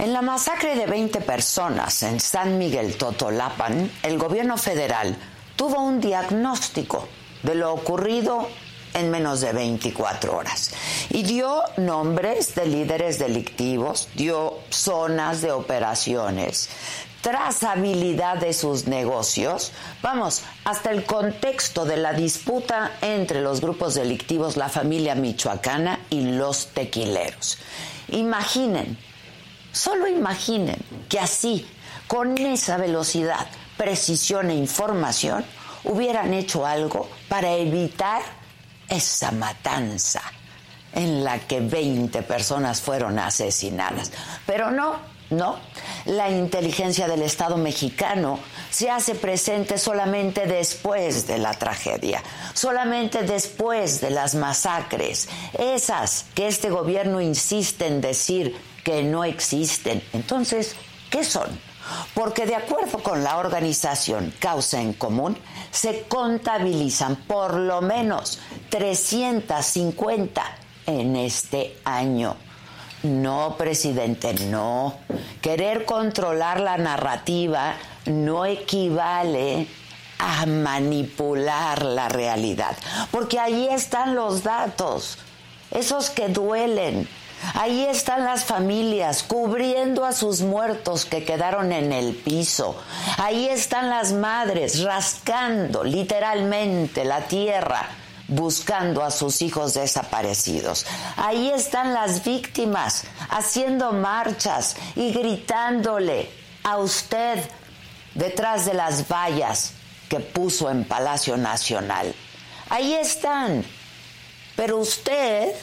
En la masacre de 20 personas en San Miguel Totolapan, el gobierno federal tuvo un diagnóstico de lo ocurrido en menos de 24 horas y dio nombres de líderes delictivos, dio zonas de operaciones, trazabilidad de sus negocios, vamos, hasta el contexto de la disputa entre los grupos delictivos, la familia michoacana y los tequileros. Imaginen Solo imaginen que así, con esa velocidad, precisión e información, hubieran hecho algo para evitar esa matanza en la que 20 personas fueron asesinadas. Pero no, no. La inteligencia del Estado mexicano se hace presente solamente después de la tragedia, solamente después de las masacres, esas que este gobierno insiste en decir que no existen. Entonces, ¿qué son? Porque de acuerdo con la organización Causa en Común, se contabilizan por lo menos 350 en este año. No, presidente, no. Querer controlar la narrativa no equivale a manipular la realidad, porque ahí están los datos, esos que duelen, Ahí están las familias cubriendo a sus muertos que quedaron en el piso. Ahí están las madres rascando literalmente la tierra buscando a sus hijos desaparecidos. Ahí están las víctimas haciendo marchas y gritándole a usted detrás de las vallas que puso en Palacio Nacional. Ahí están. Pero usted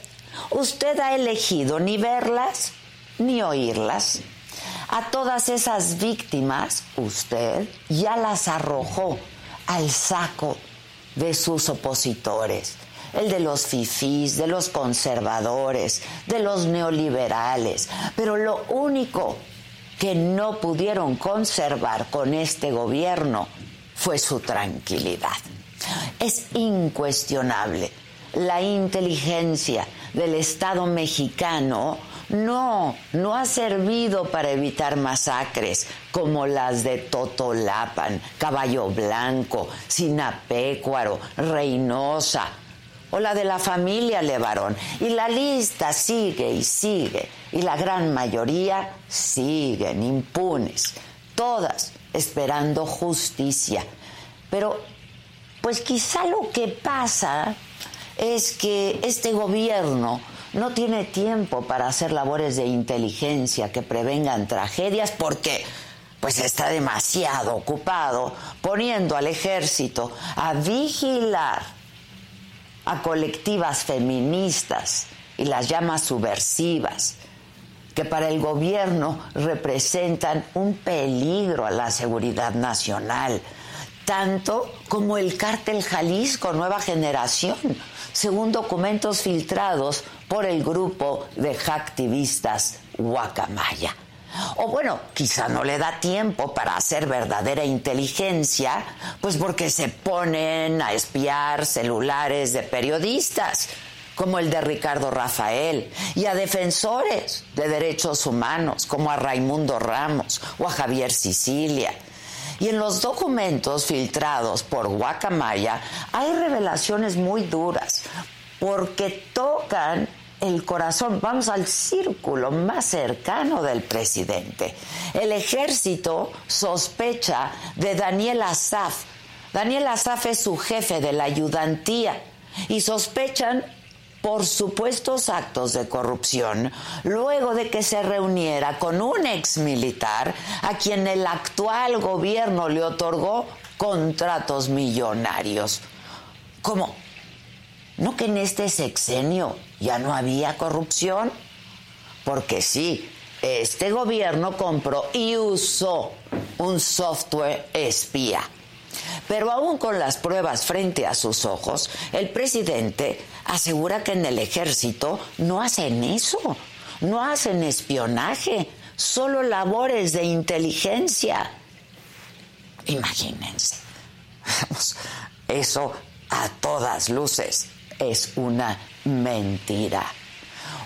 Usted ha elegido ni verlas ni oírlas. A todas esas víctimas, usted ya las arrojó al saco de sus opositores, el de los fifís, de los conservadores, de los neoliberales. Pero lo único que no pudieron conservar con este gobierno fue su tranquilidad. Es incuestionable la inteligencia del Estado mexicano no, no ha servido para evitar masacres como las de Totolapan, Caballo Blanco, Sinapecuaro, Reynosa o la de la familia Levarón. Y la lista sigue y sigue. Y la gran mayoría siguen impunes, todas esperando justicia. Pero, pues quizá lo que pasa es que este gobierno no tiene tiempo para hacer labores de inteligencia que prevengan tragedias porque pues está demasiado ocupado poniendo al ejército a vigilar a colectivas feministas y las llamas subversivas que para el gobierno representan un peligro a la seguridad nacional, tanto como el cártel Jalisco Nueva Generación según documentos filtrados por el grupo de hacktivistas Guacamaya. O bueno, quizá no le da tiempo para hacer verdadera inteligencia, pues porque se ponen a espiar celulares de periodistas, como el de Ricardo Rafael, y a defensores de derechos humanos, como a Raimundo Ramos o a Javier Sicilia. Y en los documentos filtrados por Guacamaya hay revelaciones muy duras porque tocan el corazón, vamos al círculo más cercano del presidente. El ejército sospecha de Daniel Azaf. Daniel Azaf es su jefe de la ayudantía y sospechan por supuestos actos de corrupción luego de que se reuniera con un ex militar a quien el actual gobierno le otorgó contratos millonarios. ¿Cómo? ¿No que en este sexenio ya no había corrupción? Porque sí, este gobierno compró y usó un software espía. Pero aún con las pruebas frente a sus ojos, el presidente asegura que en el ejército no hacen eso, no hacen espionaje, solo labores de inteligencia. Imagínense, eso a todas luces es una mentira.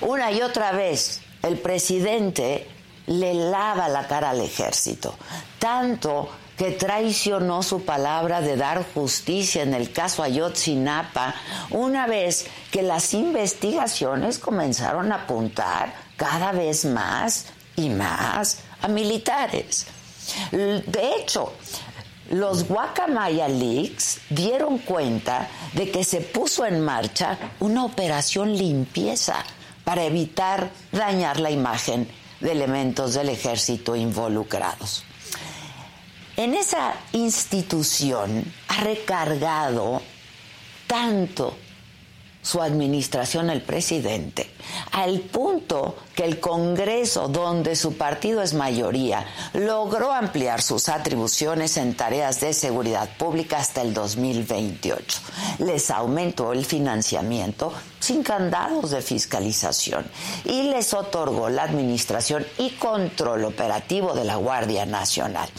Una y otra vez el presidente le lava la cara al ejército, tanto que traicionó su palabra de dar justicia en el caso Ayotzinapa, una vez que las investigaciones comenzaron a apuntar cada vez más y más a militares. De hecho, los Guacamaya Leaks dieron cuenta de que se puso en marcha una operación limpieza para evitar dañar la imagen de elementos del ejército involucrados. En esa institución ha recargado tanto su administración el presidente, al punto el Congreso, donde su partido es mayoría, logró ampliar sus atribuciones en tareas de seguridad pública hasta el 2028. Les aumentó el financiamiento sin candados de fiscalización y les otorgó la administración y control operativo de la Guardia Nacional.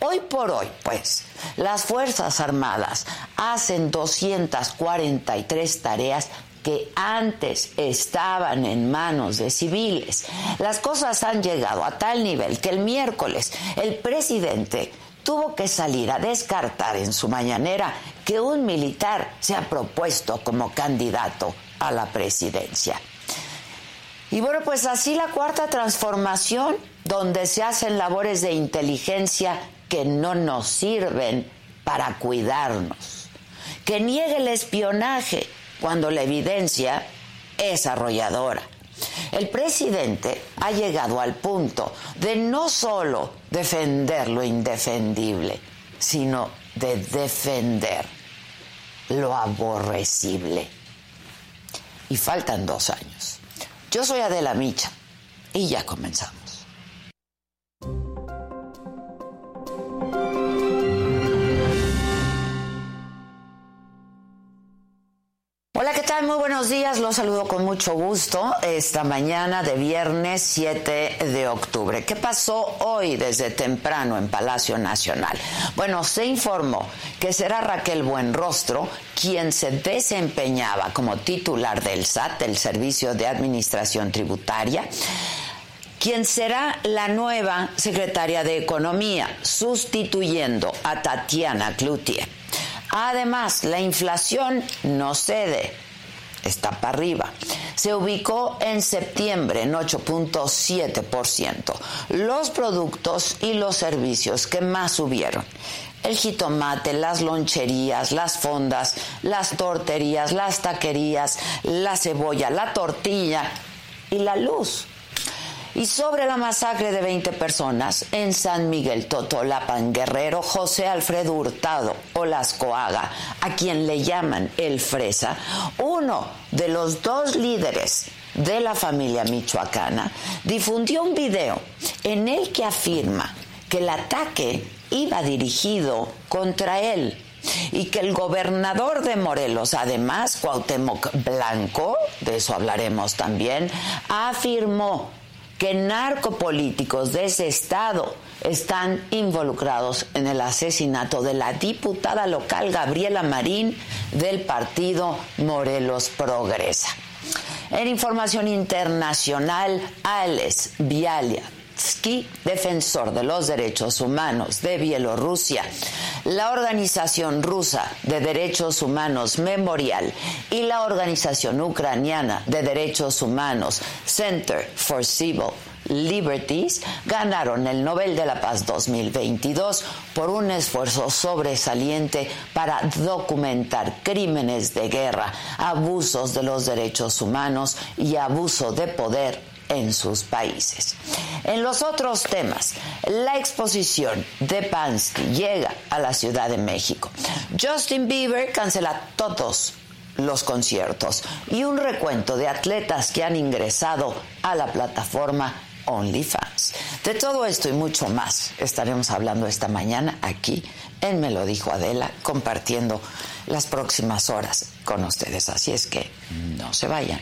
Hoy por hoy, pues, las Fuerzas Armadas hacen 243 tareas que antes estaban en manos de civiles. Las cosas han llegado a tal nivel que el miércoles el presidente tuvo que salir a descartar en su mañanera que un militar se ha propuesto como candidato a la presidencia. Y bueno, pues así la cuarta transformación, donde se hacen labores de inteligencia que no nos sirven para cuidarnos, que niegue el espionaje cuando la evidencia es arrolladora. El presidente ha llegado al punto de no solo defender lo indefendible, sino de defender lo aborrecible. Y faltan dos años. Yo soy Adela Micha y ya comenzamos. Hola, ¿qué tal? Muy buenos días. Los saludo con mucho gusto esta mañana de viernes 7 de octubre. ¿Qué pasó hoy desde temprano en Palacio Nacional? Bueno, se informó que será Raquel Buenrostro quien se desempeñaba como titular del SAT, el Servicio de Administración Tributaria quien será la nueva secretaria de Economía, sustituyendo a Tatiana Cloutier. Además, la inflación no cede, está para arriba. Se ubicó en septiembre en 8.7%. Los productos y los servicios que más subieron. El jitomate, las loncherías, las fondas, las torterías, las taquerías, la cebolla, la tortilla y la luz. Y sobre la masacre de 20 personas en San Miguel Totolapan Guerrero, José Alfredo Hurtado Olascoaga, a quien le llaman el Fresa, uno de los dos líderes de la familia michoacana, difundió un video en el que afirma que el ataque iba dirigido contra él y que el gobernador de Morelos, además Cuauhtémoc Blanco, de eso hablaremos también, afirmó que narcopolíticos de ese estado están involucrados en el asesinato de la diputada local Gabriela Marín del partido Morelos Progresa. En información internacional, Alex Vialia Pansky, defensor de los derechos humanos de Bielorrusia, la Organización Rusa de Derechos Humanos Memorial y la Organización Ucraniana de Derechos Humanos Center for Civil Liberties ganaron el Nobel de la Paz 2022 por un esfuerzo sobresaliente para documentar crímenes de guerra, abusos de los derechos humanos y abuso de poder en sus países. En los otros temas, la exposición de Pansky llega a la Ciudad de México. Justin Bieber cancela todos los conciertos y un recuento de atletas que han ingresado a la plataforma OnlyFans. De todo esto y mucho más estaremos hablando esta mañana aquí en Me lo dijo Adela, compartiendo las próximas horas con ustedes. Así es que no se vayan.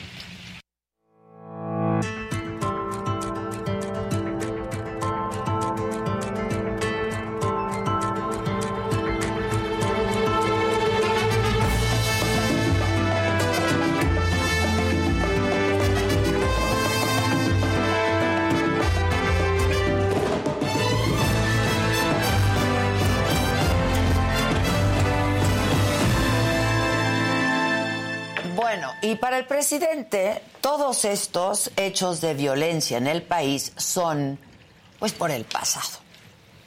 Presidente, todos estos hechos de violencia en el país son, pues, por el pasado,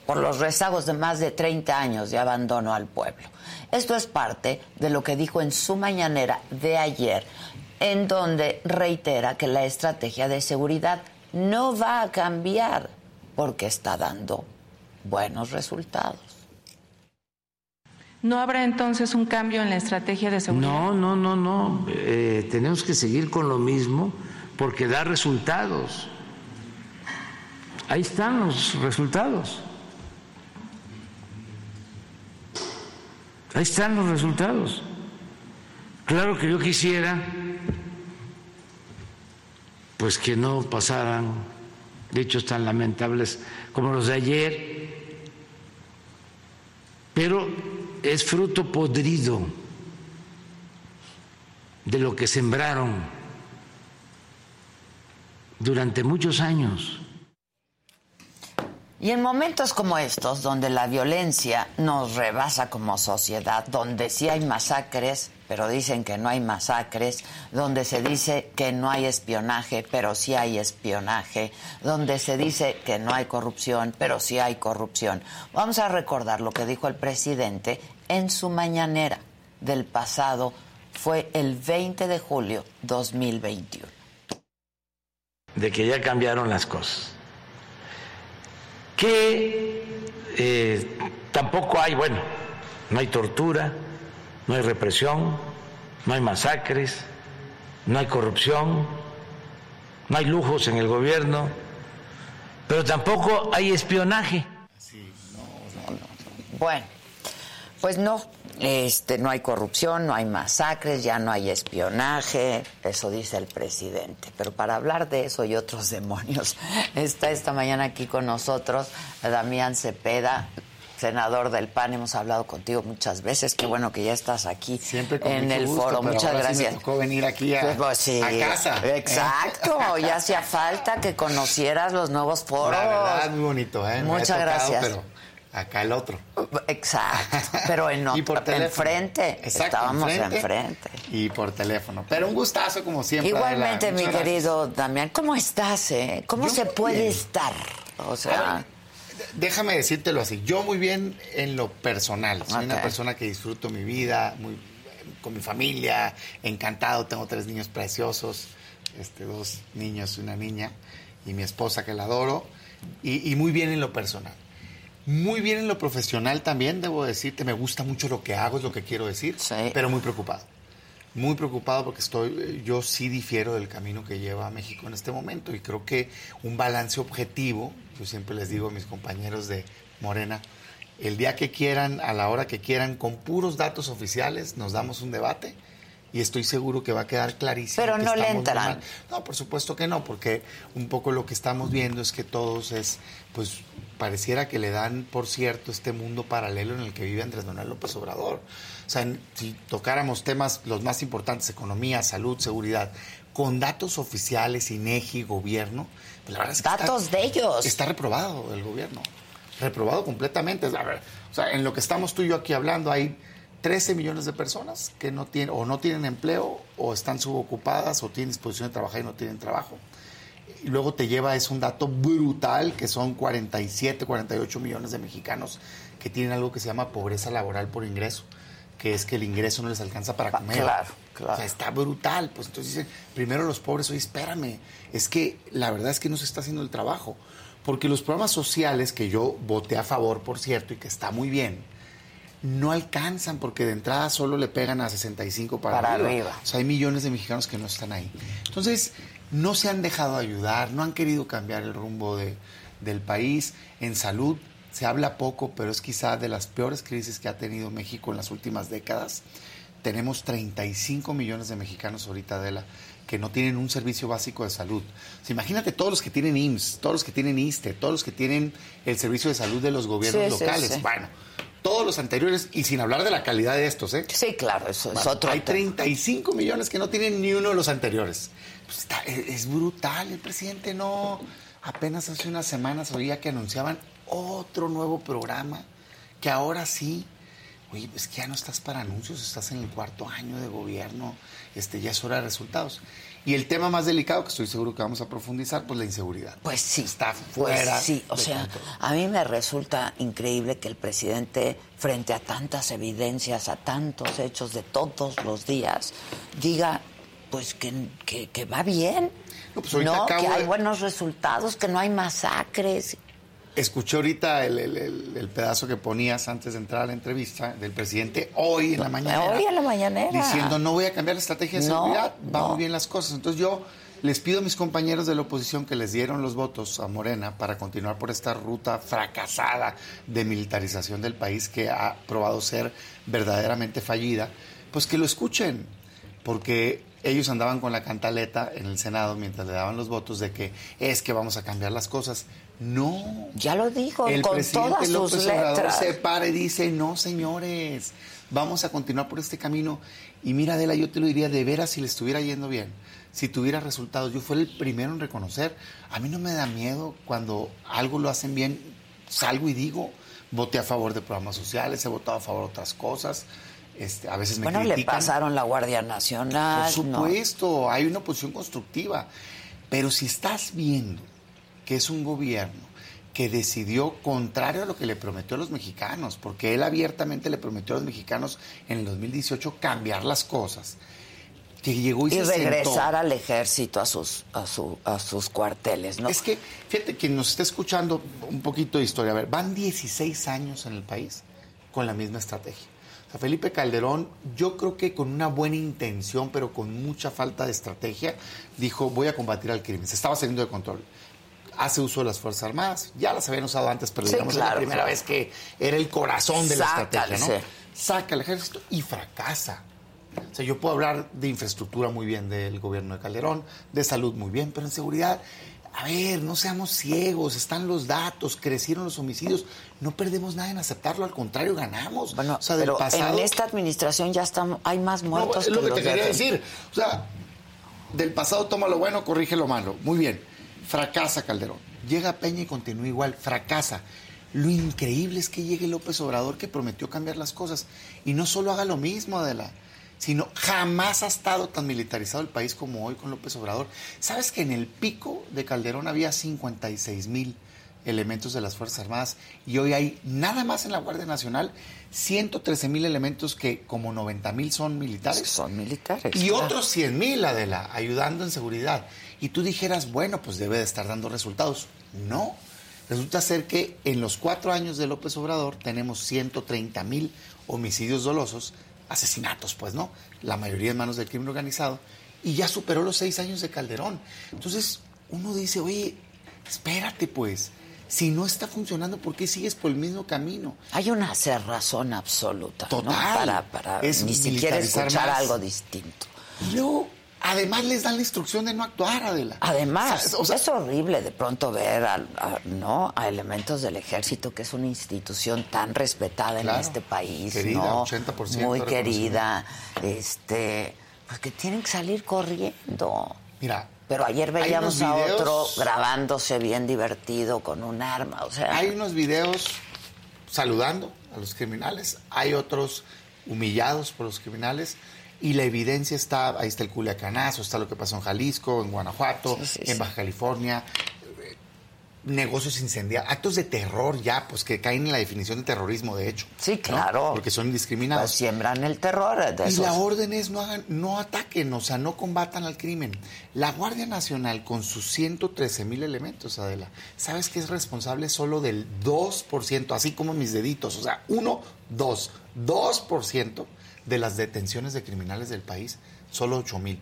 por los rezagos de más de 30 años de abandono al pueblo. Esto es parte de lo que dijo en su mañanera de ayer, en donde reitera que la estrategia de seguridad no va a cambiar porque está dando buenos resultados. ¿No habrá entonces un cambio en la estrategia de seguridad? No, no, no, no. Eh, tenemos que seguir con lo mismo porque da resultados. Ahí están los resultados. Ahí están los resultados. Claro que yo quisiera pues que no pasaran hechos tan lamentables como los de ayer, pero es fruto podrido de lo que sembraron durante muchos años. Y en momentos como estos, donde la violencia nos rebasa como sociedad, donde sí hay masacres, pero dicen que no hay masacres, donde se dice que no hay espionaje, pero sí hay espionaje, donde se dice que no hay corrupción, pero sí hay corrupción. Vamos a recordar lo que dijo el presidente en su mañanera del pasado, fue el 20 de julio 2021. De que ya cambiaron las cosas. Que eh, tampoco hay, bueno, no hay tortura, no hay represión, no hay masacres, no hay corrupción, no hay lujos en el gobierno, pero tampoco hay espionaje. Bueno, pues no, este, no hay corrupción, no hay masacres, ya no hay espionaje, eso dice el presidente. Pero para hablar de eso y otros demonios, está esta mañana aquí con nosotros Damián Cepeda, senador del PAN, hemos hablado contigo muchas veces. Qué bueno que ya estás aquí en el foro. muchas gracias. me tocó venir aquí a, pues, casa. Exacto, ya hacía falta que conocieras los nuevos foros. La verdad, muy bonito, ¿eh? Muchas gracias. Acá el otro. Exacto. Pero en y por enfrente. Estábamos enfrente. Y por teléfono. Pero un gustazo como siempre. Igualmente, mi querido Damián. ¿Cómo estás, eh? ¿Cómo se puede estar? O sea... déjame decírtelo así. Yo muy bien en lo personal. Soy una persona que disfruto mi vida, muy con mi familia, encantado. Tengo tres niños preciosos, este, dos niños y una niña, y mi esposa que la adoro. y muy bien en lo personal muy bien en lo profesional también, debo decirte, me gusta mucho lo que hago, es lo que quiero decir, pero muy preocupado. Muy preocupado porque estoy, yo sí difiero del camino que lleva México en este momento y creo que un balance objetivo, yo siempre les digo a mis compañeros de Morena, el día que quieran, a la hora que quieran, con puros datos oficiales, nos damos un debate y estoy seguro que va a quedar clarísimo. Pero no le entran. No, por supuesto que no, porque un poco lo que estamos viendo es que todos es, pues, pareciera que le dan, por cierto, este mundo paralelo en el que vive Andrés Manuel López Obrador. O sea, si tocáramos temas los más importantes, economía, salud, seguridad, con datos oficiales, INEGI, gobierno, pues la verdad es que datos de ellos. Está reprobado el gobierno. Reprobado completamente. O sea, en lo que estamos tú y yo aquí hablando hay 13 millones de personas que no tienen o no tienen empleo o están subocupadas o tienen disposición de trabajar y no tienen trabajo. Y luego te lleva, es un dato brutal, que son 47, 48 millones de mexicanos que tienen algo que se llama pobreza laboral por ingreso que es que el ingreso no les alcanza para comer. Claro, claro. O sea, está brutal. Pues entonces dicen, primero los pobres, oye, espérame, es que la verdad es que no se está haciendo el trabajo. Porque los programas sociales, que yo voté a favor, por cierto, y que está muy bien, no alcanzan porque de entrada solo le pegan a 65 para, para arriba. arriba. O sea, hay millones de mexicanos que no están ahí. Entonces, no se han dejado ayudar, no han querido cambiar el rumbo de, del país. En salud, se habla poco, pero es quizá de las peores crisis que ha tenido México en las últimas décadas. Tenemos 35 millones de mexicanos ahorita, de la que no tienen un servicio básico de salud. imagínate todos los que tienen IMSS, todos los que tienen ISTE, todos los que tienen el servicio de salud de los gobiernos locales. Bueno, todos los anteriores, y sin hablar de la calidad de estos, ¿eh? Sí, claro, eso es otro. Hay 35 millones que no tienen ni uno de los anteriores. Pues es brutal, el presidente no. Apenas hace unas semanas oía que anunciaban otro nuevo programa que ahora sí, oye, es que ya no estás para anuncios, estás en el cuarto año de gobierno, este, ya es hora de resultados. Y el tema más delicado, que estoy seguro que vamos a profundizar, pues la inseguridad. Pues sí. Está pues fuera. sí, o sea, a mí me resulta increíble que el presidente, frente a tantas evidencias, a tantos hechos de todos los días, diga, pues que, que, va bien. No, pues no que hay buenos resultados, que no hay masacres. Escuché ahorita el, pedazo que ponías antes de entrar a la entrevista del presidente hoy en la mañana. Hoy en la mañanera. Diciendo, no voy a cambiar la estrategia de seguridad, van muy bien las cosas. Entonces yo les pido a mis compañeros de la oposición que les dieron los votos a Morena para continuar por esta ruta fracasada de militarización del país que ha probado ser verdaderamente fallida, pues que lo escuchen, porque ellos andaban con la cantaleta en el Senado mientras le daban los votos de que es que vamos a cambiar las cosas. No. Ya lo dijo, el con todas López sus letras. se para y dice, no, señores, vamos a continuar por este camino. Y mira, Adela, yo te lo diría de veras si le estuviera yendo bien, si tuviera resultados. Yo fui el primero en reconocer. A mí no me da miedo cuando algo lo hacen bien, salgo y digo, voté a favor de programas sociales, he votado a favor de otras cosas. Este, a veces me bueno, le pasaron la Guardia Nacional. Por supuesto, hay una posición constructiva. Pero si estás viendo que es un gobierno que decidió contrario a lo que le prometió a los mexicanos, porque él abiertamente le prometió a los mexicanos en el 2018 cambiar las cosas. Que llegó y, y regresar al ejército a sus a, su, a sus cuarteles, ¿no? Es que fíjate quien nos está escuchando un poquito de historia, a ver, van 16 años en el país con la misma estrategia. O sea, Felipe Calderón, yo creo que con una buena intención, pero con mucha falta de estrategia, dijo, voy a combatir al crimen. Se estaba saliendo de control hace uso de las Fuerzas Armadas. Ya las habían usado antes, pero digamos la primera vez que era el corazón de la estrategia, ¿no? Saca el ejército y fracasa. O sea, yo puedo hablar de infraestructura muy bien del gobierno de Calderón, de salud muy bien, pero en seguridad, a ver, no seamos ciegos, están los datos, crecieron los homicidios, no perdemos nada en aceptarlo, al contrario, ganamos. Bueno, o sea, del pasado, en esta administración ya estamos, hay más muertos. No, es lo que, te quería decir. O sea, del pasado toma lo bueno, corrige lo malo. Muy bien Fracasa Calderón. Llega Peña y continúa igual. Fracasa. Lo increíble es que llegue López Obrador que prometió cambiar las cosas. Y no solo haga lo mismo, Adela, sino jamás ha estado tan militarizado el país como hoy con López Obrador. ¿Sabes que en el pico de Calderón había 56 mil elementos de las Fuerzas Armadas y hoy hay nada más en la Guardia Nacional 113 mil elementos que como 90 mil son militares. Son militares. Y otros 100 mil, Adela, ayudando en seguridad y tú dijeras, bueno, pues debe de estar dando resultados. No. Resulta ser que en los cuatro años de López Obrador tenemos 130 mil homicidios dolosos, asesinatos, pues, ¿no? La mayoría en manos del crimen organizado, y ya superó los seis años de Calderón. Entonces, uno dice, oye, espérate, pues, si no está funcionando, ¿por qué sigues por el mismo camino? Hay una cerrazón absoluta, Total. Para, para ni siquiera escuchar algo distinto. Y luego Además les dan la instrucción de no actuar, Adela. Además, es horrible de pronto ver a, ¿no? a elementos del ejército, que es una institución tan respetada en este país, querida, ¿no? 80% Muy querida, este, pues que tienen que salir corriendo. Mira, pero ayer veíamos a otro grabándose bien divertido con un arma, o sea. Hay unos videos saludando a los criminales, hay otros humillados por los criminales y la evidencia está, ahí está el Culiacanazo, está lo que pasó en Jalisco, en Guanajuato, en Baja California, negocios incendiados, actos de terror ya, pues que caen en la definición de terrorismo, de hecho. Sí, claro. Porque son indiscriminados. Pues siembran el terror. y la orden es no hagan, no ataquen, o sea, no combatan al crimen. La Guardia Nacional, con sus 113 mil elementos, Adela, ¿sabes que es responsable solo del 2%, así como mis deditos? O sea, 1, 2, 2% de las detenciones de criminales del país, solo 8 mil.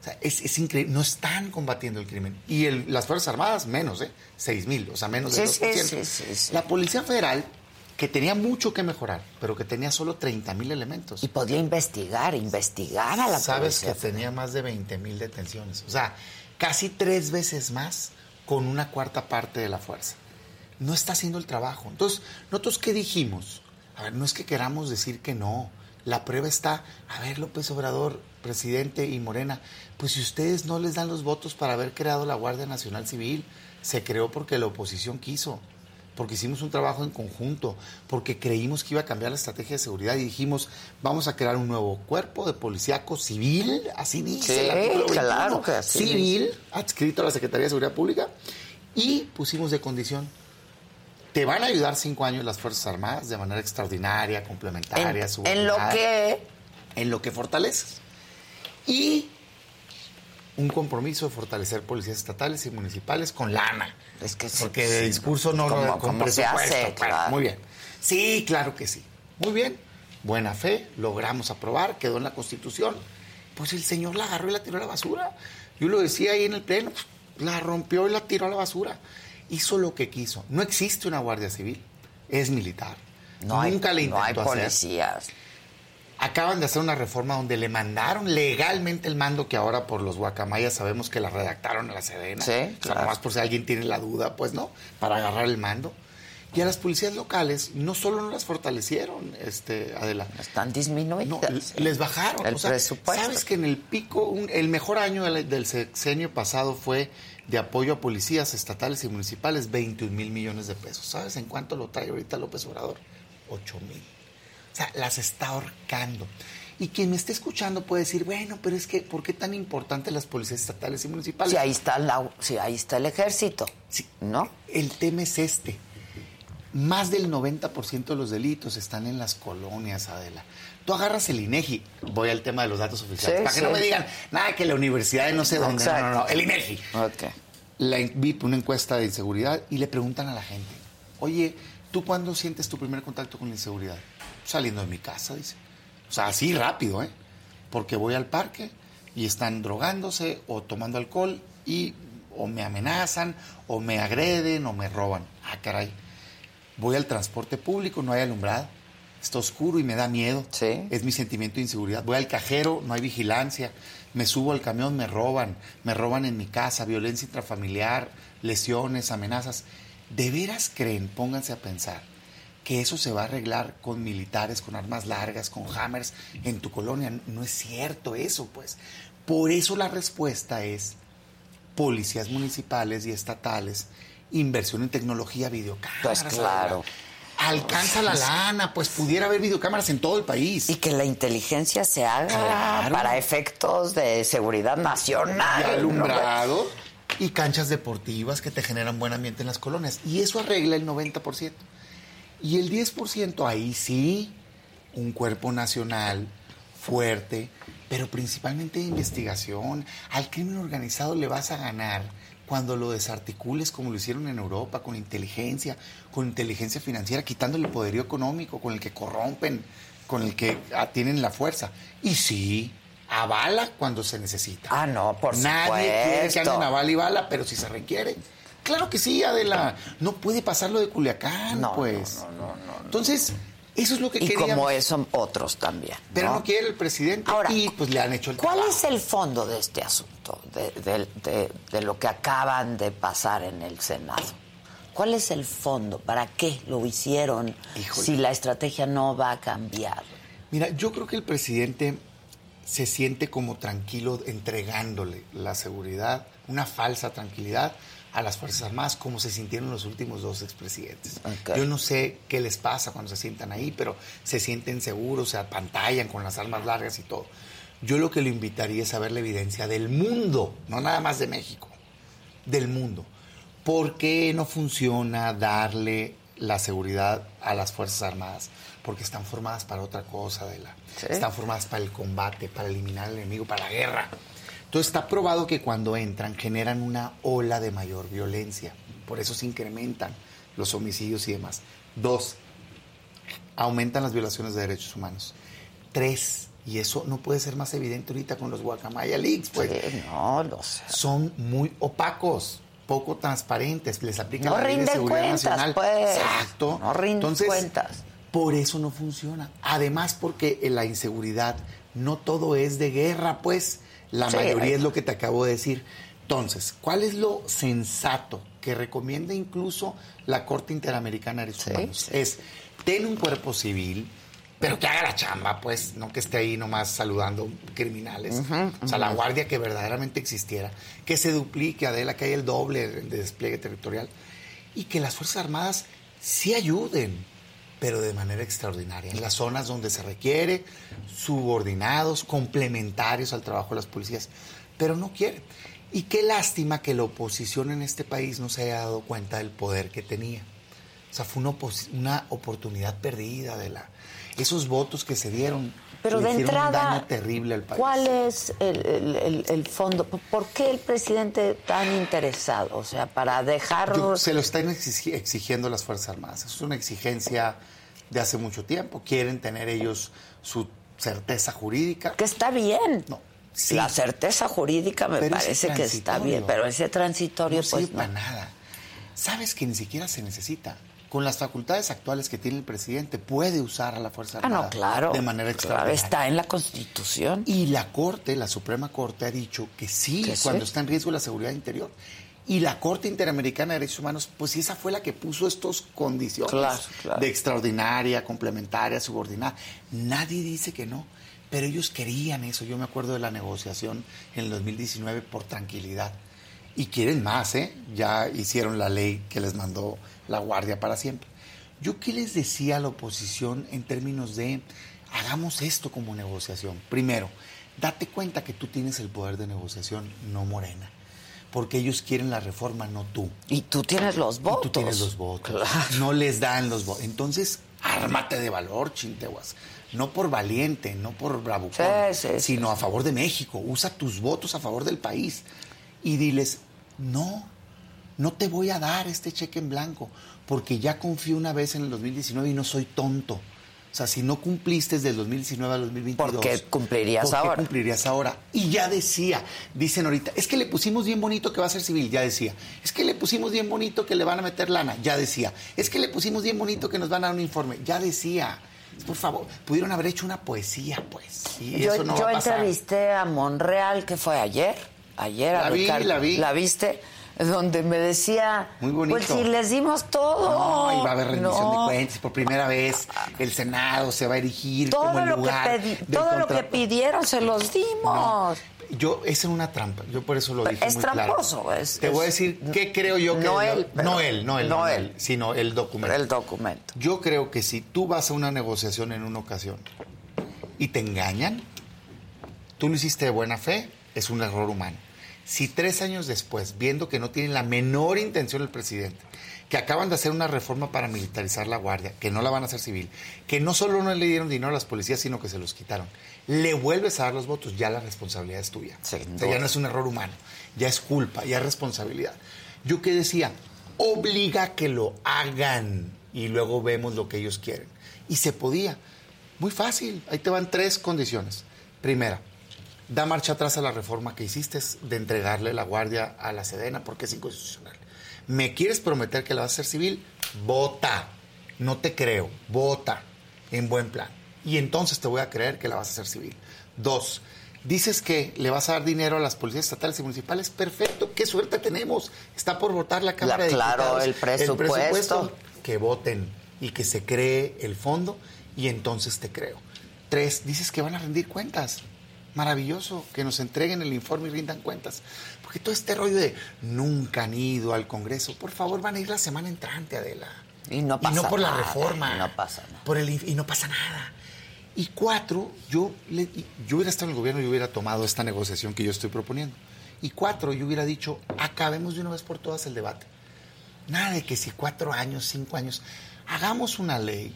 O sea, es, increíble, no están combatiendo el crimen. Y las Fuerzas Armadas, menos, ¿eh? 6 mil, o sea, menos de sí, 2%. Sí, la Policía Federal, que tenía mucho que mejorar, pero que tenía solo 30 mil elementos. Y podía investigar, investigar a la Sabes que tenía más de 20 mil detenciones. O sea, casi tres veces más con una cuarta parte de la fuerza. No está haciendo el trabajo. Entonces, nosotros qué dijimos? A ver, no es que queramos decir que no. La prueba está, a ver, López Obrador, presidente y Morena, pues si ustedes no les dan los votos para haber creado la Guardia Nacional Civil, se creó porque la oposición quiso, porque hicimos un trabajo en conjunto, porque creímos que iba a cambiar la estrategia de seguridad y dijimos, vamos a crear un nuevo cuerpo de policíaco civil, así dice claro que civil, adscrito a la Secretaría de Seguridad Pública, y pusimos de condición te van a ayudar cinco años las Fuerzas Armadas de manera extraordinaria, complementaria, en, en lo que en lo que fortaleces. Y un compromiso de fortalecer policías estatales y municipales con lana. Es que Porque de discurso no, con presupuesto. Muy bien. Sí, claro que sí. Muy bien. Buena fe, logramos aprobar, quedó en la Constitución. Pues el señor la agarró y la tiró a la basura. Yo lo decía ahí en el pleno, pues, la rompió y la tiró a la basura hizo lo que quiso. No existe una Guardia Civil, es militar. No Nunca hay, le intentó no hay policías. Acaban de hacer una reforma donde le mandaron legalmente el mando que ahora por los guacamayas sabemos que la redactaron a la Sedena. Sí, claro. más por si alguien tiene la duda, pues no, para agarrar el mando. Y a las policías locales no solo no las fortalecieron, este, Adela. Están disminuyendo. No, les bajaron. El presupuesto. Sabes que en el pico, el mejor año del, del sexenio pasado fue de apoyo a policías estatales y municipales, 21 mil millones de pesos. ¿Sabes en cuánto lo trae ahorita López Obrador? 8 mil. O sea, las está ahorcando. Y quien me esté escuchando puede decir, bueno, pero es que, ¿por qué tan importante las policías estatales y municipales? Si ahí está, la, si ahí está el ejército, sí, ¿no? El tema es este. Más del 90% de los delitos están en las colonias, Adela. Tú agarras el INEGI, voy al tema de los datos oficiales, para que no me digan nada que la universidad de no sé dónde, no, no, no, el INEGI. Okay. La, vi una encuesta de inseguridad y le preguntan a la gente, oye, ¿tú cuándo sientes tu primer contacto con la inseguridad? Saliendo de mi casa, dice. O sea, así rápido, ¿eh? Porque voy al parque y están drogándose o tomando alcohol y o me amenazan o me agreden o me roban. Ah, caray. Voy al transporte público, no hay alumbrado está oscuro y me da miedo. Sí. Es mi sentimiento de inseguridad. Voy al cajero, no hay vigilancia. Me subo al camión, me roban. Me roban en mi casa, violencia intrafamiliar, lesiones, amenazas. ¿De veras creen, pónganse a pensar, que eso se va a arreglar con militares, con armas largas, con hammers en tu colonia? No es cierto eso, pues. Por eso la respuesta es policías municipales y estatales, inversión en tecnología, videocámaras. Pues claro alcanza la lana, pues pudiera haber videocámaras en todo el país. Y que la inteligencia se haga para efectos de seguridad nacional. Y alumbrado y canchas deportivas que te generan buen ambiente en las colonias. Y eso arregla el 90%. Y el 10% ahí sí, un cuerpo nacional fuerte, pero principalmente de investigación. Al crimen organizado le vas a ganar cuando lo desarticules como lo hicieron en Europa, con inteligencia, con inteligencia financiera, quitándole el poderío económico, con el que corrompen, con el que tienen la fuerza. Y sí, a bala cuando se necesita. Ah, no, por Nadie quiere que anden a bala y bala, pero si se requiere. Claro que sí, Adela. No puede pasar lo de Culiacán, pues. No, no, no, Entonces, Eso es lo que y queríamos. como eso otros también. Pero no quiere el presidente Ahora, y pues le han hecho el ¿Cuál trabajo. es el fondo de este asunto, de, de- de- de lo que acaban de pasar en el Senado? ¿Cuál es el fondo? ¿Para qué lo hicieron Híjole. si la estrategia no va a cambiar? Mira, yo creo que el presidente se siente como tranquilo entregándole la seguridad, una falsa tranquilidad a las Fuerzas Armadas, como se sintieron los últimos dos expresidentes. Ok. Yo no sé qué les pasa cuando se sientan ahí, pero se sienten seguros, se apantallan con las armas largas y todo. Yo lo que le invitaría es a ver la evidencia del mundo, no nada más de México, del mundo. ¿Por qué no funciona darle la seguridad a las Fuerzas Armadas? Porque están formadas para otra cosa, Adela. Sí. Están formadas para el combate, para eliminar al enemigo, para la guerra. Entonces está probado que cuando entran generan una ola de mayor violencia. Por eso se incrementan los homicidios y demás. Dos, aumentan las violaciones de derechos humanos. Tres, y eso no puede ser más evidente ahorita con los Guacamaya Leaks, pues Sí, no, lo sé. son muy opacos, poco transparentes, les aplican No la ley de seguridad cuentas, nacional. pues. Exacto. No rinden Entonces, cuentas. Por eso no funciona. Además, porque en la inseguridad no todo es de guerra, pues la Sí, mayoría hay- es lo que te acabo de decir. Entonces, ¿cuál es lo sensato que recomienda incluso la Corte Interamericana de Derechos Sí, Humanos? sí. Es, ten un cuerpo civil, pero que haga la chamba, pues, no que esté ahí nomás saludando criminales. O sea, la guardia que verdaderamente existiera, que se duplique, Adela, que haya el doble de despliegue territorial y que las Fuerzas Armadas sí ayuden, pero de manera extraordinaria, en las zonas donde se requiere, subordinados, complementarios al trabajo de las policías, pero no quieren. Y qué lástima que la oposición en este país no se haya dado cuenta del poder que tenía. O sea, fue una, una oportunidad perdida de la... Esos votos que se dieron Pero le de hicieron un entrada, daño terrible al país. ¿cuál es el, el- el- el fondo? ¿Por qué el presidente tan interesado? O sea, para dejar... Yo- se lo están exigi- exigiendo las Fuerzas Armadas. Es una exigencia de hace mucho tiempo. Quieren tener ellos su certeza jurídica. Que está bien. No, sí. La certeza jurídica me Pero parece que está bien, pero ese transitorio, no sirve pues para no. nada. Sabes que ni siquiera se necesita. Con las facultades actuales que tiene el presidente, puede usar a la Fuerza Ah, Armada no, claro. de manera Claro, extraordinaria. está en la Constitución. Y la Corte, la Suprema Corte, ha dicho que sí, Que sí. cuando está en riesgo la seguridad interior. Y la Corte Interamericana de Derechos Humanos, pues sí, esa fue la que puso estas condiciones Claro, claro. de extraordinaria, complementaria, subordinada. Nadie dice que no, pero ellos querían eso. Yo me acuerdo de la negociación en el 2019 por tranquilidad. Y quieren más, ¿eh? Ya hicieron la ley que les mandó la Guardia para siempre. Yo qué les decía a la oposición en términos de hagamos esto como negociación. Primero, date cuenta que tú tienes el poder de negociación, no Morena. Porque ellos quieren la reforma, no tú. Y tú tienes los Y votos. tú tienes los votos. Claro. No les dan los votos. Entonces, ármate de valor, chinteguas. No por valiente, no por bravucón, Sí, sí, sí, sino a favor de México. Usa tus votos a favor del país. Y diles, no, no te voy a dar este cheque en blanco, porque ya confío una vez en el 2019 y no soy tonto. O sea, si no cumpliste desde el 2019 al 2022. ¿Por qué cumplirías ¿por qué ahora? cumplirías ahora? Y ya decía, dicen ahorita, es que le pusimos bien bonito que va a ser civil, ya decía. Es que le pusimos bien bonito que le van a meter lana, ya decía. Es que le pusimos bien bonito que nos van a dar un informe, ya decía. Por favor, pudieron haber hecho una poesía, pues. Y yo eso no yo va a pasar. entrevisté a Monreal, que fue ayer. Ayer a La vi, Ricardo. la vi. ¿La viste? Donde me decía, Muy bonito. pues si les dimos todo. No, y va a haber rendición No. de cuentas. Por primera vez, el Senado se va a erigir Todo como el lo que lugar pedi- todo lo que pidieron se los dimos. No, yo, es una trampa. Yo por eso lo Pero dije es muy claro. tramposo, es- Te voy a decir qué creo yo que... no él, pero- no él, no él, no él, sino el documento. El documento. Yo creo que si tú vas a una negociación en una ocasión y te engañan, tú lo hiciste de buena fe, es un error humano. Si tres años después, viendo que no tienen la menor intención el presidente, que acaban de hacer una reforma para militarizar la guardia, que no la van a hacer civil, que no solo no le dieron dinero a las policías, sino que se los quitaron, le vuelves a dar los votos, ya la responsabilidad es tuya. O sea, ya no es un error humano, ya es culpa, ya es responsabilidad. Yo que decía, obliga a que lo hagan y luego vemos lo que ellos quieren. Y se podía. Muy fácil. Ahí te van tres condiciones. Primera, da marcha atrás a la reforma que hiciste de entregarle la guardia a la Sedena porque es inconstitucional. ¿Me quieres prometer que la vas a hacer civil? Vota. No te creo. Vota. en buen plan. Y entonces te voy a creer que la vas a hacer civil. Dos, dices que le vas a dar dinero a las policías estatales y municipales. Perfecto, qué suerte tenemos. Está por votar la Cámara de claro, Diputados. el presupuesto. Que voten y que se cree el fondo y entonces te creo. Tres, dices que van a rendir cuentas. Maravilloso, que nos entreguen el informe y rindan cuentas. Porque todo este rollo de nunca han ido al Congreso, por favor, van a ir la semana entrante, Adela. Y no pasa Y no por la nada, reforma. y no pasa nada. Por el, y no pasa nada. Y cuatro, yo, le- yo hubiera estado en el gobierno y hubiera tomado esta negociación que yo estoy proponiendo. Y cuatro, yo hubiera dicho, acabemos de una vez por todas el debate. Nada de que si cuatro años, cinco años, hagamos una ley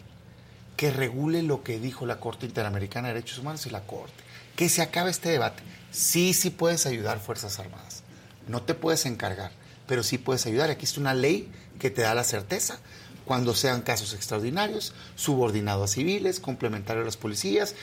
que regule lo que dijo la Corte Interamericana de Derechos Humanos y la Corte. Que se acabe este debate. Sí, sí puedes ayudar Fuerzas Armadas. No te puedes encargar, pero sí puedes ayudar. Aquí está una ley que te da la certeza cuando sean casos extraordinarios, subordinado a civiles, complementario a las policías.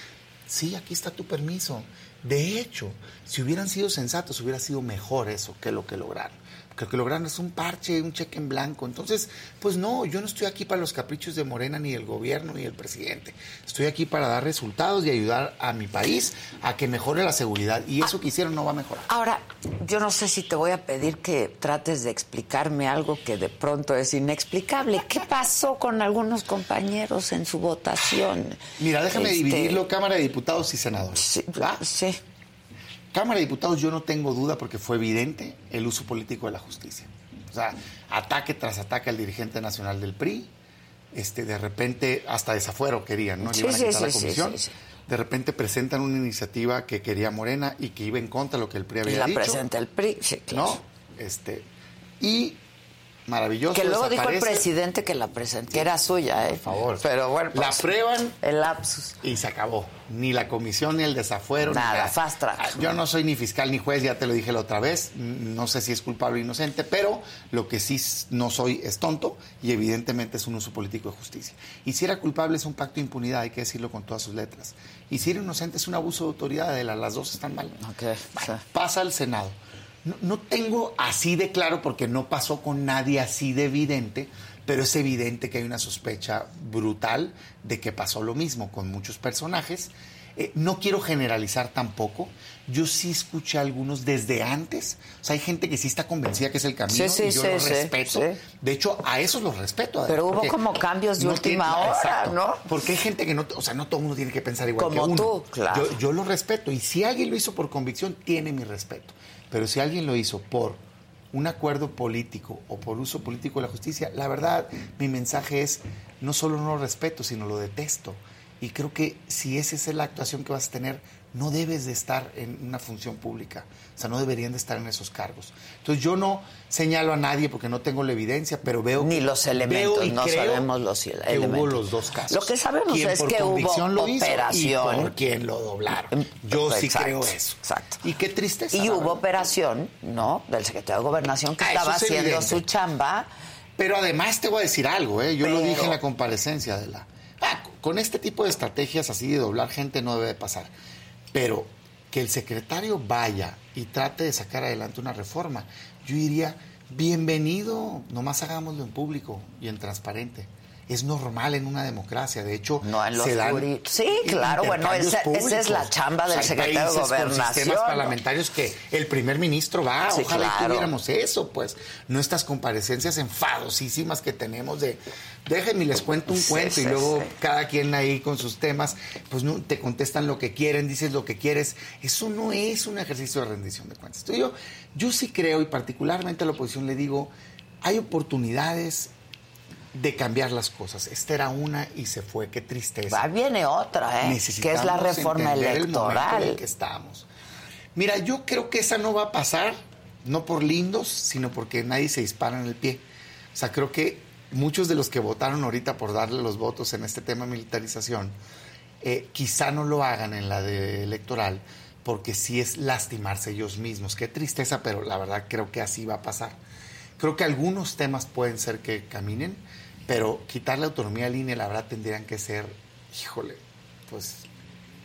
Sí, aquí está tu permiso. De hecho, si hubieran sido sensatos, hubiera sido mejor eso que lo que lograron. Porque lo que lograron es un parche, un cheque en blanco. Entonces, pues no, yo no estoy aquí para los caprichos de Morena, ni el gobierno, ni el presidente. Estoy aquí para dar resultados y ayudar a mi país a que mejore la seguridad. Y eso que hicieron no va a mejorar. Ahora, yo no sé si te voy a pedir que trates de explicarme algo que de pronto es inexplicable. ¿Qué pasó con algunos compañeros en su votación? Mira, déjame Este, dividirlo, Cámara de Diputados y Senadores. Sí, ¿Va? sí. Cámara de Diputados yo no tengo duda porque fue evidente el uso político de la justicia. O sea, ataque tras ataque al dirigente nacional del PRI, este, de repente hasta desafuero querían, ¿no? Sí, iban a quitar la sí, sí, comisión. sí. De repente presentan una iniciativa que quería Morena y que iba en contra de lo que el PRI Y había la dicho. presenta el PRI, sí, claro. ¿No? Este, y maravilloso. Que luego dijo el presidente que la presentó, que era suya, ¿eh? Por favor. Pero bueno, La pues, aprueban El lapsus. y se acabó. Ni la comisión, ni el desafuero. ni Nada, fast track. Ah, Yo no soy ni fiscal ni juez, ya te lo dije la otra vez. No sé si es culpable o inocente, pero lo que sí no soy es tonto y evidentemente es un uso político de justicia. Y si era culpable es un pacto de impunidad, hay que decirlo con todas sus letras. Y si era inocente es un abuso de autoridad, de la- las dos están mal. Ok, Bueno, sí. Pasa al Senado. No, no tengo así de claro porque no pasó con nadie así de evidente, pero es evidente que hay una sospecha brutal de que pasó lo mismo con muchos personajes. Eh, no quiero generalizar tampoco. Yo sí escuché a algunos desde antes. O sea, hay gente que sí está convencida que es el camino Sí, sí, y yo sí, lo sí, respeto. De hecho, a esos los respeto. Pero hubo como cambios de no última tiene- hora, Exacto. ¿no? Porque hay gente que no, o sea, no todo el mundo tiene que pensar igual Como que uno. tú, claro. Yo, yo lo respeto y si alguien lo hizo por convicción, tiene mi respeto. Pero si alguien lo hizo por un acuerdo político o por uso político de la justicia, la verdad, mi mensaje es, no solo no lo respeto, sino lo detesto. Y creo que si esa es la actuación que vas a tener, no debes de estar en una función pública. O sea, no deberían de estar en esos cargos. Entonces yo no señalo a nadie porque no tengo la evidencia, pero veo... Ni que- los elementos, y no sabemos los que elementos. hubo los dos casos. Lo que sabemos es por que hubo hizo operación. Y por quien lo doblaron. Yo sí creo eso. Exacto. Y qué tristeza. Y hubo operación, ¿no? Del secretario de Gobernación que Ah, estaba es haciendo evidente. su chamba. Pero además te voy a decir algo, ¿eh? Yo lo dije en la comparecencia de la... Ah, con este tipo de estrategias así de doblar gente no debe de pasar. Pero que el secretario vaya y trate de sacar adelante una reforma, yo diría, bienvenido, nomás hagámoslo en público y en transparente. Es normal en una democracia, de hecho, No en los se dan Sí, claro, bueno, esa- esa es la chamba del secretario de países con Gobernación, sistemas ¿no? parlamentarios que el primer ministro va, Sí, ojalá claro. tuviéramos eso, pues, no estas comparecencias enfadosísimas que tenemos de, déjenme y les cuento un Sí, cuento y luego cada quien ahí con sus temas, pues no te contestan lo que quieren, dices lo que quieres. Eso no es un ejercicio de rendición de cuentas. Entonces, yo, yo sí creo, y particularmente a la oposición le digo, hay oportunidades de cambiar las cosas. Esta era una y se fue, qué tristeza. Va, viene otra, ¿eh? Que es la reforma entender el momento en electoral. el que estamos. Mira, yo creo que esa no va a pasar, no por lindos, sino porque nadie se dispara en el pie. O sea, creo que muchos de los que votaron ahorita por darle los votos en este tema de militarización, eh, quizá no lo hagan en la de electoral, porque sí es lastimarse ellos mismos. Qué tristeza, pero la verdad creo que así va a pasar. Creo que algunos temas pueden ser que caminen, pero quitar la autonomía al INE, la verdad, tendrían que ser, híjole, pues,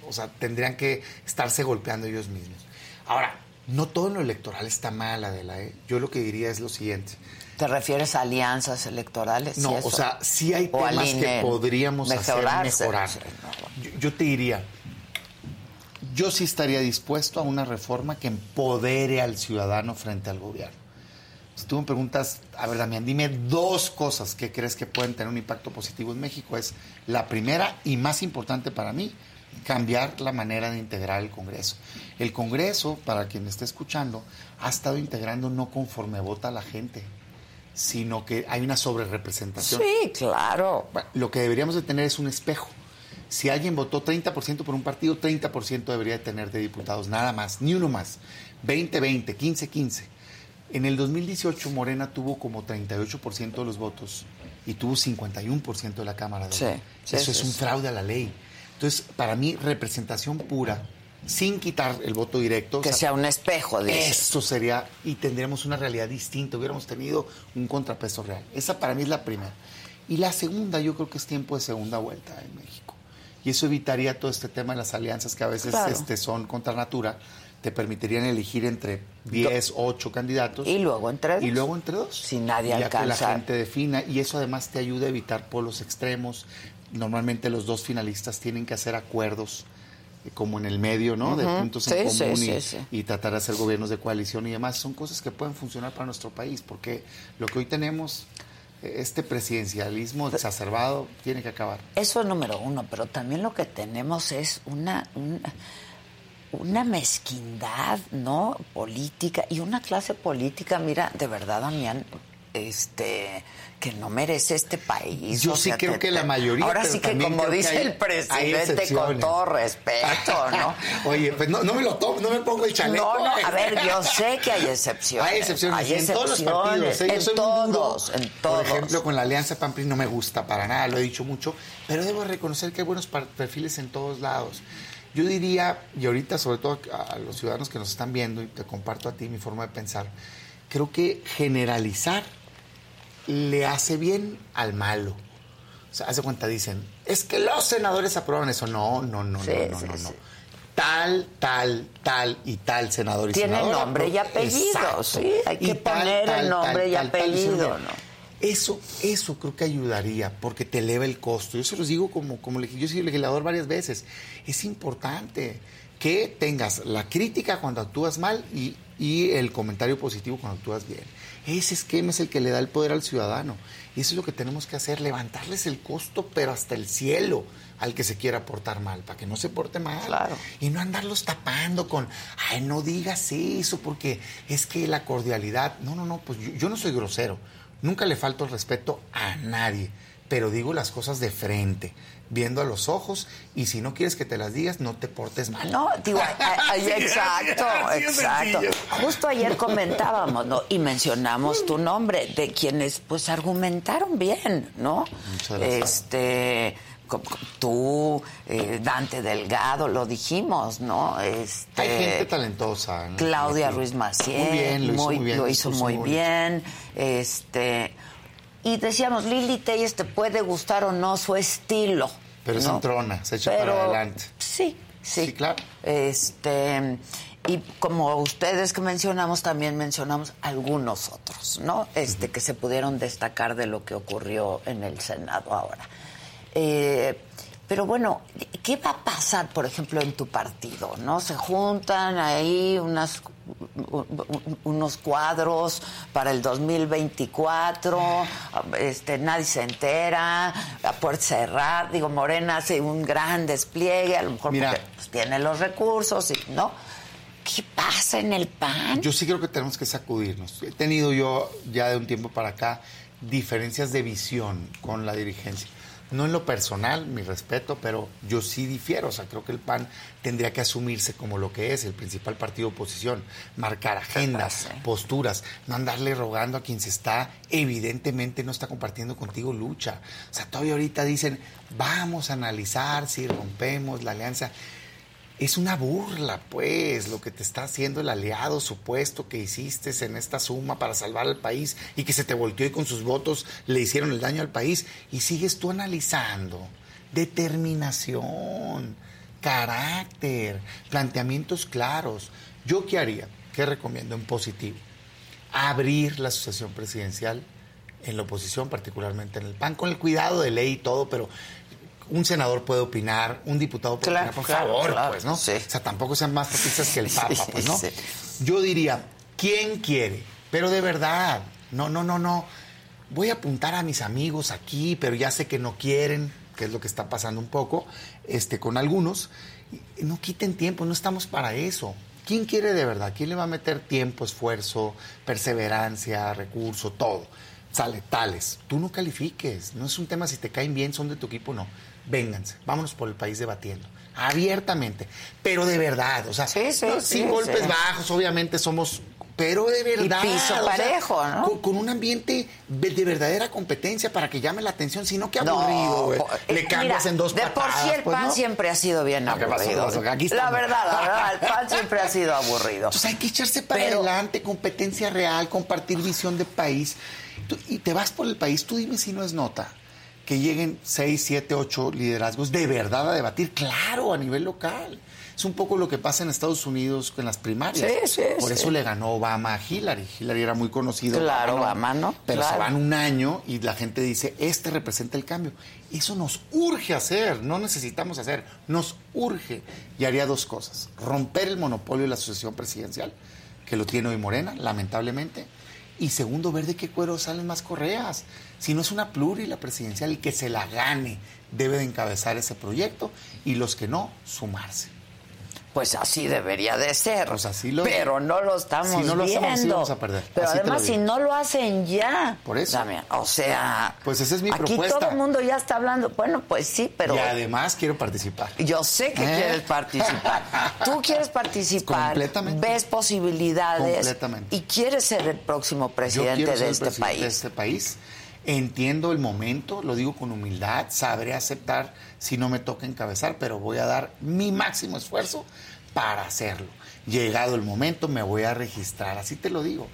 o sea, tendrían que estarse golpeando ellos mismos. Ahora, No todo en lo electoral está mal, Adela. ¿eh? Yo lo que diría es lo siguiente. ¿Te refieres a alianzas electorales? No, o sea, sí hay temas que podríamos hacer mejorar. yo te diría, yo sí estaría dispuesto a una reforma que empodere al ciudadano frente al gobierno. Si tú me preguntas, a ver, Damián, dime dos cosas que crees que pueden tener un impacto positivo en México. Es la primera y más importante para mí, cambiar la manera de integrar el Congreso. El Congreso, para quien me esté escuchando, ha estado integrando no conforme vota la gente, sino que hay una sobrerepresentación. Sí, claro. lo que deberíamos de tener es un espejo si alguien votó 30% por un partido, 30% debería tener de diputados, nada más, ni uno más. 20-20, 15-15. En el 2018 Morena tuvo como 38% de los votos y tuvo 51% de la Cámara. De sí, Eso es un fraude a la ley. Entonces, para mí, representación pura, sin quitar el voto directo. Que sea un espejo de eso. sería, y tendríamos una realidad distinta, hubiéramos tenido un contrapeso real. Esa para mí es la primera. Y la segunda, yo creo que es tiempo de segunda vuelta en México y eso evitaría todo este tema de las alianzas que a veces este, son contra natura, te permitirían elegir entre 10, 8 candidatos. Y luego entre dos. Y luego entre dos. Si nadie ya que la gente defina, y eso además te ayuda a evitar polos extremos. Normalmente los dos finalistas tienen que hacer acuerdos eh, como en el medio, ¿no? De puntos en común y, y, tratar de hacer gobiernos de coalición y demás. Son cosas que pueden funcionar para nuestro país, porque lo que hoy tenemos este presidencialismo exacerbado tiene que acabar. Eso es número uno, pero también lo que tenemos es una, una, mezquindad, ¿no? Política y una clase política, mira, de verdad, Damián, este que no merece este país. Yo sí creo que la mayoría. Ahora sí que como dice el presidente, con todo respeto, ¿no? Oye, pues no, me lo tomo, no me pongo el chaleco. No, no, a ver, yo sé que hay excepciones. Hay excepciones, en todos los partidos. ¿eh? En todos, en todos. Por ejemplo, con la Alianza PAN-PRI no me gusta para nada, lo he dicho mucho, pero debo reconocer que hay buenos perfiles en todos lados. Yo diría, y ahorita sobre todo a los ciudadanos que nos están viendo, y te comparto a ti mi forma de pensar, creo que generalizar le hace bien al malo. O sea, hace cuenta, dicen, es que los senadores aprueban eso. No, no, no, no, no, no, Tal, tal, tal y tal senador y Tiene nombre y apellido, sí. Hay que poner el nombre y apellido, ¿no? Eso, eso creo que ayudaría, porque te eleva el costo. Yo se los digo como, como yo soy legislador varias veces. Es importante que tengas la crítica cuando actúas mal y, y el comentario positivo cuando actúas bien. Ese esquema es el que le da el poder al ciudadano. Y eso es lo que tenemos que hacer, levantarles el costo, pero hasta el cielo al que se quiera portar mal, para que no se porte mal. Claro. Y no andarlos tapando con, ay, no digas eso, porque es que la cordialidad. No, no, no, pues yo no soy grosero. Nunca le falto el respeto a nadie, pero digo las cosas de frente viendo a los ojos y si no quieres que te las digas, no te portes mal. No, digo, exacto, exacto. Justo ayer comentábamos, ¿no? Y mencionamos tu nombre de quienes pues argumentaron bien, ¿no? Muchas gracias. Este tú, eh, Dante Delgado, lo dijimos, ¿no? Este, Hay gente talentosa. Claudia Ruiz Maciel. Muy bien, lo hizo muy bien. Lo hizo muy bien. Este, y decíamos, Lili Telles te puede gustar o no su estilo. Pero es entrona, se echa para adelante. Sí, sí. Sí, claro. Este, y como ustedes que mencionamos, también mencionamos algunos otros, ¿no? Este, que se pudieron destacar de lo que ocurrió en el Senado ahora. Eh, pero bueno, ¿qué va a pasar, por ejemplo, en tu partido? ¿No? Se juntan ahí unas, unos cuadros para el 2024, este, nadie se entera, a puerta cerrada, digo, Morena hace un gran despliegue, a lo mejor porque pues, tiene los recursos, y, ¿no? ¿Qué pasa en el PAN? Yo sí creo que tenemos que sacudirnos. He tenido yo ya de un tiempo para acá diferencias de visión con la dirigencia no en lo personal, mi respeto, pero yo sí difiero. O sea, creo que el PAN tendría que asumirse como lo que es, el principal partido de oposición, marcar agendas, posturas, no andarle rogando a quien se está, evidentemente no está compartiendo contigo lucha. O sea, todavía ahorita dicen, vamos a analizar si rompemos la alianza es una burla, pues, lo que te está haciendo el aliado supuesto que hiciste en esta suma para salvar al país y que se te volteó y con sus votos le hicieron el daño al país. Y sigues tú analizando. Determinación, carácter, planteamientos claros. ¿Yo qué haría? ¿qué recomiendo en positivo? Abrir la asociación presidencial en la oposición, particularmente en el PAN, con el cuidado de ley y todo, pero un senador puede opinar, un diputado puede opinar, por favor, pues, ¿no? O sea, tampoco sean más papistas que el Papa, pues, ¿no? Yo diría, ¿quién quiere? Pero de verdad, no, no, no, no. Voy a apuntar a mis amigos aquí, pero ya sé que no quieren, que es lo que está pasando un poco, este, con algunos. No quiten tiempo, no estamos para eso. ¿Quién quiere de verdad? ¿Quién le va a meter tiempo, esfuerzo, perseverancia, recurso, todo? Sale, tales. Tú no califiques. No es un tema si te caen bien, son de tu equipo, no vénganse, vámonos por el país debatiendo, abiertamente, pero de verdad, o sea, sin golpes bajos, obviamente somos, pero de verdad. Y piso parejo, ¿no? Con, un ambiente de, verdadera competencia para que llame la atención, sino que aburrido, Le eh, cambias en dos De por sí el pues, pan siempre ha sido bien aburrido. la verdad, la verdad, el pan siempre ha sido aburrido. Entonces hay que echarse para adelante, competencia real, compartir visión de país. y te vas por el país, tú dime si no es nota que lleguen seis, siete, ocho liderazgos de verdad a debatir, claro, a nivel local. Es un poco lo que pasa en Estados Unidos en las primarias. Sí, sí, Por eso le ganó Obama a Hillary. Hillary era muy conocido. Claro, Obama, ¿no? Pero se van un año y la gente dice, este representa el cambio. Eso nos urge hacer, no necesitamos hacer, nos urge. Y haría dos cosas. Romper el monopolio de la asociación presidencial, que lo tiene hoy Morena, lamentablemente. Y segundo, ver de qué cuero salen más correas. Si no es una pluri la presidencial, el que se la gane debe de encabezar ese proyecto y los que no, sumarse. Pues así debería de ser. Pues así lo, pero no lo estamos si no lo viendo. Hacemos, vamos a perder. Pero además, si no lo hacen ya. Por eso. o sea. Pues esa es mi aquí propuesta. todo el mundo ya está hablando. Bueno, pues sí, pero. Y además quiero participar. Yo sé que ¿Eh? quieres participar. Tú quieres participar. Completamente. Ves posibilidades. Completamente. Y quieres ser el próximo presidente de este país. De este país Entiendo el momento, lo digo con humildad, sabré aceptar si no me toca encabezar, pero voy a dar mi máximo esfuerzo para hacerlo. Llegado el momento, me voy a registrar, así te lo digo.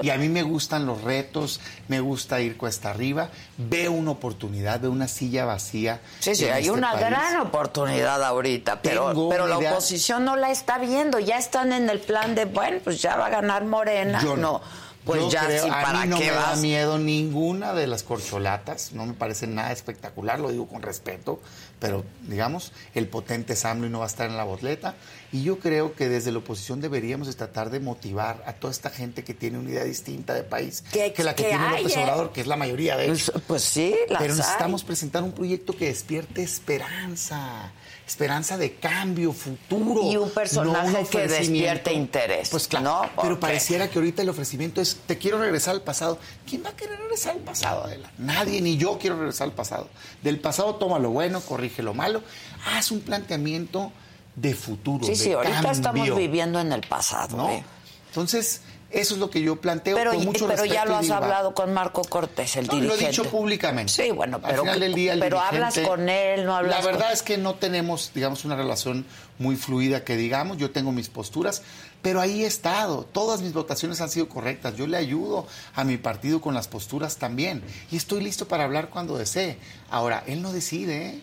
Y a mí me gustan los retos, me gusta ir cuesta arriba, veo una oportunidad, veo una silla vacía. Sí, sí, hay este una gran oportunidad ahorita, pero, pero la oposición no la está viendo, ya están en el plan de, bueno, pues ya va a ganar Morena. Yo no pues ya creo, para a mí no qué me vas? da miedo ninguna de las corcholatas, no me parece nada espectacular, lo digo con respeto, pero digamos, el potente Samlo no va a estar en la botleta. Y yo creo que desde la oposición deberíamos tratar de motivar a toda esta gente que tiene una idea distinta de país que, la que, tiene López ¿eh? Obrador, que es la mayoría de ellos. Pues, pues sí, las Pero necesitamos hay. presentar un proyecto que despierte esperanza esperanza de cambio, futuro. Y un personaje no un que despierte interés. Pues claro, ¿no? pero pareciera que ahorita el ofrecimiento es, te quiero regresar al pasado. ¿Quién va a querer regresar al pasado, Adela? Nadie, ni yo quiero regresar al pasado. Del pasado toma lo bueno, corrige lo malo, haz un planteamiento de futuro, Sí, de sí, ahorita cambio, estamos viviendo en el pasado. ¿no? ¿eh? Entonces, eso es lo que yo planteo Pero, con mucho pero ya lo has hablado con Marco Cortés, el No, lo he dirigente. dicho públicamente. Sí, bueno, Al pero, final del día, el pero hablas dirigente- con él, no hablas La verdad con- es que no tenemos, digamos, una relación muy fluida que digamos. Yo tengo mis posturas, pero ahí he estado. Todas mis votaciones han sido correctas. Yo le ayudo a mi partido con las posturas también. Y estoy listo para hablar cuando desee. Ahora, él no decide, ¿eh?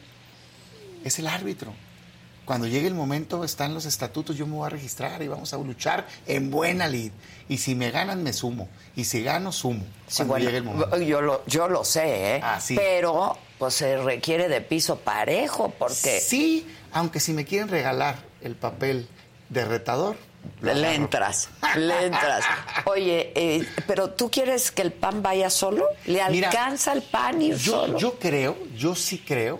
es el árbitro. Cuando llegue el momento, están los estatutos, yo me voy a registrar y vamos a luchar en buena lid. Y si me ganan, me sumo. Y si gano, sumo. Sí, bueno, llegue el momento. yo lo, yo lo sé, ¿eh? Ah, sí. Pero pues se requiere de piso parejo porque Sí, aunque si me quieren regalar el papel de retador, le agarro. entras, le entras. Oye, eh, pero tú quieres que el pan vaya solo? ¿Le Mira, alcanza el pan ir Yo, solo? yo creo, yo sí creo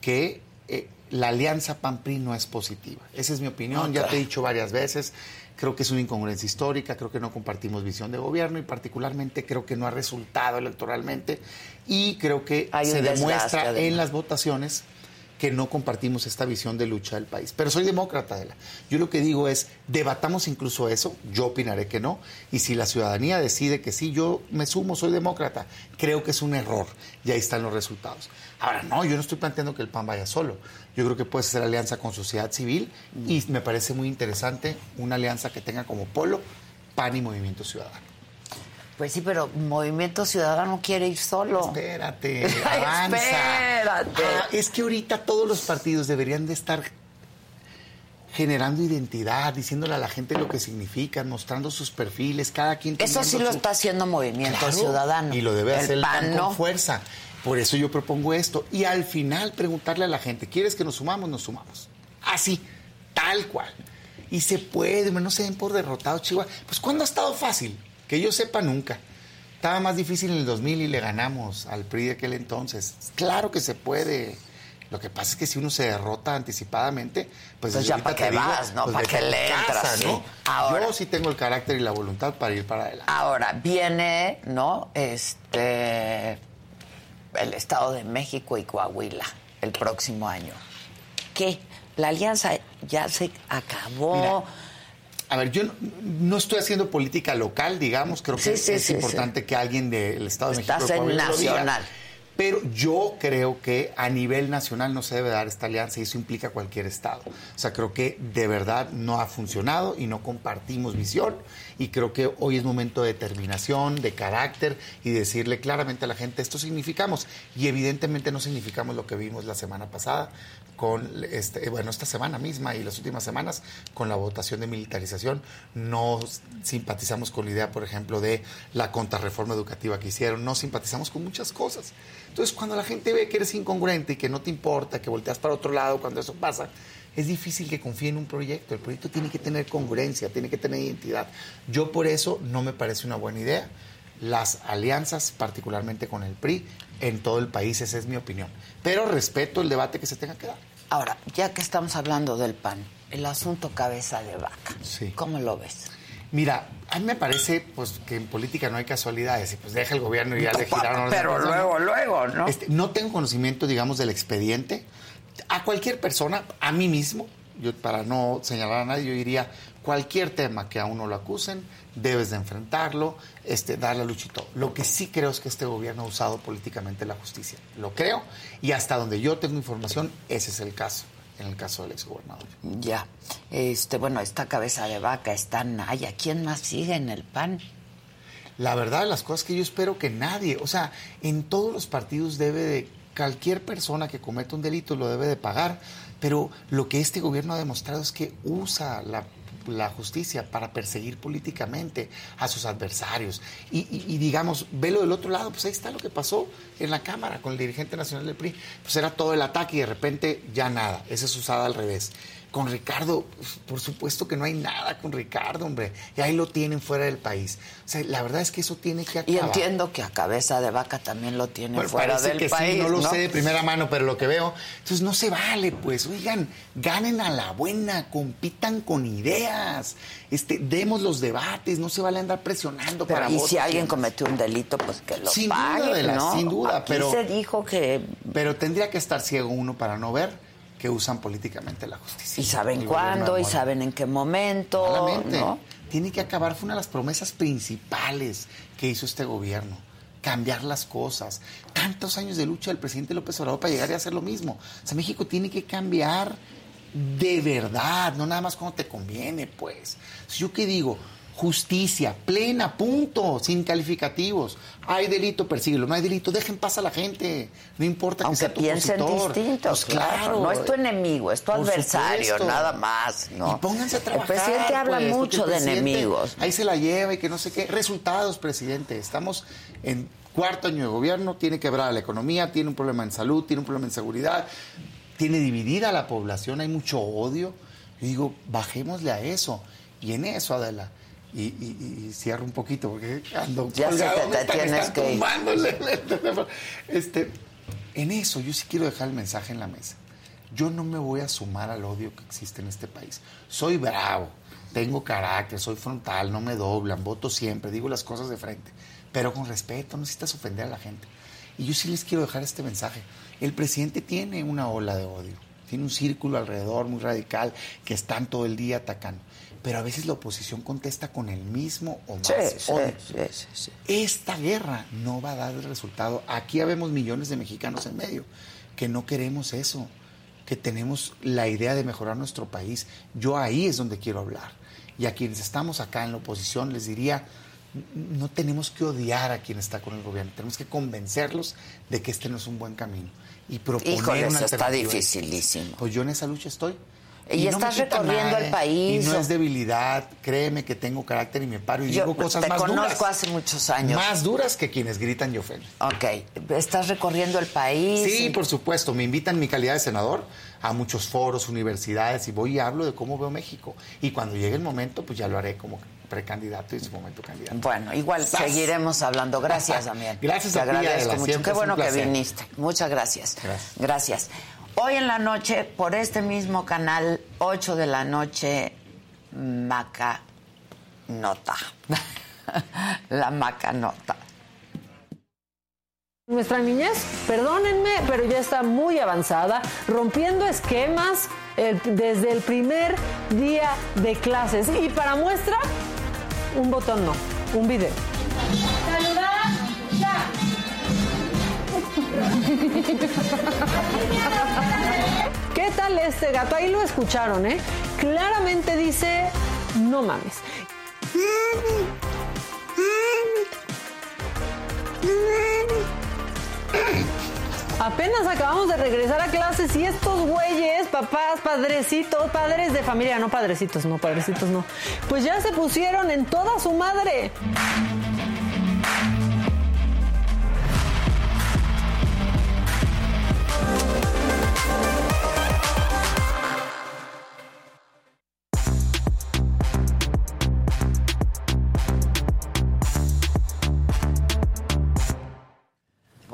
que eh, la alianza PAN-PRI no es positiva. Esa es mi opinión, ya te he dicho varias veces. Creo que es una incongruencia histórica, creo que no compartimos visión de gobierno y particularmente creo que no ha resultado electoralmente y creo que Hay se demuestra además. en las votaciones que no compartimos esta visión de lucha del país. Pero soy demócrata, Adela. Yo lo que digo es, debatamos incluso eso, yo opinaré que no, y si la ciudadanía decide que sí, yo me sumo, soy demócrata. Creo que es un error, y ahí están los resultados. Ahora, no, yo no estoy planteando que el PAN vaya solo. Yo creo que puede ser alianza con sociedad civil, y me parece muy interesante una alianza que tenga como polo PAN y Movimiento Ciudadano. Pues sí, pero Movimiento Ciudadano quiere ir solo. Espérate, avanza. Espérate. Ah, es que ahorita todos los partidos deberían de estar generando identidad, diciéndole a la gente lo que significan, mostrando sus perfiles, cada quien. Eso sí lo está haciendo Movimiento Ciudadano. Y lo debe hacer el PAN, con fuerza. Por eso yo propongo esto. Y al final preguntarle a la gente, ¿quieres que nos sumamos? Nos sumamos. Así, tal cual. Y se puede, no se den por derrotados, Chihuahua. Pues ¿cuándo ha estado fácil? Que yo sepa nunca. Estaba más difícil en el 2000 y le ganamos al PRI de aquel entonces. Claro que se puede. Lo que pasa es que si uno se derrota anticipadamente, pues, pues ya para qué vas, ¿no? Pues para qué le entras, ¿no? Yo sí tengo el carácter y la voluntad para ir para adelante. Ahora, viene, ¿no? Este el Estado de México y Coahuila el próximo año. ¿Qué? La alianza ya se acabó. a ver, yo no, estoy haciendo política local, digamos, creo que es importante que alguien del Estado de México en nacional. Pero yo creo que a nivel nacional no se debe dar esta alianza y eso implica cualquier Estado. O sea, creo que de verdad no ha funcionado y no compartimos visión y creo que hoy es momento de determinación, de carácter y decirle claramente a la gente esto significamos y evidentemente no significamos lo que vimos la semana pasada con este, bueno esta semana misma y las últimas semanas con la votación de militarización. No simpatizamos con la idea por ejemplo de la contrarreforma educativa que hicieron. No simpatizamos con muchas cosas. Entonces, cuando la gente ve que eres incongruente y que no te importa, que volteas para otro lado cuando eso pasa, es difícil que confíe en un proyecto. El proyecto tiene que tener congruencia, tiene que tener identidad. Yo por eso no me parece una buena idea las alianzas, particularmente con el PRI, en todo el país, esa es mi opinión. Pero respeto el debate que se tenga que dar. Ahora, ya que estamos hablando del PAN, el asunto cabeza de vaca, sí. ¿cómo lo ves? Mira, a mí me parece pues que en política no hay casualidades y pues deja el gobierno y ya le giraron. Pero luego, luego, ¿no? Este, no tengo conocimiento, digamos, del expediente. A cualquier persona, a mí mismo, yo para no señalar a nadie, yo diría, cualquier tema que a uno lo acusen, debes de enfrentarlo, este, dar la lucha y todo. Lo que sí creo es que este gobierno ha usado políticamente la justicia. Lo creo y hasta donde yo tengo información, ese es el caso en el caso del exgobernador. Ya. Este, bueno, esta cabeza de vaca está Naya. ¿Quién más sigue en el PAN? La verdad, las cosas que yo espero que nadie, o sea, en todos los partidos debe de, cualquier persona que cometa un delito lo debe de pagar, pero lo que este gobierno ha demostrado es que usa la justicia para perseguir políticamente a sus adversarios. Y, digamos, velo del otro lado, pues ahí está lo que pasó en la Cámara con el dirigente nacional del PRI. Pues era todo el ataque y de repente ya nada. Esa es usada al revés. Con Ricardo, por supuesto que no hay nada con Ricardo, hombre. Y ahí lo tienen fuera del país. O sea, la verdad es que eso tiene que acabar. Y entiendo que a cabeza de vaca también lo tienen fuera del que país. Sí, no lo sé de primera mano, pero lo que veo. Entonces no se vale, pues. Oigan, ganen a la buena, compitan con ideas. Este, demos los debates, no se vale andar presionando para Y si alguien cometió un delito, pues que lo sin pague, duda, Sin duda, Aquí pero. se dijo que. Pero tendría que estar ciego uno para no ver que usan políticamente la justicia. Y saben cuándo, y saben en qué momento. ¿no? Tiene que acabar, fue una de las promesas principales que hizo este gobierno. Cambiar las cosas. Tantos años de lucha del presidente López Obrador para llegar y hacer lo mismo. O sea, México tiene que cambiar de verdad, no nada más cuando te conviene, pues. ¿Yo qué digo? Justicia, plena, punto, sin calificativos. Hay delito, persíguelo. No hay delito, dejen pasar a la gente. No importa Aunque que sea tu piensen opositor. distintos, Pues claro. No es tu enemigo, es tu adversario, supuesto. nada más. ¿no? Y pónganse a trabajar. El presidente habla pues, mucho de enemigos. Ahí se la lleva y que no sé qué. Resultados, presidente. Estamos en cuarto año de gobierno, tiene quebrada la economía, tiene un problema en salud, tiene un problema en seguridad, tiene dividida la población, hay mucho odio. Yo digo, bajémosle a eso. Y en eso, Adela, y, y, y, cierro un poquito porque ando ya colgado, sé que te tienes que ir. Este, en eso yo sí quiero dejar el mensaje en la mesa. Yo no me voy a sumar al odio que existe en este país. Soy bravo, tengo carácter, soy frontal, no me doblan, voto siempre, digo las cosas de frente, pero con respeto, no necesitas ofender a la gente. Y yo sí les quiero dejar este mensaje. El presidente tiene una ola de odio, tiene un círculo alrededor muy radical que están todo el día atacando pero a veces la oposición contesta con el mismo o más sí, odio. Sí, sí, Esta guerra no va a dar el resultado. Aquí habemos millones de mexicanos en medio que no queremos eso, que tenemos la idea de mejorar nuestro país. Yo ahí es donde quiero hablar. Y a quienes estamos acá en la oposición les diría, no tenemos que odiar a quien está con el gobierno, tenemos que convencerlos de que este no es un buen camino y proponer Híjole, una eso está dificilísimo. Pues yo en esa lucha estoy. Y, estás recorriendo el país. Y no es debilidad, créeme que tengo carácter y me paro y digo cosas más duras. Te conozco hace muchos años. Más duras que quienes gritan y ofenden. Ok, estás recorriendo el país. Sí, por supuesto, me invitan en mi calidad de senador a muchos foros, universidades y voy y hablo de cómo veo México. Y cuando llegue el momento, pues ya lo haré como precandidato y en su momento candidato. Bueno, igual seguiremos hablando. Gracias, Damián. gracias Te a agradezco mucho. Qué bueno que viniste. Muchas gracias. gracias. Gracias. Hoy en la noche, por este mismo canal, 8 de la noche, Maca Nota. la Maca Nota. Nuestra niñez, perdónenme, pero ya está muy avanzada, rompiendo esquemas desde el primer día de clases. Y para muestra, un botón no, un video. Saludar ya. ¿Qué tal este gato? Ahí lo escucharon, ¿eh? Claramente dice, no mames. Apenas acabamos de regresar a clases y estos güeyes, papás, padrecitos, padres de familia, no padrecitos, no, padrecitos no, pues ya se pusieron en toda su madre.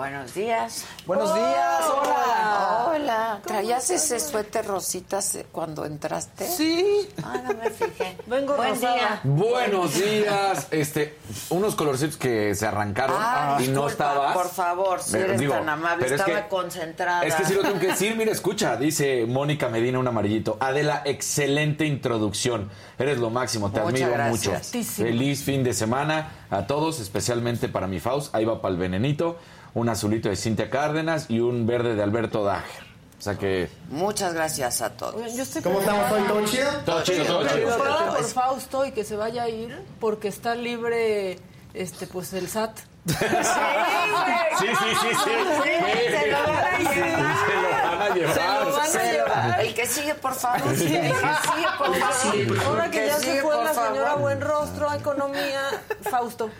Buenos días. Buenos días, hola. Hola. ¿Traías ese suéter rositas cuando entraste? Sí. Ah, no me fijé. Vengo Buen rosada. día. Buenos días. Este, unos colorcitos que se arrancaron Ah, y no estabas. Por favor, si eres digo, tan amable, es estaba que- concentrada. Es que sí lo tengo que decir, mira, escucha, dice Mónica Medina, un amarillito. Adela, excelente introducción. Eres lo máximo, te Muchas admiro gracias. mucho. Feliz fin de semana a todos, especialmente para mi Faust. Ahí va para el venenito, un azulito de Cintia Cárdenas y un verde de Alberto Dager. O sea que. Muchas gracias a todos. Oigan, yo estoy ¿Cómo estamos hoy? ¿Todo chido? Todo chido, todo chido. por Fausto y que se vaya a ir porque está libre este pues el SAT. Sí, sí, sí, sí. Se lo van a llevar. Se lo van a llevar. Se lo van a llevar. El que sigue, por favor. El que sigue, por favor. Ahora que ya se fue la señora favor. Buen Rostro a Economía, Fausto.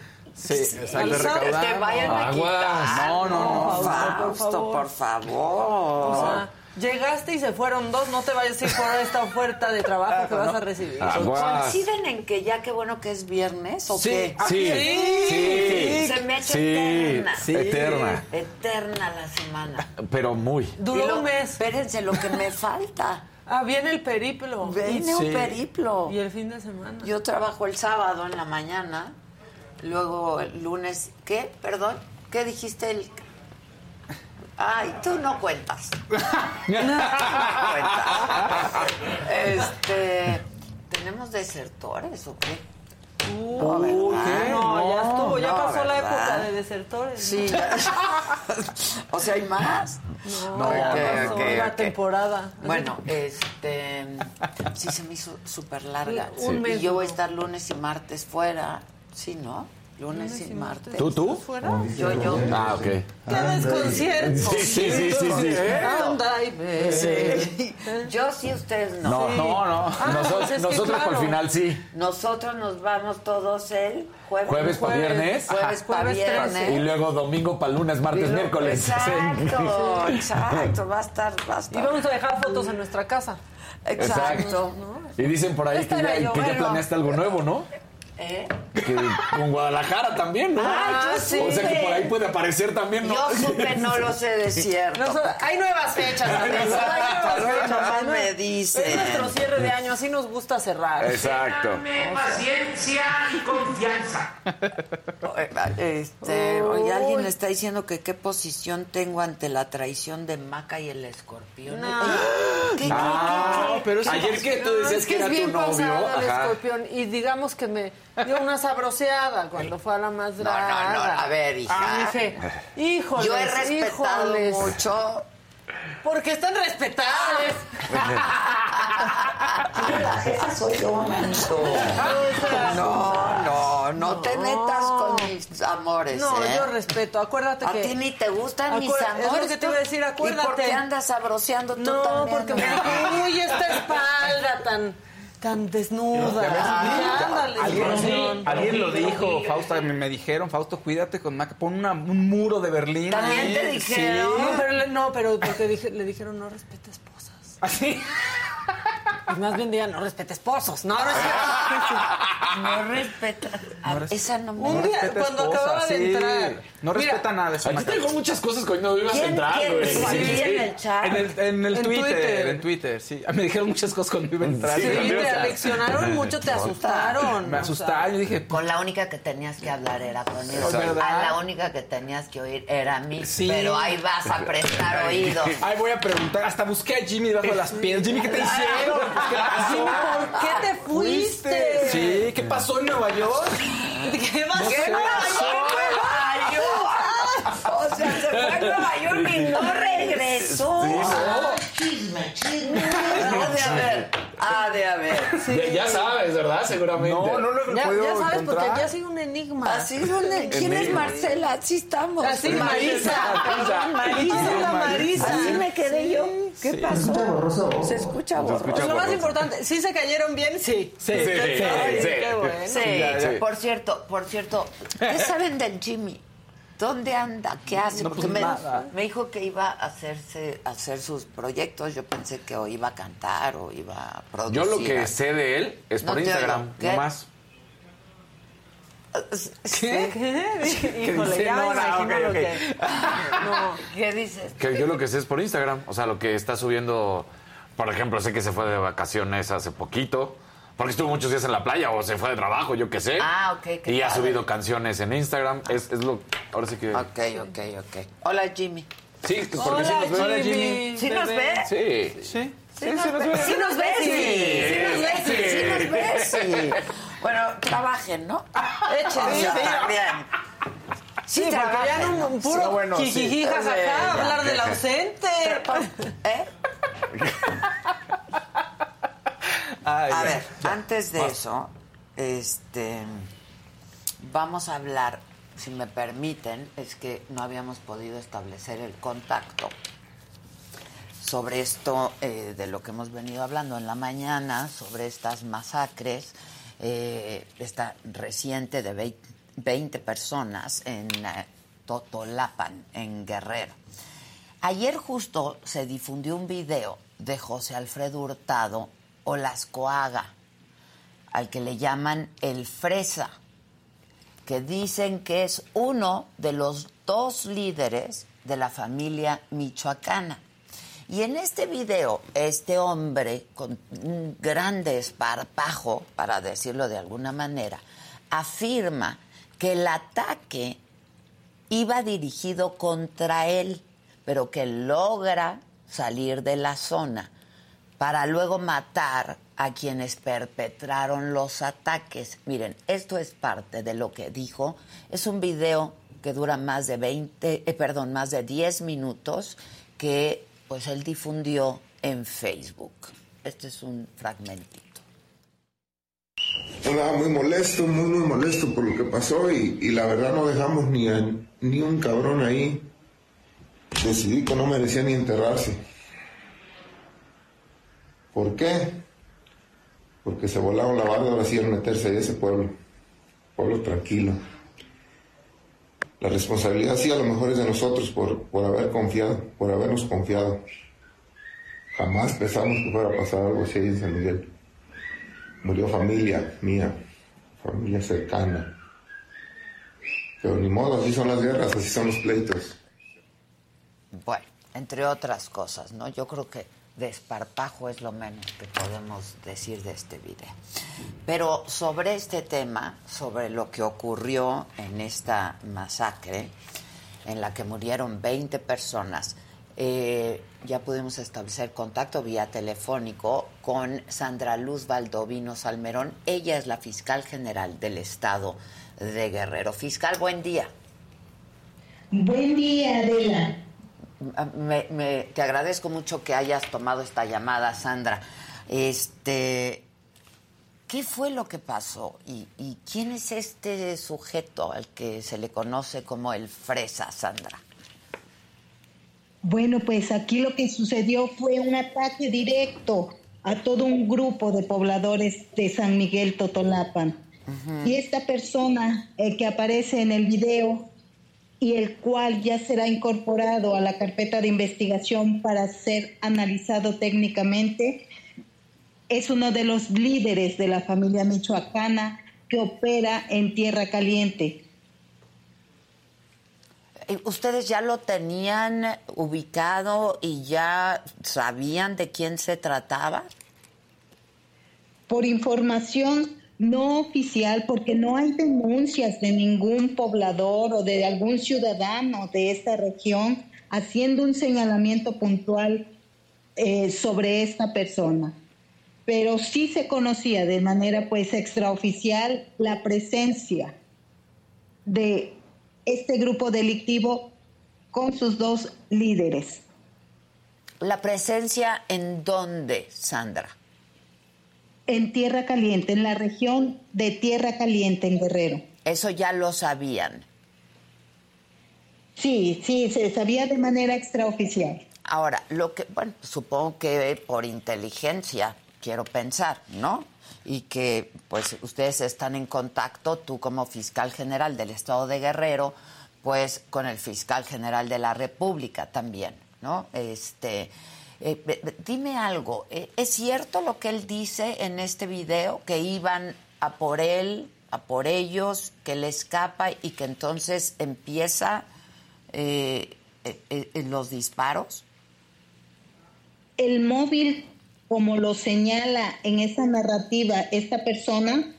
Sí, exacto. Te vayan a Aguas. quitar. No, no, no. Fausto, por favor. O sea, llegaste y se fueron dos, no te vayas a ir por esta oferta de trabajo que vas a recibir. ¿Coinciden en que ya qué bueno que es viernes o Sí, qué? sí, sí. Se me ha hecho Sí, eterna. sí. eterna. Eterna la semana. Pero muy. Duró lo- un mes. Espérense, lo que me falta. Ah, viene el periplo. Viene un periplo. Y el fin de semana. Yo trabajo el sábado en la mañana, luego el lunes, ¿qué? Perdón, ¿qué dijiste? El... Ay, tú no cuentas. No cuentas. Este, ¿tenemos desertores o qué? No, ¿verdad? No, ya estuvo, ya no, pasó la época de desertores. Sí. o sea, hay más. No, ya pasó ok, la temporada. Bueno, este sí se me hizo súper larga. Un Y yo voy a estar lunes y martes fuera. Sí, ¿no? Lunes, y martes. ¿Tú, tú? ¿Fuera? Yo, yo. Ah, ok. ¡Qué desconcierto! Sí, sí, sí, sí, sí. Anda y ve. Yo sí, ustedes no. No, no, no. pues Nosotros, es que nosotros por claro. el final sí. Nosotros nos vamos todos el jueves. Jueves pa' viernes. Jueves para Jueves viernes. 13. Y luego domingo para lunes, martes, miércoles. Exacto, exacto. Va a estar, va a Y estar. vamos a dejar fotos en nuestra casa. Exacto. Y dicen por ahí que Esta ya, planeaste algo nuevo, ¿no? ¿Eh? Que con Guadalajara también, ¿no? Ah, yo sí. O sea que por ahí puede aparecer también, ¿no? Yo supe, no lo sé de cierto. Hay nuevas fechas, Hay nuevas fechas. nomás me dicen. Es nuestro cierre de año, así nos gusta cerrar. Exacto. paciencia y confianza. Este, oye, alguien está diciendo que qué posición tengo ante la traición de Maca y el escorpión. No. ¿qué, qué, Ah, qué, qué? pero ayer que tú decías es que que era es bien tu novio. pasado el escorpión y digamos que me dio una sabroseada cuando fue a la más No, no, no, a ver, hija. Ah, dije, híjoles, Yo he respetado híjoles, mucho. Porque están respetables. Esa soy yo, manito. No, no, no te metas con mis amores. No, ¿eh? yo respeto. Acuérdate a que. A ti ni te gustan mis amores. Es lo que te iba a decir, acuérdate. ¿Y por qué andas sabroseando tú No, también? porque me dijo, uy, esta espalda tan, tan desnuda. Alguien, lo dijo, Fausto, me, me dijeron, Fausto, cuídate con Maca, pon una- un muro de Berlín. También ahí. te dijeron. No, pero, le- no, pero porque dije- le dijeron no respete esposas. Así. Y más bien digan no respete esposos. No, no es No respeta. No res- Esa no me Un día, cuando esposa, acababa de entrar. No Mira, respeta nada eso. Aquí tengo muchas cosas que hoy no ibas a ¿Quién- entrar, güey. Sí, en el chat? En el, en el En Twitter, Twitter. en Twitter, sí. Ah, Me dijeron muchas cosas cuando iba a entrar. Sí, te sea, aleccionaron mucho, te asustaron. Me asustaron, yo dije, Con la única que tenías que hablar era conmigo. A la única que tenías que oír era a mí. Sí. Pero ahí vas a prestar oído. Ay, voy a preguntar. Hasta busqué a Jimmy debajo de las piedras. Jimmy, ¿qué te hicieron? ¿Qué pasó? ¿por qué te fuiste? Sí, ¿qué pasó en Nueva York? ¿Qué pasó? ¿Qué pasó en Nueva York? O sea, se fue a Nueva York y no regresó. Chisme, chisme. De haber, ha de haber. Ya, ya sabes, ¿verdad? Seguramente. No, no lo he Ya, podido ya sabes, porque encontrar. ya sido un enigma. Así donde, ¿Quién es Marcela? Así estamos. Así, Marisa. Marisa. Marisa, la Marisa. Así me quedé yo. ¿Qué pasó? Se escucha borroso. Pues lo más importante, ¿sí se cayeron bien? Sí. Sí, Sí, sí, sí, sí. qué bueno. Sí, por cierto, por cierto, ¿qué saben del Jimmy? ¿Dónde anda? ¿Qué hace? No, Porque pues me, nada. me dijo que iba a hacerse, a hacer sus proyectos. Yo pensé que o iba a cantar o iba a producir. Yo lo que sé de él es No por te Instagram, oigo. ¿Qué? no más. ¿Qué? Híjole, dice? ya me No, no, imagino ok, lo ok. que... No. ¿Qué dices? Que yo lo que sé es por Instagram. O sea, lo que está subiendo. Por ejemplo, sé que se fue de vacaciones hace poquito. Porque estuvo muchos días en la playa o se fue de trabajo, yo qué sé. Ah, ok, qué Y ha subido canciones en Instagram. Es, es lo. Ahora sí que. Ok, ok, ok. Hola, Jimmy. Sí, porque sí Hola, nos ven. Hola, Jimmy. ¿Sí nos bebé. ves? Sí. Sí. Sí, nos ves. Sí nos ves, sí. Sí nos ves, sí. Sí nos ves, sí. Bueno, trabajen, ¿no? Échense. Bien. Sí, Sí, porque ya trabajen, no un puro Sí, bueno, sí. jijiji, jajaja, Sí, ya. hablar del ausente. ¿Eh? Ay, A ya, ver, ya. antes de eso, este, vamos a hablar, si me permiten, es que no habíamos podido establecer el contacto sobre esto eh, de lo que hemos venido hablando en la mañana, sobre estas masacres, eh, esta reciente de 20, 20 personas en eh, Totolapan, en Guerrero. Ayer justo se difundió un video de José Alfredo Hurtado Olascoaga, al que le llaman el Fresa, que dicen que es uno de los dos líderes de la familia michoacana. Y en este video, este hombre con un gran desparpajo, para decirlo de alguna manera, afirma que el ataque iba dirigido contra él, pero que logra salir de la zona para luego matar a quienes perpetraron los ataques. Miren, esto es parte de lo que dijo. Es un video que dura más de 20, eh, perdón, más de 10 minutos que pues él difundió en Facebook. Este es un fragmentito. Andaba muy molesto, muy, muy molesto por lo que pasó y, y la verdad no dejamos ni, a- ni un cabrón ahí. Decidí que no merecía ni enterrarse. ¿Por qué? Porque se volaron la barda, ahora sí al meterse ahí ese pueblo. Pueblo tranquilo. La responsabilidad sí a lo mejor es de nosotros por, por haber confiado, por habernos confiado. Jamás pensamos que fuera a pasar algo así en San Miguel. Murió familia mía, familia cercana. Pero ni modo, así son las guerras, así son los pleitos. Bueno, entre otras cosas, ¿no? Yo creo que desparpajo es lo menos que podemos decir de este video. Pero sobre este tema, sobre lo que ocurrió en esta masacre, en la que murieron 20 personas, eh, ya pudimos establecer contacto vía telefónico con Sandra Luz Valdovino Salmerón. Ella es la fiscal general del estado de Guerrero. Fiscal, buen día. Buen día, Adela. Me- me- te agradezco mucho que hayas tomado esta llamada, Sandra. Este, ¿Qué fue lo que pasó? ¿Y, ¿Y, quién es este sujeto al que se le conoce como el Fresa, Sandra? Bueno, pues aquí lo que sucedió fue un ataque directo a todo un grupo de pobladores de San Miguel Totolapan. Y esta persona eh, que aparece en el video y el cual ya será incorporado a la carpeta de investigación para ser analizado técnicamente, es uno de los líderes de la familia michoacana que opera en Tierra Caliente. Eh, ¿Ustedes ya lo tenían ubicado y ya sabían de quién se trataba? Por información no oficial, porque no hay denuncias de ningún poblador o de algún ciudadano de esta región haciendo un señalamiento puntual eh, sobre esta persona. Pero sí se conocía de manera pues extraoficial la presencia de este grupo delictivo con sus dos líderes. ¿La presencia en dónde, Sandra? En Tierra Caliente, en la región de Tierra Caliente, en Guerrero. Eso ya lo sabían. Sí, sí, se sabía de manera extraoficial. Ahora, lo que, bueno, supongo que por inteligencia, quiero pensar, ¿no? y que pues ustedes están en contacto, tú como fiscal general del Estado de Guerrero, pues con el fiscal general de la República también, ¿no? Este, eh, dime algo, eh, ¿es cierto lo que él dice en este video, que iban a por él, a por ellos, que le escapa y que entonces empieza eh, los disparos? El móvil como lo señala en esa narrativa esta persona,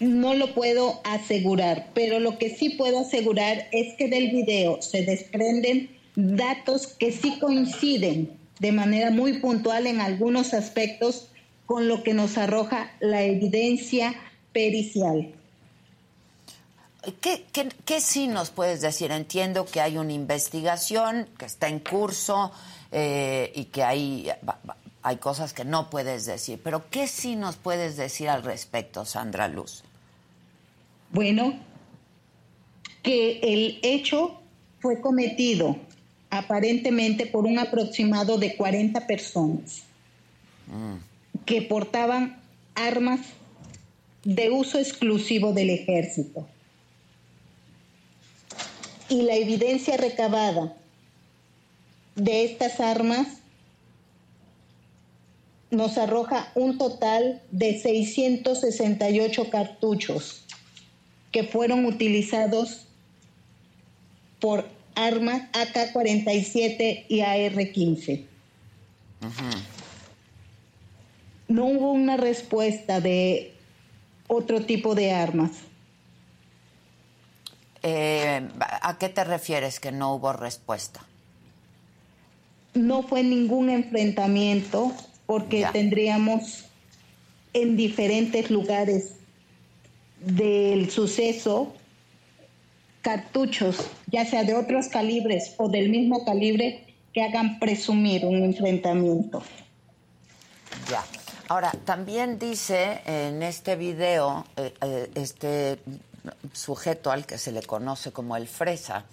no lo puedo asegurar, pero lo que sí puedo asegurar es que del video se desprenden datos que sí coinciden de manera muy puntual en algunos aspectos con lo que nos arroja la evidencia pericial. ¿Qué, qué, sí nos puedes decir? Entiendo que hay una investigación que está en curso eh, y que hay hay cosas que no puedes decir, pero ¿qué sí nos puedes decir al respecto, Sandra Luz? Bueno, que el hecho fue cometido aparentemente por un aproximado de 40 personas mm. que portaban armas de uso exclusivo del ejército. Y la evidencia recabada de estas armas nos arroja un total de 668 cartuchos que fueron utilizados por armas AK-47 y AR-15. No hubo una respuesta de otro tipo de armas. Eh, ¿A qué te refieres que no hubo respuesta? No fue ningún enfrentamiento porque tendríamos en diferentes lugares del suceso cartuchos, ya sea de otros calibres o del mismo calibre, que hagan presumir un enfrentamiento. Ya. Ahora, también dice en este video, eh, eh, este sujeto al que se le conoce como el Fresa,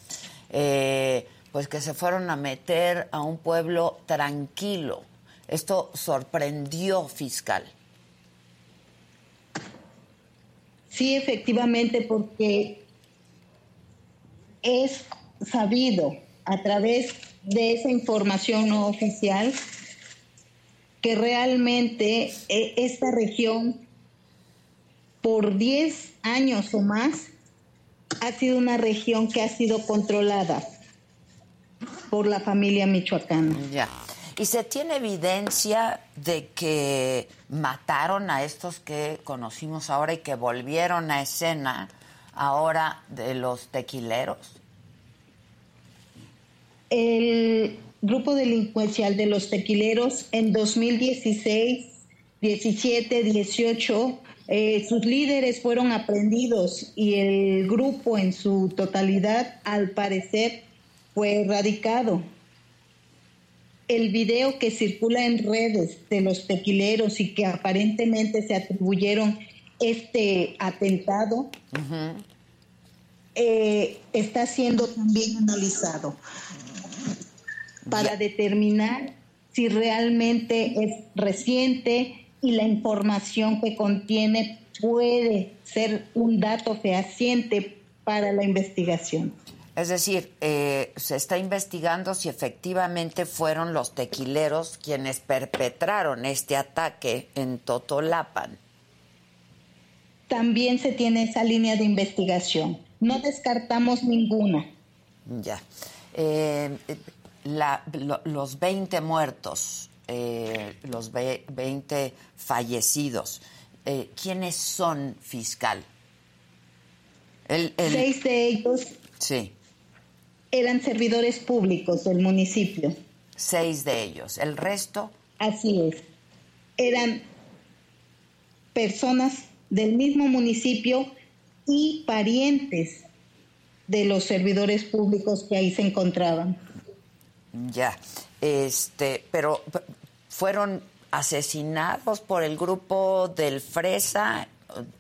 eh, pues que se fueron a meter a un pueblo tranquilo. Esto sorprendió fiscal. Sí, efectivamente, porque es sabido a través de esa información no oficial que realmente eh, esta región por 10 años o más ha sido una región que ha sido controlada por la familia michoacana. Ya. ¿Y se tiene evidencia de que mataron a estos que conocimos ahora y que volvieron a escena ahora de los tequileros? El grupo delincuencial de los tequileros en 2016, 17, 18, sus líderes fueron aprendidos y el grupo en su totalidad, al parecer, fue erradicado el video que circula en redes de los tequileros y que aparentemente se atribuyeron este atentado eh, está siendo también analizado para determinar si realmente es reciente y la información que contiene puede ser un dato fehaciente para la investigación. Es decir, eh, se está investigando si efectivamente fueron los tequileros quienes perpetraron este ataque en Totolapan. También se tiene esa línea de investigación. No descartamos ninguna. Ya. Eh, los 20 muertos, eh, los 20 fallecidos, ¿quiénes son fiscal? Seis de ellos sí eran servidores públicos del municipio. Seis de ellos. ¿El resto? Así es. Eran personas del mismo municipio y parientes de los servidores públicos que ahí se encontraban. Ya, este, pero fueron asesinados por el grupo del Fresa,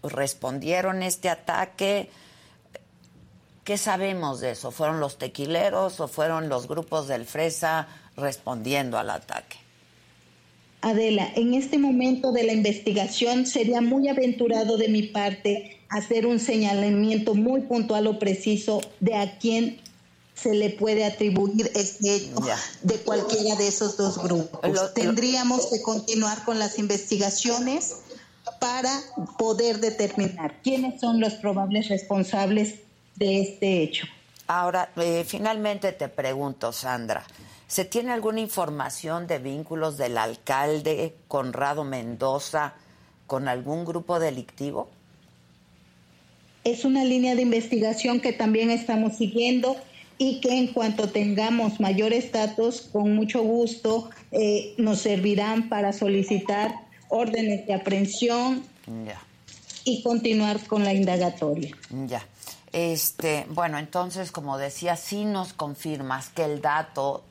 respondieron este ataque. ¿Qué sabemos de eso? ¿Fueron los tequileros o fueron los grupos del Fresa respondiendo al ataque? Adela, en este momento de la investigación sería muy aventurado de mi parte hacer un señalamiento muy puntual o preciso de a quién se le puede atribuir este hecho de cualquiera de esos dos grupos. Tendríamos que continuar con las investigaciones para poder determinar quiénes son los probables responsables de este hecho. Ahora, eh, finalmente te pregunto, Sandra, ¿se tiene alguna información de vínculos del alcalde Conrado Mendoza con algún grupo delictivo? Es una línea de investigación que también estamos siguiendo y que en cuanto tengamos mayor estatus, con mucho gusto, eh, nos servirán para solicitar órdenes de aprehensión y continuar con la indagatoria. Ya. Este, bueno, entonces, como decía, sí nos confirmas que el dato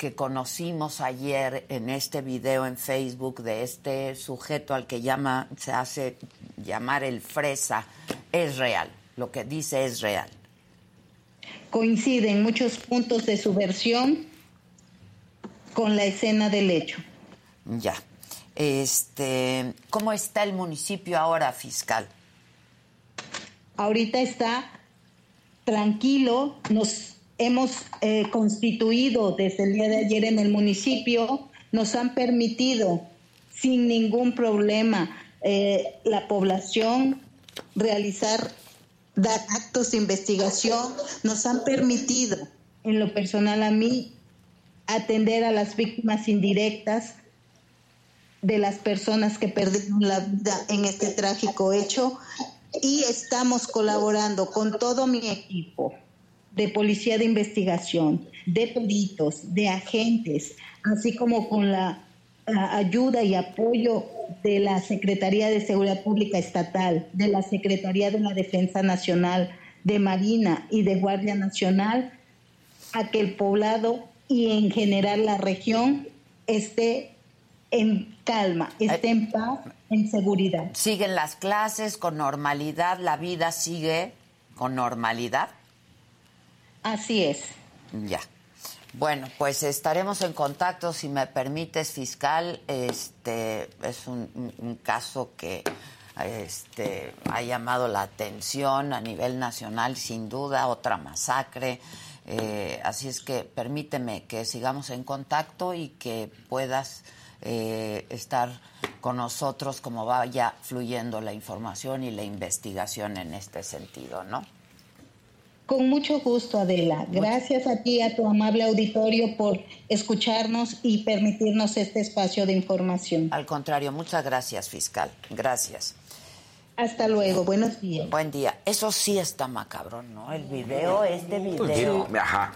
que conocimos ayer en este video en Facebook de este sujeto al que llama, se hace llamar el fresa, es real. Lo que dice es real. Coinciden muchos puntos de su versión con la escena del hecho. Ya. Este, ¿cómo está el municipio ahora, fiscal? ahorita está tranquilo, nos hemos eh, constituido desde el día de ayer en el municipio, nos han permitido sin ningún problema eh, la población realizar dar actos de investigación, nos han permitido en lo personal a mí atender a las víctimas indirectas de las personas que perdieron la vida en este trágico hecho y estamos colaborando con todo mi equipo de policía de investigación, de peritos, de agentes, así como con la, ayuda y apoyo de la Secretaría de Seguridad Pública Estatal, de la Secretaría de la Defensa Nacional, de Marina y de Guardia Nacional, a que el poblado y en general la región esté en calma, esté en paz en seguridad. ¿Siguen las clases con normalidad? ¿La vida sigue con normalidad? Así es. Ya. Bueno, pues estaremos en contacto, si me permites, fiscal. Este es un, caso que este, ha llamado la atención a nivel nacional, sin duda, otra masacre. Eh, así es que permíteme que sigamos en contacto y que puedas eh, estar con nosotros como vaya fluyendo la información y la investigación en este sentido, ¿no? Con mucho gusto, Adela. Gracias a ti, a tu amable auditorio, por escucharnos y permitirnos este espacio de información. Al contrario, muchas gracias, fiscal. Gracias. Hasta luego, buenos días. Buen día. Eso sí está macabrón, ¿no? El video, este video. Ajá.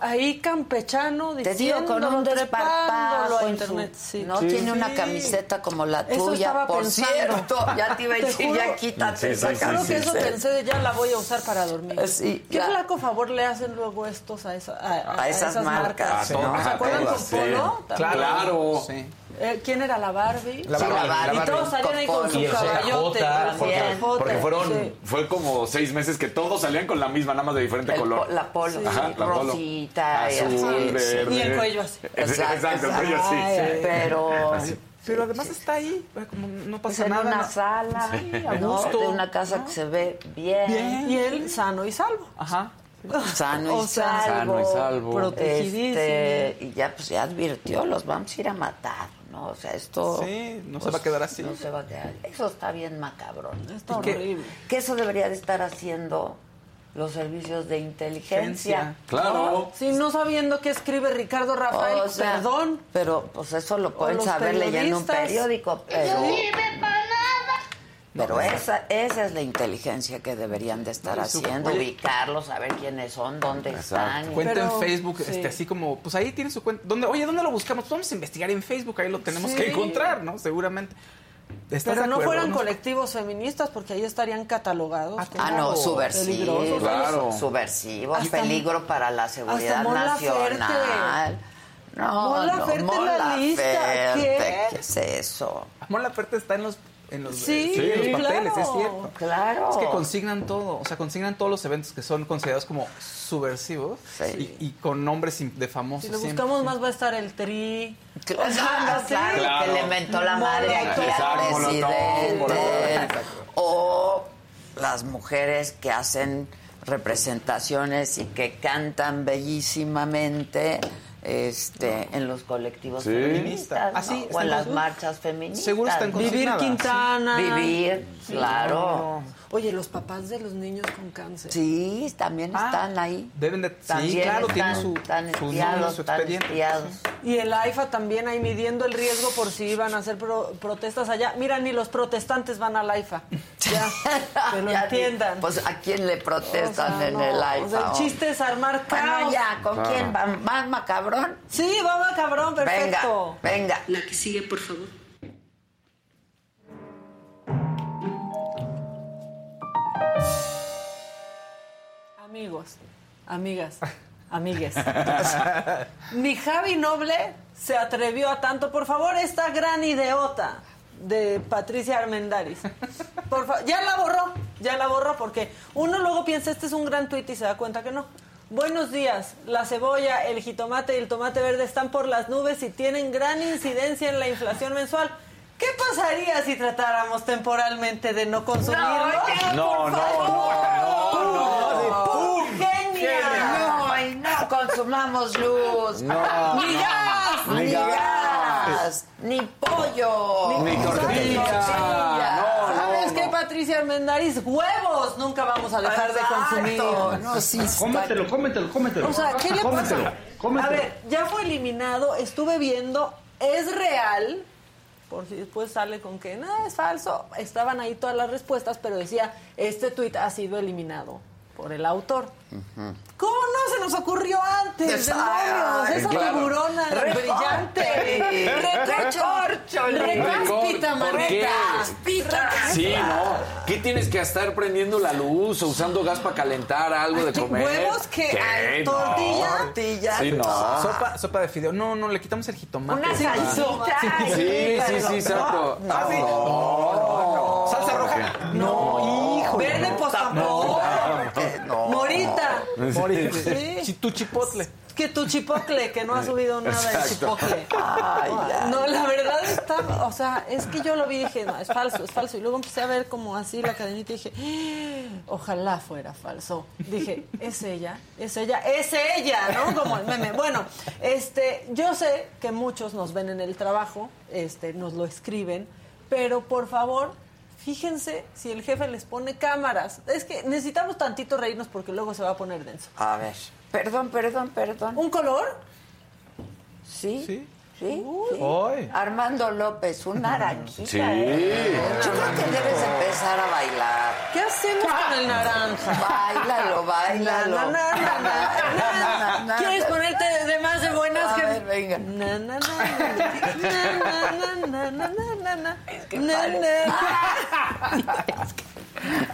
Ahí campechano Te digo, con un desparpajo a en internet. sí. No Sí. tiene una camiseta como la Eso tuya, por pensando. cierto. Ya te iba a decir, juro- ya quítate esa juro que eso pensé de ya la voy a usar para dormir. Eh, sí, ¿Qué flaco favor le hacen luego estos a, esa- a, A esas marcas, ¿Se ¿no? acuerdan con sí. Polo? Claro. Eh, ¿Quién era la Barbie? La Sí, la Barbie, Y todos salían ahí con su caballote. Porque, fueron, Sí. fue como seis meses que todos salían con la misma, nada más de diferente El color. la polo, Ajá, sí, la polo. rosita y Azul, así, verde. Y el cuello así. Exacto, el cuello así. Ay, Pero Pero además está ahí, pues, como no pues, pasa en nada. una ¿no? sala, Sí, a de una casa que se ve bien, Bien. Y él sano y salvo. Ajá. sano y O sea, salvo, Sano y salvo. Protegidísimo. Este, y ya pues ya advirtió, los vamos a ir a matar, ¿no? O sea, esto pues, Sí, no se va a quedar así. No se va a quedar. Eso está bien macabrón. Está horrible. Que eso debería de estar haciendo los servicios de inteligencia. Claro. Sí, no sabiendo qué escribe Ricardo Rafael, O sea, perdón. Pero pues eso lo pueden saber leyendo un periódico, pero pero esa esa es la inteligencia que deberían de estar haciendo, oye- ubicarlos, saber quiénes son, dónde están. Cuenta Pero, en Facebook, sí. este, así como, pues ahí tiene su cuenta. ¿Dónde, oye, ¿dónde lo buscamos? Pues vamos a investigar en Facebook, ahí lo tenemos Sí. que encontrar, ¿no? Seguramente. ¿Estás Pero no fueran no? colectivos feministas porque ahí estarían catalogados. Ah, Ah, no, subversivo, peligrosos. Claro. subversivo, Hasta- peligro para la seguridad nacional. No, Mon no, Laferte en Mon la lista, ¿qué? ¿qué es eso? Mon Laferte está en los, en los, Sí, eh, en los papeles, claro. es cierto. Claro. Es que consignan todo, o sea, consignan todos los eventos que son considerados como subversivos Sí. y, y con nombres de famosos. Si lo siempre. buscamos más va a estar el tri. Claro, O sea, sí. claro, que le mentó la madre aquí al presidente. O las mujeres que hacen representaciones y que cantan bellísimamente este, en los colectivos Sí. feministas ¿no? Ah, sí, o en las marchas feministas. Seguro están. Vivir. Quintana. Vivir, claro. Oye, los papás de los niños con cáncer. Sí, también Ah, están ahí. Deben de, sí, También claro, están, tienen su, están su espiados, nombre, su expediente. Y el AIFA también ahí midiendo el riesgo por si iban a hacer pro- protestas allá. Mira, ni los protestantes van al AIFA. Ya, que lo Ya entiendan. ni- Pues a quién le protestan O sea, en no, el o iPhone. sea, el chiste es armar Bueno, caos. ya, ¿con Claro. quién? ¿Van, van macabrón? Sí, vamos, cabrón, perfecto. Venga, venga. La que sigue, por favor. Amigos, amigas, amigues. Ni Javi Noble se atrevió a tanto. Por favor, esta gran ideota de Patricia Armendaris. Por fa- ya la borró, ya la borró porque uno luego piensa, este es un gran tuit y se da cuenta que no. Buenos días, la cebolla, el jitomate y el tomate verde están por las nubes y tienen gran incidencia en la inflación mensual. ¿Qué pasaría si tratáramos temporalmente de no consumirlo? No, no, no, no, ¡Pum! ¡Genia! No, y no consumamos luz. No, ni no, gas, ni ni, gas. gas, ni pollo, Ni tortilla. tortilla. No, no, ¿Sabes no. qué, Patricia Armendaris? Huevos nunca vamos a dejar de consumir. No, sí Cómetelo, cómetelo, cómetelo. O sea, ¿qué le Cómetelo, pasa? cómetelo. A ver, ya fue eliminado, estuve viendo, es real, por si después sale con que no, es falso. Estaban ahí todas las respuestas, pero decía, este tuit ha sido eliminado por el autor. ¿Cómo no se nos ocurrió antes? ¡Demonios! Esa claro. tiburona Recorte. brillante. Recorcho. Recáspita. Recáspita. Sí, no. ¿Qué tienes que estar prendiendo la luz o usando gas para calentar algo de ¿Qué comer? huevos qué? ¿Qué? No. tortilla. Tortilla. Sí, no. Sopa, sopa de fideo. No, no, le quitamos el jitomate. Una salsita. Sí, sí, sí, exacto. No, Ah, sí. no, ¿Salsa roja? No, hijo. Verde postapó. no. Morita. Sí. Sí. Tu chipotle. Que tu chipocle, que no ha subido nada de. Ay, ya. No, la verdad está, o sea, es que yo lo vi y dije, no, es falso, es falso. Y luego empecé a ver como así la cadenita y dije, "Ah, ojalá fuera falso. Dije, es ella, es ella, es ella, ¿no? Como el meme. Bueno, este, yo sé que muchos nos ven en el trabajo, este, nos lo escriben, pero por favor, fíjense si el jefe les pone cámaras. Es que necesitamos tantito reírnos porque luego se va a poner denso. A ver. Perdón, perdón, perdón. ¿Un color? ¿Sí? Sí. ¿Sí? Armando López, un naranjita. Sí. ¿eh? Yo creo que debes empezar a bailar. ¿Qué hacemos con el naranja. Báilalo, báilalo. Na, na, na. ¿Quieres ponerte venga. Na, na, na, na, Es que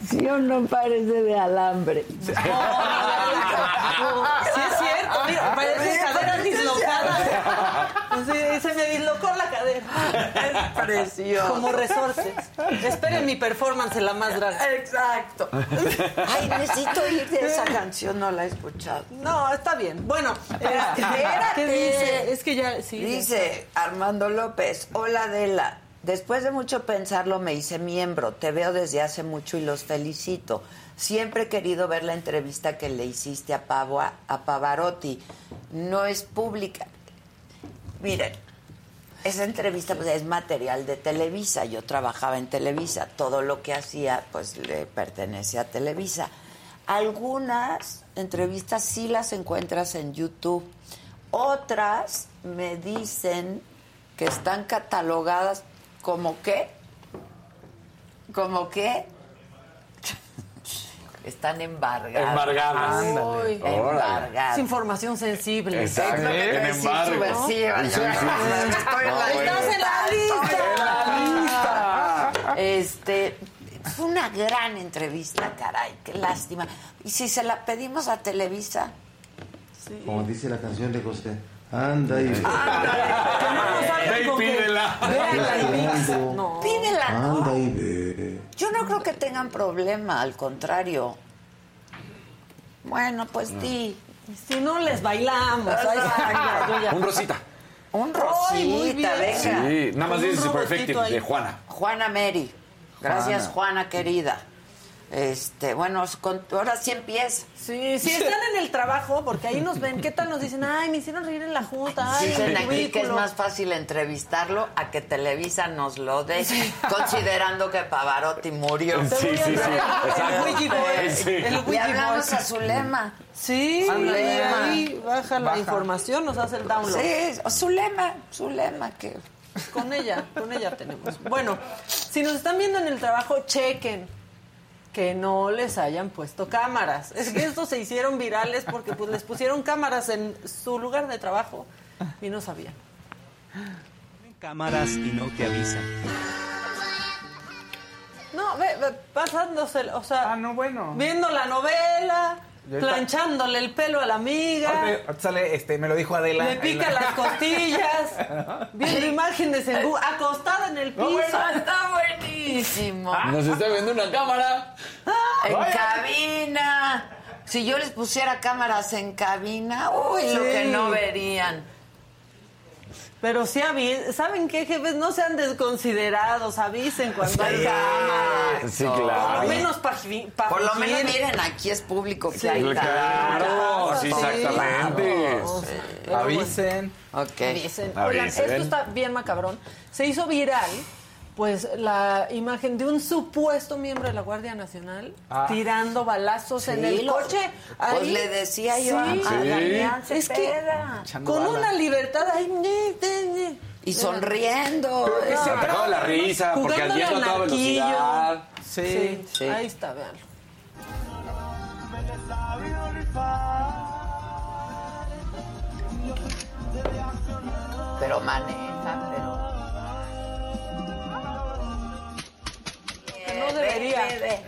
¿Sí o no parece de alambre? sí es cierto, parece Sí, se me dislocó la cadera. Es precioso. Como resortes. Esperen mi performance la más grande. Exacto. Ay, necesito ir de esa canción, no la he escuchado. No, está bien. Bueno, Espérate. ¿qué dice? Es que ya, sí. Dice Armando López, hola Adela, después de mucho pensarlo me hice miembro, te veo desde hace mucho y los felicito. Siempre he querido ver la entrevista que le hiciste a, Pavo, a Pavarotti. No es pública. Miren, esa entrevista pues, es material de Televisa. Yo trabajaba en Televisa. Todo lo que hacía pues le pertenece a Televisa. Algunas entrevistas sí las encuentras en YouTube. Otras me dicen que están catalogadas como qué. ¿Como qué? Están embargadas. Embargadas. Uy. Embargadas. Es información sensible. Exacto. En sí, embargo. subversiva, Sí, sí, sí. Estoy en No, la bueno. Estás en la lista. Estoy en la lista. Este, fue una gran entrevista, caray, qué lástima. Y si se la pedimos a Televisa, Como dice la canción de José. Anda y ve. No Ve y pídela. Ando. No. pídela, ¿no? Anda y ve. Yo no creo que tengan problema, al contrario. Bueno, pues di. Si no les bailamos. Ahí está, ya, yo ya. Un rosita. Un rosita, venga. Sí, nada más Con un dice robotito Perfective ahí. de Juana. Juana Mary. Gracias, Juana. Juana, querida. Este, bueno, con- ahora sí empieza. Sí, si están en el trabajo, porque ahí nos ven, ¿qué tal nos dicen? Ay, me hicieron reír en la junta. Ay, Dicen aquí que es cubículo". más fácil entrevistarlo a que Televisa nos lo dé, considerando que Pavarotti murió. Sí, sí, sí. Sí. El Y Ouija hablamos a Zulema. Sí, Zulema. ahí baja la información, nos hace el download. Sí, Zulema, Zulema, que... Con ella, con ella tenemos. Bueno, si nos están viendo en el trabajo, chequen que no les hayan puesto cámaras. Es que estos se hicieron virales porque pues, les pusieron cámaras en su lugar de trabajo y no sabían. cámaras y no te avisan. No, ve, ve, pasándose, o sea, Ah, no, bueno. viendo la novela, planchándole el pelo a la amiga, sale, este, me lo dijo Adela. le pica la- las costillas, viendo imágenes en Google, acostada en el piso. Está buenísimo. Nos está viendo una cámara. En cabina. Si yo les pusiera cámaras en cabina, uy, lo que no verían. Pero sí, avi- ¿saben qué, jefes? No sean desconsiderados, avisen cuando hay cámaras. Sí, Por lo claro. menos para Por lo menos, miren, aquí es público hay Claro, sí, exactamente. Avisen. Ok. Dicen, oigan, Avisen. esto está bien macabrón. Se hizo viral, pues, la imagen de un supuesto miembro de la Guardia Nacional Ah. tirando balazos en Sí, el coche. Pues Ahí. le decía yo a, Sí. a Damián Es que con bala. una libertad ahí. ni- ni- ni. Y sonriendo. Se atacaba la risa porque Jugándole yendo a toda al velocidad. Sí. Sí, Sí. ahí está, vean. Pero maneja, debería.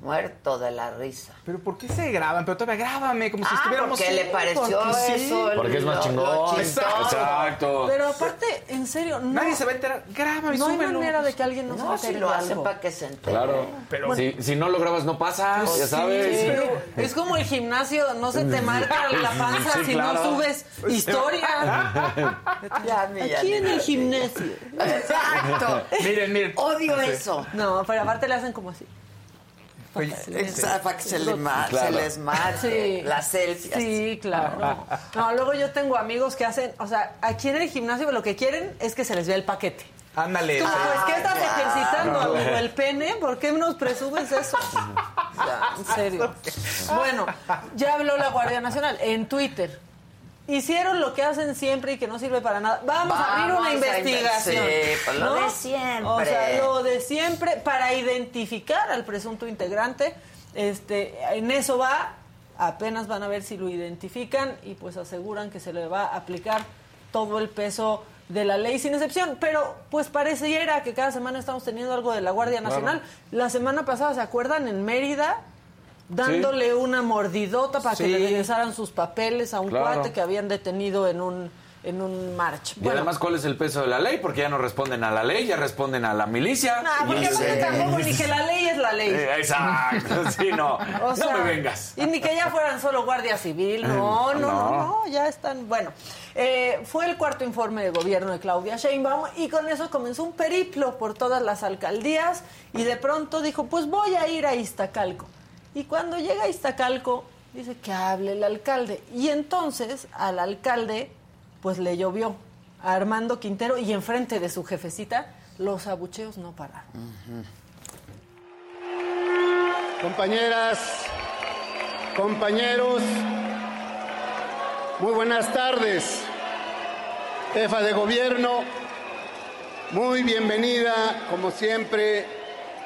Muerto de la risa. Pero ¿por qué se graban? Pero todavía grábame, como si Ah, estuviéramos... porque le pareció porque sí. eso. Porque es más lo- chingón. lo. Exacto. Pero aparte, en serio, no, Nadie se va a enterar. Grábame, no hay manera de que alguien no, se No, si entere lo de hacen para que se entere. Claro. Pero- si, si no lo grabas, no pasa, ya sabes. Sí, es como el gimnasio, no se te marca la panza Sí, si claro. no subes historia. Ya, ya, Aquí en ni- el gimnasio. Exacto. Miren, miren. Odio eso. No, pero aparte le hacen como así. Para que se, le se les marque Sí. las selfies. Sí, claro. No, luego yo tengo amigos que hacen, o sea, aquí en el gimnasio lo que quieren es que se les vea el paquete. Ándale. Tú, pues, ¿qué estás claro. ejercitando, amigo? ¿El pene? ¿Por qué nos presumes eso? Ya, en serio. Bueno, ya habló la Guardia Nacional en Twitter. Hicieron lo que hacen siempre y que no sirve para nada. Vamos, a abrir una a investigación. sí, pues lo ¿no? de siempre. O sea, lo de siempre para identificar al presunto integrante. Este, en eso va, apenas van a ver si lo identifican y pues aseguran que se le va a aplicar todo el peso de la ley sin excepción, pero pues pareciera que cada semana estamos teniendo algo de la Guardia Claro. Nacional. La semana pasada, ¿se acuerdan? En Mérida, dándole una mordidota para que le regresaran sus papeles a un Claro. cuate que habían detenido en un, en un march. Y además, ¿cuál es el peso de la ley? Porque ya no responden a la ley, ya responden a la milicia. No, porque tampoco ni que la ley es la ley. Eh, Exacto, sí, no. O sea, no me vengas. Y ni que ya fueran solo Guardia Civil, no, no, no, No. no, ya están. Bueno, eh, fue el cuarto informe de gobierno de Claudia Sheinbaum y con eso comenzó un periplo por todas las alcaldías y de pronto dijo, pues voy a ir a Iztacalco. Y cuando llega a Iztacalco, dice que hable el alcalde. Y entonces al alcalde, pues le llovió a Armando Quintero y enfrente de su jefecita, los abucheos no pararon. Compañeras, compañeros, muy buenas tardes. Jefa de gobierno, muy bienvenida, como siempre,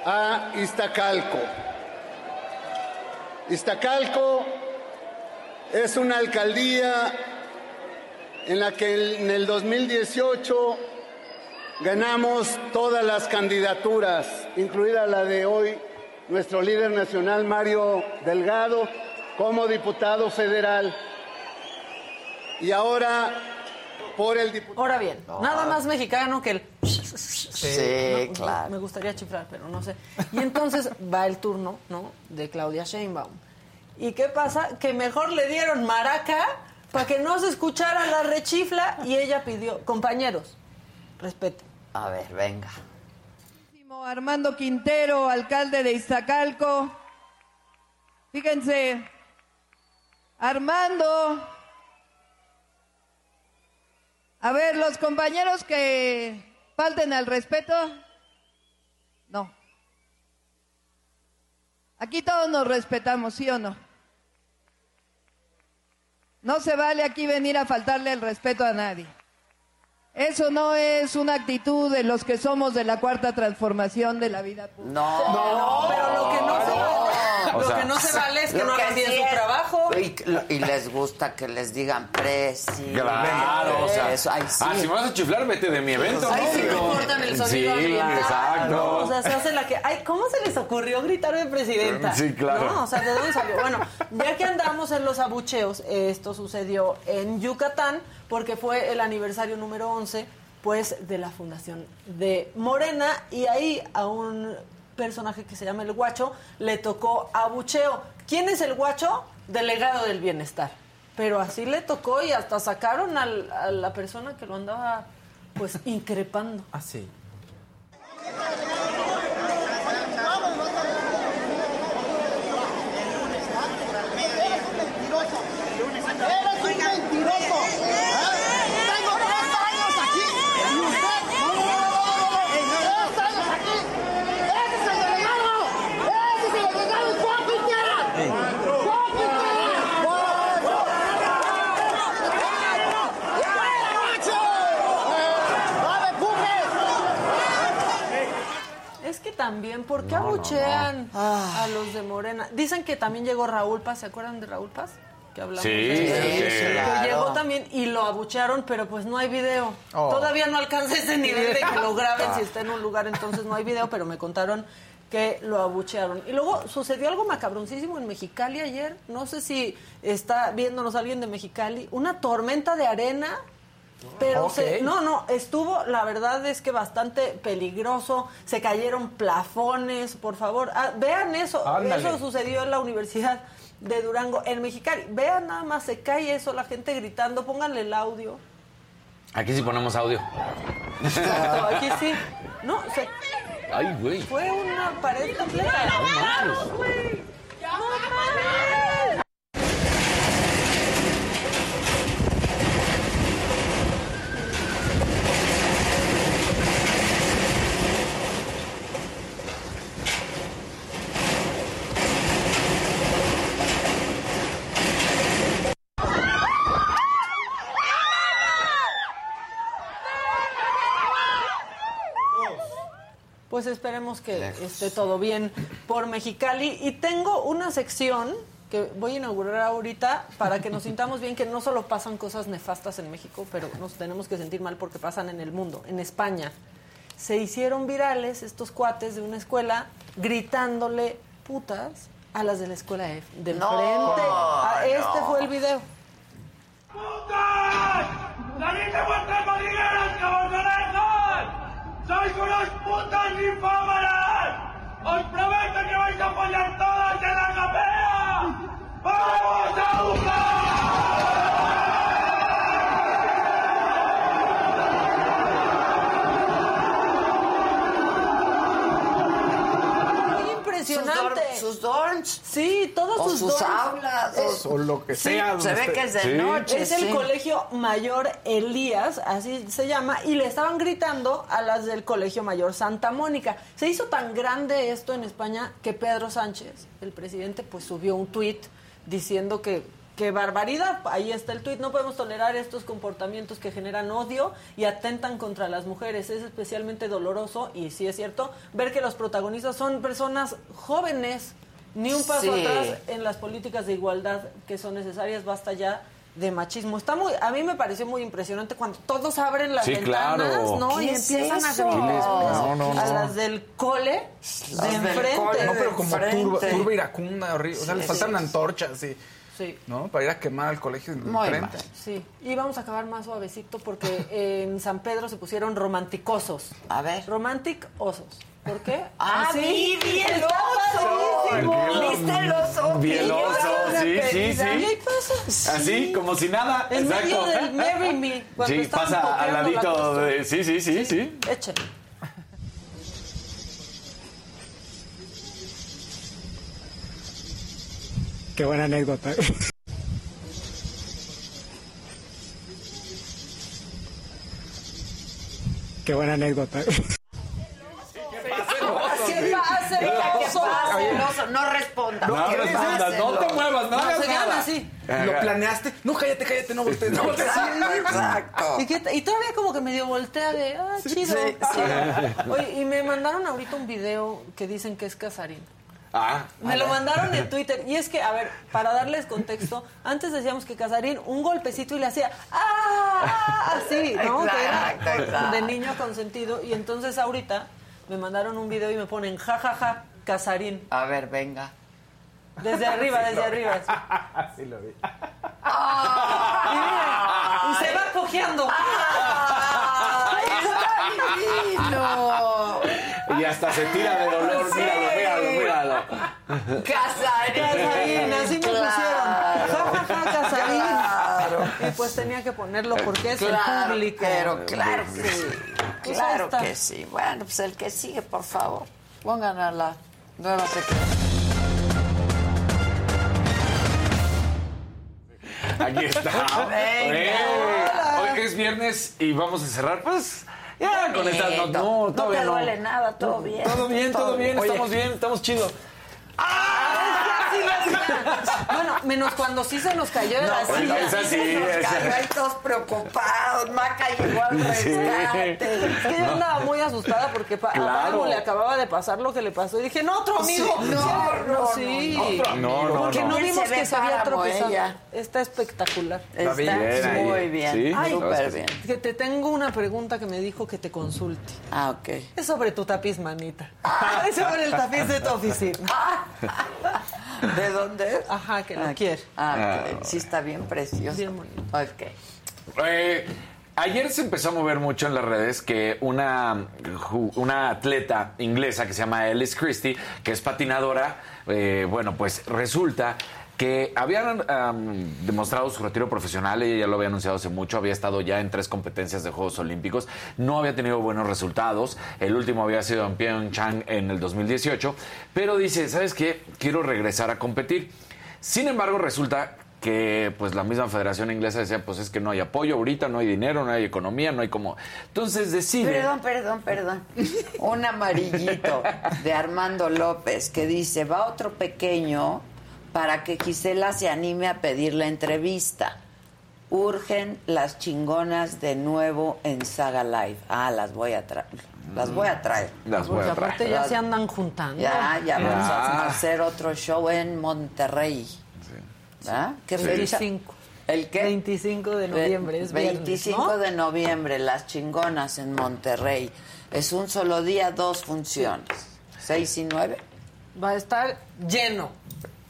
a Iztacalco. Iztacalco es una alcaldía en la que en el 2018 ganamos todas las candidaturas, incluida la de hoy nuestro líder nacional Mario Delgado como diputado federal. Y ahora por el diputado. Ahora bien, nada más mexicano que el. Sí, No, claro. Me gustaría chiflar, pero no sé. Y entonces va el turno, ¿no? De Claudia Sheinbaum. ¿Y qué pasa? Que mejor le dieron maraca para que no se escuchara la rechifla y ella pidió, compañeros, respeten. A ver, venga. Armando Quintero, alcalde de Iztacalco. Fíjense, Armando. A ver, los compañeros que falten al respeto. No. Aquí todos nos respetamos, ¿sí o no? No se vale aquí venir a faltarle el respeto a nadie. Eso no es una actitud de los que somos de la cuarta transformación de la vida pública. No, No, pero lo que no se vale, lo sea, que no se vale es que no hagan bien su trabajo. Y, y les gusta que les digan presidente. Claro, o sea, Eso, ay, sí. ah, si me vas a chiflar, vete de mi evento, ¿no? sí cortan el Sí, exacto. O sea, se hace la que. Ay, ¿cómo se les ocurrió gritarme presidenta? Sí, claro. No, o sea, ¿de dónde salió? Bueno, ya que andamos en los abucheos, esto sucedió en Yucatán porque fue el aniversario número 11, pues, de la fundación de Morena y ahí a un personaje que se llama el Guacho le tocó abucheo. ¿Quién es el Guacho? Delegado del bienestar. Pero así le tocó y hasta sacaron a la persona que lo andaba, pues, increpando. Ah, sí. Eres un mentiroso. Tengo 30 años aquí. Y usted. No, no, no, no, no. 30 años aquí. Ese es el delegado. Ese es el delegado. Juan Quintera. Juan Es que también, ¿por qué No, no, abuchean a los de Morena? Dicen que también llegó Raúl Paz, ¿se acuerdan de Raúl Paz? Que hablamos Sí, de sí, claro. llegó también y lo abuchearon, pero pues no hay video. Oh. Todavía no alcanza ese nivel de que lo graben si está en un lugar, entonces no hay video, pero me contaron que lo abuchearon. Y luego sucedió algo macabroncísimo en Mexicali ayer, no sé si está viéndonos alguien de Mexicali, una tormenta de arena pero se- no, no, estuvo, la verdad es que bastante peligroso, se cayeron plafones, por favor, ah, vean eso, Ándale. eso sucedió en la Universidad de Durango, en Mexicali, vean nada más, se cae eso, la gente gritando, pónganle el audio, Aquí sí ponemos audio. Exacto, aquí sí, no, se, Ay, güey. fue una pared completa. Pues esperemos que esté todo bien por Mexicali. Y tengo una sección que voy a inaugurar ahorita para que nos sintamos bien que no solo pasan cosas nefastas en México, pero nos tenemos que sentir mal porque pasan en el mundo. En España se hicieron virales estos cuates de una escuela gritándole putas a las de la escuela F, del No, frente. Ah, este fue el video. ¡Salid de vuestras madrigueras, cabrones! ¡Sois unos putos ninfómanas! ¡Os prometo que vais a apoyar todas en la capea! ¡Vamos a buscar! Impresionante. Sus, dorms. Sí, todos O sus, sus dorms. aulas, Es- o lo que sí, sea. se ve esté. que es de noche. Es el sí. colegio mayor Elías, así se llama, y le estaban gritando a las del colegio mayor Santa Mónica. Se hizo tan grande esto en España que Pedro Sánchez, el presidente, pues subió un tuit diciendo que qué barbaridad, ahí está el tuit, no podemos tolerar estos comportamientos que generan odio y atentan contra las mujeres. Es especialmente doloroso, y sí es cierto, ver que los protagonistas son personas jóvenes. Ni un paso Sí. atrás en las políticas de igualdad que son necesarias, basta ya de machismo. Está muy, a mí me pareció muy impresionante cuando todos abren las Sí, ventanas, claro. ¿no? ¿Qué Y empiezan a No, no, a las del cole de del enfrente. cole, No, pero como turba, turba iracunda, horrible. O sea, Sí, les faltan sí. antorchas, sí. Sí. ¿No? Para ir a quemar al colegio de Muy enfrente. mal. Sí, y vamos a acabar más suavecito porque en San Pedro se pusieron romanticosos. A ver. Romantic osos. ¿Por qué? Ah, Así. vi, vi el oso. ¿Viste el oso? Vi el oso, sí, sí, Y ahí sí. pasa. Así, como si nada. En medio Exacto. del Marry Me. cuando Sí, pasa al la ladito cuestión. de... Sí, sí, sí, sí. Échale. Qué buena anécdota. Qué buena anécdota. No responda. No pase no te muevas, no No, se así. ¿Lo planeaste? No, cállate, cállate, no voltees, no voltees. Exacto, exacto. ¿Y, todavía como que medio voltea de, ah, chido. sí, sí. Oye, y me mandaron ahorita un video que dicen que es Casarín. Ah, Me lo mandaron en Twitter. Y es que, a ver, para darles contexto, antes decíamos que Casarín, un golpecito y le hacía ¡ah! Así, ¿no? Que era de niño consentido. Y entonces ahorita me mandaron un video y me ponen ja, ja, ja, Casarín. A ver, venga. Desde arriba, desde arriba. así. Sí lo vi. Y miren, y se va cojeando. ¡Ay, está divino! Y hasta se tira de dolor. Sí. Míralo, Casarín, así me pusieron. Ja, ja, ja, Casarín. Claro. Y pues tenía que ponerlo porque es Claro, el público. pero claro que sí. Pues Claro que sí. Bueno, pues el que sigue, por favor. Pongan a la nueva secretaria. Aquí está. Venga. Hoy es viernes y vamos a cerrar, pues. Ya, con estas no, no, no todavía te no. duele nada, todo bien. Todo bien, todo bien, estamos bien, estamos chidos. Hacía. Bueno, menos cuando sí se nos cayó de la pues, silla. esa sí, Nos esa. cayó ahí todos preocupados. Maca llegó al Sí. rescate. Es que yo andaba muy asustada porque pa- a Claro. Pablo le acababa de pasar lo que le pasó. Y dije, no, otro amigo. Sí, no, no, sí. no, otro No, no, Porque no. no vimos que se había páramo tropezado. ella. Está espectacular. Está bien ahí. muy bien. Sí, Ay, súper bien. Que te tengo una pregunta que me dijo que te consulte. Ah, ok. Es sobre tu tapiz, manita. Es sobre el tapiz de tu oficina. ¿De dónde es? Ajá, que lo Ah, quiere. Ah, ok. sí está bien precioso. Bien bonito. Ok. Eh, ayer se empezó a mover mucho en las redes que una, una atleta inglesa que se llama Alice Christie, que es patinadora, eh, bueno, pues resulta que habían demostrado su retiro profesional, ella ya lo había anunciado hace mucho, había estado ya en tres competencias de Juegos Olímpicos, no había tenido buenos resultados, el último había sido en Pyeongchang en el 2018, pero dice, ¿sabes qué? Quiero regresar a competir. Sin embargo, resulta que pues la misma Federación Inglesa decía, pues es que no hay apoyo ahorita, no hay dinero, no hay economía, no hay como... Entonces decide... Perdón, perdón, perdón. Un amarillito de Armando López que dice, va otro pequeño para que Gisela se anime a pedir la entrevista. Urgen las chingonas de nuevo en Saga Live. Ah, las voy a traer. Las voy a traer. Las voy a traer. aparte ya se andan juntando. Ya, ya Ya. vamos a hacer otro show en Monterrey. ¿Ah? ¿Qué Sí. fecha? 25. ¿El qué? 25 de noviembre, es viernes, 25 ¿no? de noviembre, Las Chingonas en Monterrey. Es un solo día, dos funciones. ¿Seis y nueve? Va a estar lleno.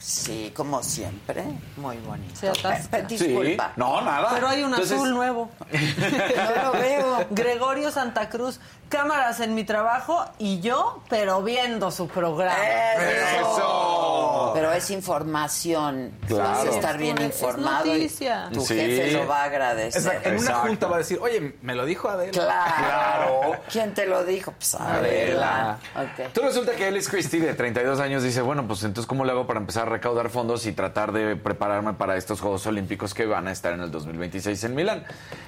Sí, como siempre. Muy bonito. Se atasca. Disculpa. Sí. No, nada. Pero hay un Entonces- azul nuevo. No lo veo. Gregorio Santa Cruz, cámaras en mi trabajo y yo, pero viendo su programa. ¡Eso! Pero es información. Claro. A estar bien Es informado. y noticia. Tu Sí. jefe lo va a agradecer. Exacto. En una Exacto. junta va a decir, oye, me lo dijo Adela. Claro. ¿Quién te lo dijo? Pues Adela. Ok. Tú resulta que Ellis Christie, de 32 años, dice, bueno, pues entonces, ¿cómo le hago para empezar a recaudar fondos y tratar de prepararme para estos Juegos Olímpicos que van a estar en el 2026 en Milán?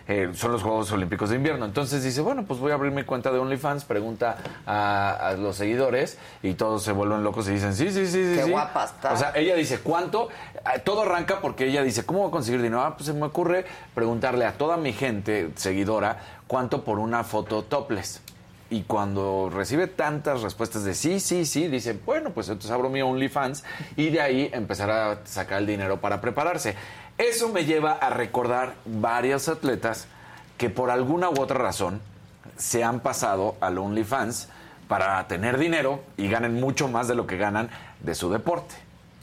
Eh, son los Juegos Olímpicos de invierno. Entonces dice, bueno, pues voy a abrir mi cuenta de OnlyFans, pregunta a, a los seguidores y todos se vuelven locos y dicen, sí, sí, sí, sí. Qué sí". guapa está. O sea, ella dice, ¿cuánto? Ah, Todo arranca porque ella dice, ¿cómo voy a conseguir dinero? Ah, pues se me ocurre preguntarle a toda mi gente seguidora cuánto por una foto topless. Y cuando recibe tantas respuestas de sí, sí, sí, dice, bueno, pues entonces abro mi OnlyFans y de ahí empezar a sacar el dinero para prepararse. Eso me lleva a recordar varios atletas que por alguna u otra razón se han pasado al OnlyFans para tener dinero y ganen mucho más de lo que ganan de su deporte.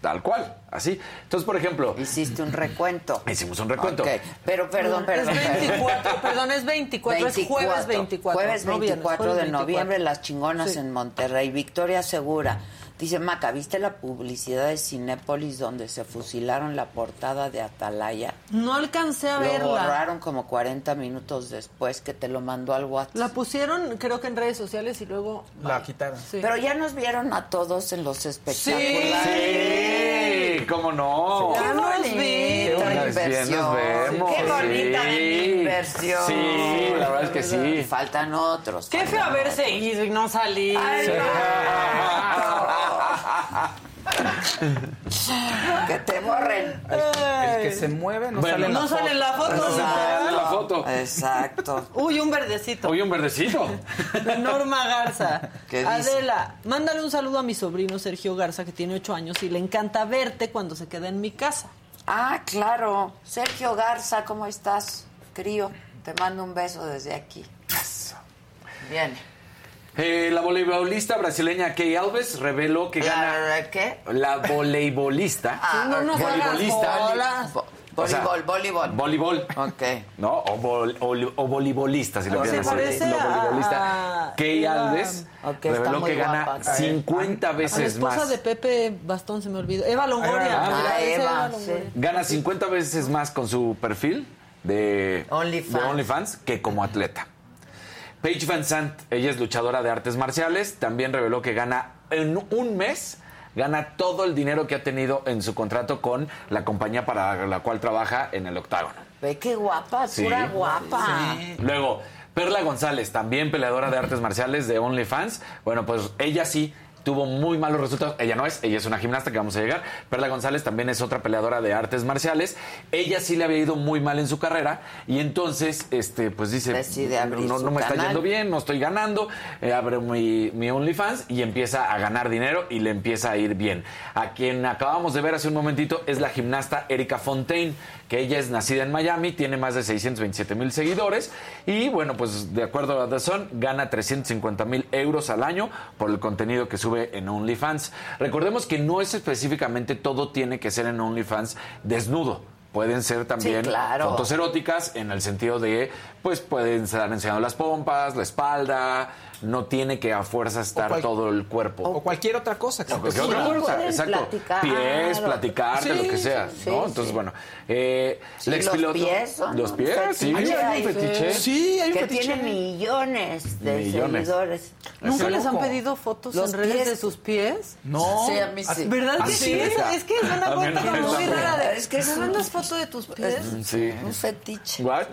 Tal cual, así. Entonces, por ejemplo, Hiciste un recuento. hicimos un recuento. Ok, Pero perdón, perdón, es perdón. 24, perdón, es 24, es jueves 24. Jueves no 24 viernes, jueves de 24. noviembre, Las Chingonas Sí. en Monterrey. Victoria Segura. Dice, Maca, ¿viste la publicidad de Cinépolis donde se fusilaron la portada de Atalaya? No alcancé a Lo verla. borraron como 40 minutos después que te lo mandó al WhatsApp. La pusieron, creo que en redes sociales y luego. La quitaron. Sí. Pero ya nos vieron a todos en los espectáculos. Sí, cómo no. Ya nos. Qué bonita bien inversión. nos vemos. Qué bonita Sí. inversión. Sí, la verdad es que sí. Faltan otros. Qué feo haberse ido y no salir. Que te borren. El que se mueve no Bueno, sale en la no foto. sale en la foto. No se sale en la foto. Exacto. Uy, un verdecito. Oye, un verdecito. Norma Garza. ¿Qué dice? Adela, mándale un saludo a mi sobrino Sergio Garza, que tiene ocho años y le encanta verte cuando se queda en mi casa. Ah, claro. Sergio Garza, ¿cómo estás, crío? Te mando un beso desde aquí. Bien. Eh, la voleibolista brasileña Kay Alves reveló que gana. ¿La qué? La voleibolista. Ah, no hagas voleibolista. Voleibol, voleibol. Voleibol. Ok. ¿No? O, vol- o- o voleibolista, si lo Se quieren decir. parece No, a- voleibolista. a- Kay a- Alves Ok, está reveló que gana guapa. 50 A la veces esposa más. de Pepe Bastón se me olvidó. Eva Longoria. Ah, Mira, dice Eva, Longoria. sí. Gana 50 veces más con su perfil de OnlyFans. de OnlyFans que como atleta. Paige Van Sant, ella es luchadora de artes marciales, también reveló que gana en un mes gana todo el dinero que ha tenido en su contrato con la compañía para la cual trabaja en el octágono. Ve qué guapa, Sí. pura guapa. Luego, Perla González, también peleadora de artes marciales de OnlyFans. Bueno, pues ella sí tuvo muy malos resultados. Ella no es, ella es una gimnasta que vamos a llegar. Perla González también es otra peleadora de artes marciales. Ella sí le había ido muy mal en su carrera y entonces, este, pues dice, Decide abrir no, no me está yendo bien, no estoy ganando. Eh, abre mi, mi OnlyFans y empieza a ganar dinero y le empieza a ir bien. A quien acabamos de ver hace un momentito es la gimnasta Erika Fontaine, que ella es nacida en Miami, tiene más de 627 mil seguidores y bueno, pues de acuerdo a The Sun, gana 350 mil euros al año por el contenido que sube en OnlyFans. Recordemos que no es específicamente todo tiene que ser en OnlyFans desnudo. Pueden ser también Sí, claro. fotos eróticas en el sentido de, pues pueden estar enseñando las pompas, la espalda, no tiene que a fuerza estar cual- todo el cuerpo. O cualquier otra cosa. que O cualquier se otra cosa, exacto. platicar. Pies, platicarte, Sí, lo que sea, sí, ¿no? Entonces, sí. bueno, eh, los pies son Los pies, sí, hay un fetiche. Sí, hay un que fetiche. tiene millones de Millones. seguidores. ¿Nunca les han pedido fotos Los en redes pies. de sus pies? No. Sí, a mí sí. ¿Verdad que ¿Ah, sí? Es que es una cosa me muy rara. Es que es ¿Me un- mandas foto de tus pies? Sí. Un fetiche. What?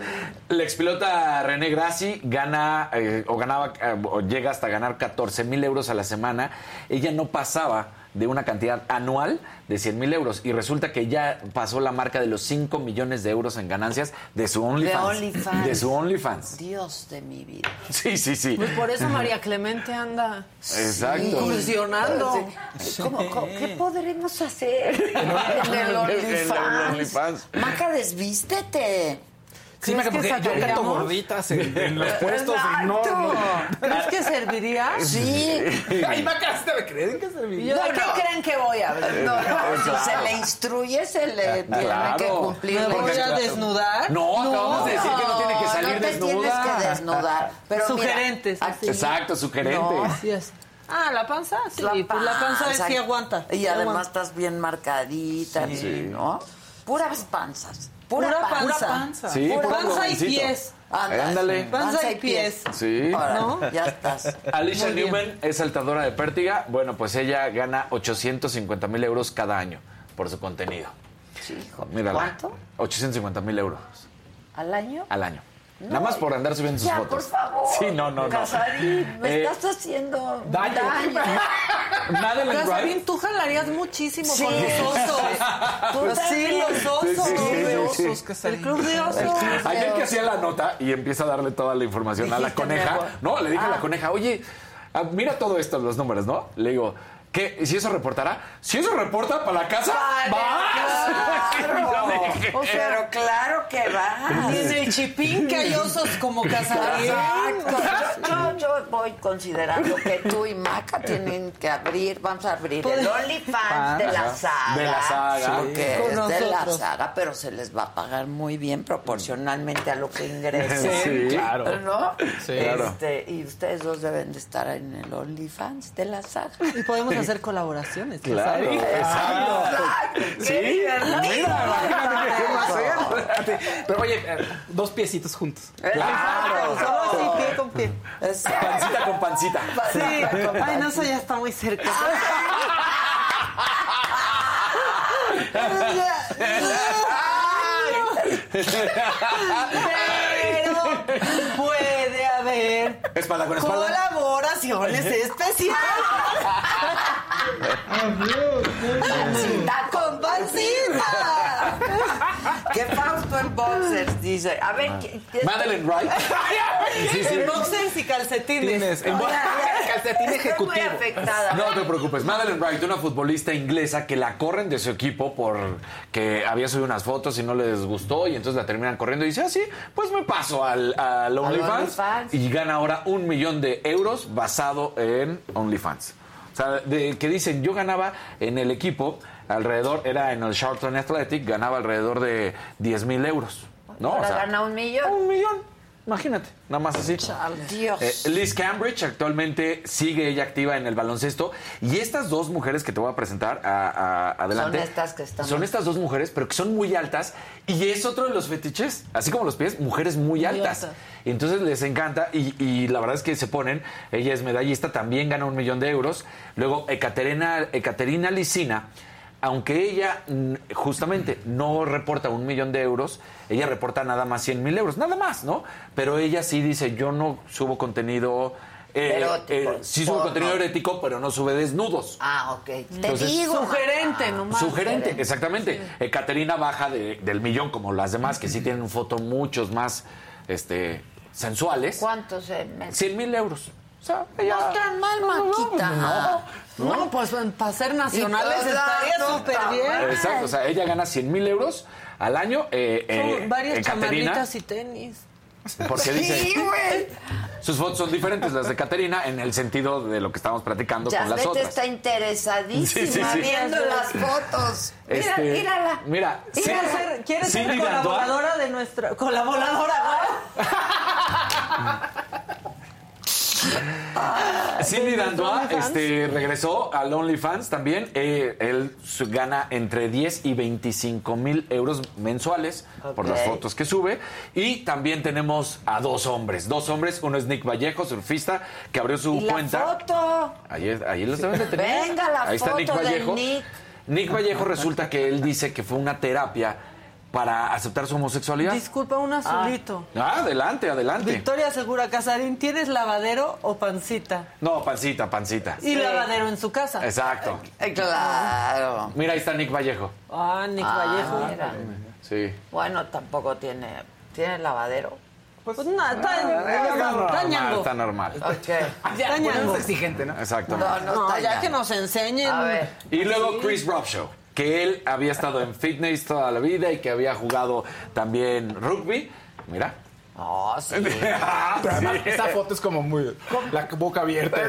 La expilota René Grassi gana eh, o ganaba eh, o llega hasta ganar 14 mil euros a la semana. Ella no pasaba de una cantidad anual de 100 mil euros y resulta que ya pasó la marca de los 5 millones de euros en ganancias de su OnlyFans. De su OnlyFans. Dios de mi vida. Sí, sí, sí. Pues por eso María Clemente anda Exacto. incursionando. ¿Cómo- cómo- ¿Qué podremos hacer en el? OnlyFans. Maca, desvístete. Sí, ¿Crees Maca, que porque yo canto gorditas en, en los puestos y no, no. ¿Crees que serviría? Sí. Ay, Maca, ¿te creen que ¿Y serviría? yo de qué creen que voy a hablar? No, no, si se le instruye, se le tiene que cumplir. ¿Me voy a desnudar? No, acabamos de decir que no tiene que salir no te desnuda. tienes que desnudar. Pero Sugerentes, Exacto, sugerente. No. Así es. Ah, la panza, sí, La pues la panza sí aguanta. Y sí además aguanta. estás bien marcadita, ¿no? Puras panzas. Pura, Pura panza. panza. Pura panza. Sí, puro panza y pies. Ándale. Ándale. Panza y pies. Sí. Ahora, ¿No? Ya estás. Alicia Muy bien. Newman es saltadora de pértiga. Bueno, pues ella gana 850 mil euros cada año por su contenido. Sí, hijo. Mírala. ¿Cuánto? 850 mil euros ¿Al año? al año. No, Nada más por andar subiendo sus ya, fotos. por favor. Sí, no, no, no. Casarín, me Eh, estás haciendo daño. daño. Madeleine Casarín, Wright. tú jalarías muchísimo Sí. con los osos. Tú Pues sí, los osos. Sí, sí, sí, de osos, El club de osos. Ayer que hacía la nota y empieza a darle toda la información a la coneja. No, le dije a Ah. la coneja, oye, ah, mira todo esto, los números, ¿no? Le digo, ¿qué? ¿Si eso reportará? Si eso reporta para la casa, vas. Claro. O sea, Pero claro que va. Ni en el chipín que hay osos como Casarín. Exacto. Yo, yo voy considerando que tú y Maca tienen que abrir, vamos a abrir el Pues- OnlyFans de la saga. De la saga. Porque Sí. es de la saga, pero se les va a pagar muy bien proporcionalmente a lo que ingresen. Sí, claro. ¿No? Sí. Claro. Este, y ustedes dos deben de estar en el OnlyFans de la saga. Y podemos hacer colaboraciones. Claro, Casarín. exacto. Sí, mira, a. Pero oye, eh, dos piecitos juntos. Claro, solo así, pie con pie. Pancita con pancita. Sí. Ay, no, eso ya está muy cerca. Pero puede haber colaboraciones especiales. Pancita con pancita. que Fausto en boxers dice. A ver, ¿qué- qué- Madeleine Wright. Sí, sí. En boxers y calcetines. Tienes en ya, calcetín estoy muy afectada. No te preocupes. Madeleine Wright, una futbolista inglesa que la corren de su equipo porque había subido unas fotos y no les gustó y entonces la terminan corriendo y dice, ah, sí, pues me paso al, al OnlyFans OnlyFans. y gana ahora un millón de euros basado en OnlyFans. Sea, de, que dicen, yo ganaba en el equipo, alrededor, era en el Charlton Athletic, ganaba alrededor de 10 mil euros. ¿No? Ahora O sea, gana un millón. un millón. Imagínate, nada más así. Dios. Eh, Liz Cambridge actualmente sigue ella activa en el baloncesto. Y estas dos mujeres que te voy a presentar a- a- adelante Son estas que están- son estas dos mujeres pero que son muy altas. Y es otro de los fetiches así como los pies mujeres muy, altas. Entonces les encanta y, y la verdad es que se ponen ella es medallista también gana un millón de euros. Luego Ekaterina Ekaterina Licina aunque ella justamente no reporta un millón de euros, ella reporta nada más 100 mil euros, nada más, ¿no? Pero ella sí dice, yo no subo contenido... eh, Erótico, eh, sí subo contenido erótico, pero no sube desnudos. Ah, ok. Te digo. Sugerente nomás. Sugerente, exactamente. Eh, Caterina baja de- del millón como las demás, que sí tienen foto muchos más este, sensuales. ¿Cuántos se meten? 100 mil euros. O sea, ella... No tan mal, Maquita. no. No, pues para ser nacionales estaría súper bien. Exacto, o sea, ella gana 100 mil euros al año. Eh, eh, Son varias eh, Caterina, chamarritas y tenis. Porque dice, Sí, güey. sus fotos son diferentes las de Caterina en el sentido de lo que estamos platicando con las otras. está interesadísima Sí, sí, sí. viendo las fotos. Mira, Este, mírala. Mira, ¿Quieres sí- ser, quieres ser colaboradora de nuestra... Colaboradora, Cindy OnlyFans. este, regresó al OnlyFans también. Eh, él gana entre 10 y 25 mil euros mensuales por las fotos que sube. Y también tenemos a dos hombres. Dos hombres. Uno es Nick Vallejo, surfista, que abrió su ¿Y la cuenta. foto? Ahí, ahí los deben de tener. Venga, la Ahí está Nick Vallejo. Nick. Nick Vallejo resulta que él dice que fue una terapia para aceptar su homosexualidad. Disculpa, un azulito. Ah, adelante, adelante. Victoria Segura Casarín, ¿tienes lavadero o pancita? No, pancita, pancita. Y lavadero en su casa. Exacto. claro. Mira, ahí está Nick Vallejo. Ah, Nick Ah, Vallejo. mira. Sí. Bueno, tampoco tiene. ¿Tiene lavadero? Pues nada, está, Está está normal, está normal. Ok. Está ñango. exigente, ¿no? Exacto. No, no está ya que nos enseñen. A ver. Y luego Chris Rock Show, que él había estado en fitness toda la vida y que había jugado también rugby. Mira. Oh, sí. Pero además, esa foto es como muy. La boca abierta.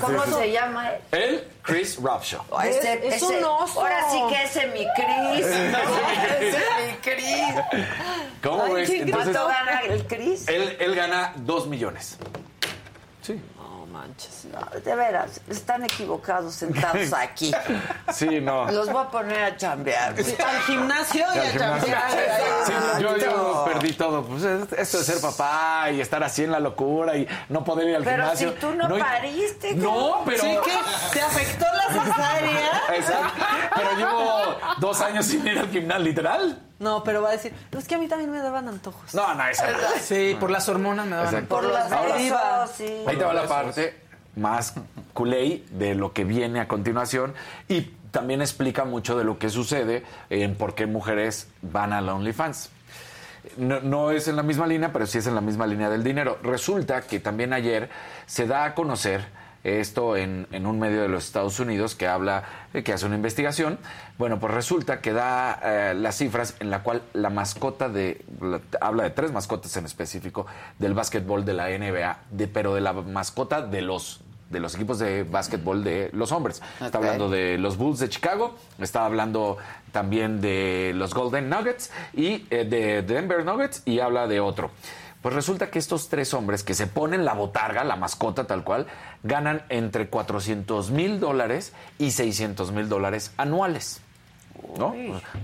¿Cómo sí, sí. se llama él? Él, Chris. Oh, ese- Es- es ese- un oso. Ahora sí que ese mi Cris. ese mi Cris. ¿Cómo Ay, ves? Entonces, ¿Cuánto gana el Cris? él, él gana dos millones. Sí. No manches. No, de veras, están equivocados sentados aquí. Sí, no. Los voy a poner a chambear. Al gimnasio y Al a chambear. Sí, yo, yo perdí todo. Pues es- esto de ser papá y estar así en la locura y no poder ir al Pero gimnasio. si tú no, hay- pariste. No, pero. Sí, que te afectó la cesárea. Exacto. Pero llevo dos años sin ir al gimnasio, literal. No, pero va a decir, "No, es que a mí también me daban antojos. No, no, esa no. Sí, por las hormonas me daban. Exacto. Por Ahora- besos, sí. Ahí te va la parte más culé de lo que viene a continuación y también explica mucho de lo que sucede en por qué mujeres van a la OnlyFans. No, no es en la misma línea, pero sí es en la misma línea del dinero. Resulta que también ayer se da a conocer esto en, en un medio de los Estados Unidos que habla, eh, que hace una investigación. Bueno, pues resulta que da eh, las cifras en la cual la mascota de, la- habla de tres mascotas en específico del básquetbol de la NBA, de, pero de la mascota de los de los equipos de básquetbol de los hombres. Está hablando de los Bulls de Chicago, está hablando también de los Golden Nuggets y eh, de Denver Nuggets y habla de otro. Pues resulta que estos tres hombres que se ponen la botarga, la mascota tal cual, ganan entre 400 mil dólares y 600 mil dólares anuales. ¿No?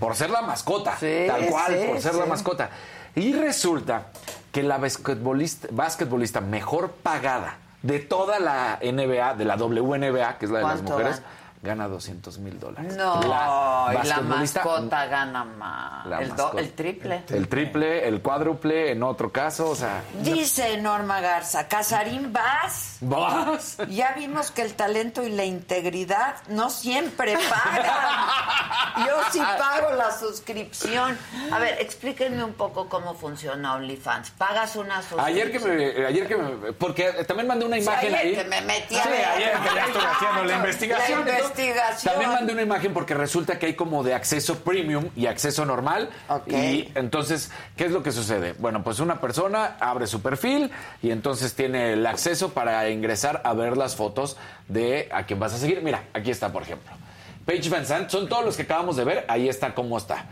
Por ser la mascota, Sí, tal cual, sí, por ser la mascota. Y resulta que la basquetbolista, basquetbolista mejor pagada de toda la NBA, de la WNBA, que es la de las ¿Cuánto mujeres? Gana 200 mil dólares. No, y la mascota gana más. La el, do- mascota. el triple. El triple, el cuádruple, en otro caso, o sea... Dice Norma Garza, Casarín, vas. ¿Vas? Ya vimos que el talento y la integridad no siempre pagan. Yo sí pago la suscripción. A ver, explíquenme un poco cómo funciona OnlyFans. Pagas una suscripción. Ayer que me, ayer que me, porque también mandé una Sí, imagen ayer ahí. que me metí a Sí, ver. ayer que ya estoy haciendo la investigación. La investigación. También mandé una imagen porque resulta que hay como de acceso premium y acceso normal. Ok. Y entonces, ¿qué es lo que sucede? Bueno, pues una persona abre su perfil y entonces tiene el acceso para ingresar a ver las fotos de a quién vas a seguir. Mira, aquí está, por ejemplo. Paige Van Sant, son todos los que acabamos de ver, ahí está cómo está.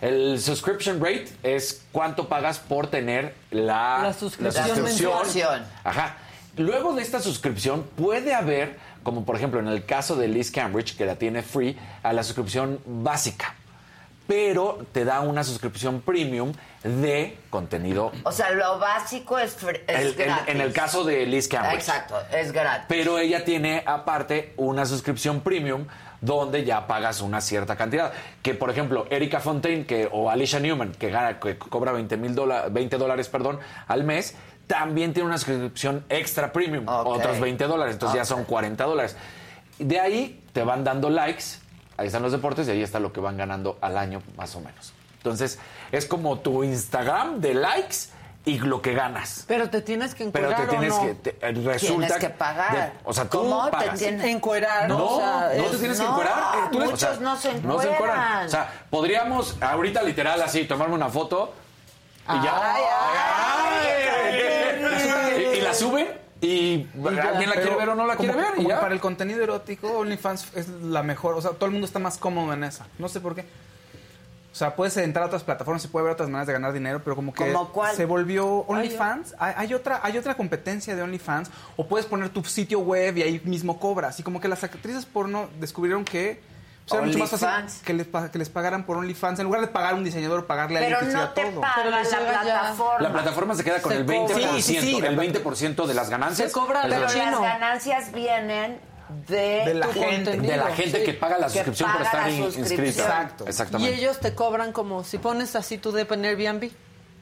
El subscription rate es cuánto pagas por tener la, La suscripción mensual. Ajá. Luego de esta suscripción puede haber, como por ejemplo en el caso de Liz Cambridge, que la tiene free, a la suscripción básica. Pero te da una suscripción premium de contenido. O sea, lo básico es, es El- gratis. en el caso de Liz Cambridge. Exacto, es gratis. Pero ella tiene aparte una suscripción premium donde ya pagas una cierta cantidad. Que por ejemplo, Erika Fontaine que, o Alicia Newman, que, gana, que cobra 20 mil dólares, 20 dólares perdón, al mes, también tiene una suscripción extra premium, otros 20 dólares, entonces ya son 40 dólares. De ahí te van dando likes, ahí están los deportes y ahí está lo que van ganando al año más o menos. Entonces, es como tu Instagram de likes y lo que ganas. Pero te tienes que Pero encuerar te tienes o no. que. te- resulta Tienes que pagar. de- o sea, tú ¿Cómo te pagas. tienes- Encuerar, No, o sea, no te tienes que encuerar. eh, tú muchos no se No se encueran. encueran. O sea, podríamos ahorita literal así tomarme una foto y ya. Ay, ay, Ay, y, y la suben y, alguien la quiere ver o no la como- quiere ver y como ya. Para el contenido erótico, OnlyFans es la mejor. O sea, todo el mundo está más cómodo en esa. No sé por qué. O sea, puedes entrar a otras plataformas y puede haber otras maneras de ganar dinero, pero como que ¿Cómo cuál? se volvió OnlyFans. Hay, hay otra, hay otra competencia de OnlyFans. O puedes poner tu sitio web y ahí mismo cobras. Y como que las actrices porno descubrieron que pues, era mucho más fácil que les, que les pagaran por OnlyFans. En lugar de pagar a un diseñador o pagarle a alguien que no hiciera te todo. Pero la plataforma. La plataforma se queda con Se el 20%, cobra. Sí, sí, sí, el la- 20% de las ganancias. Se cobra Pero chino. las ganancias vienen de, De la tu gente, de la gente que paga la Que suscripción por paga estar la in- suscripción. inscrito. Exacto. Exactamente. Y ellos te cobran como si pones así tu DP en Airbnb.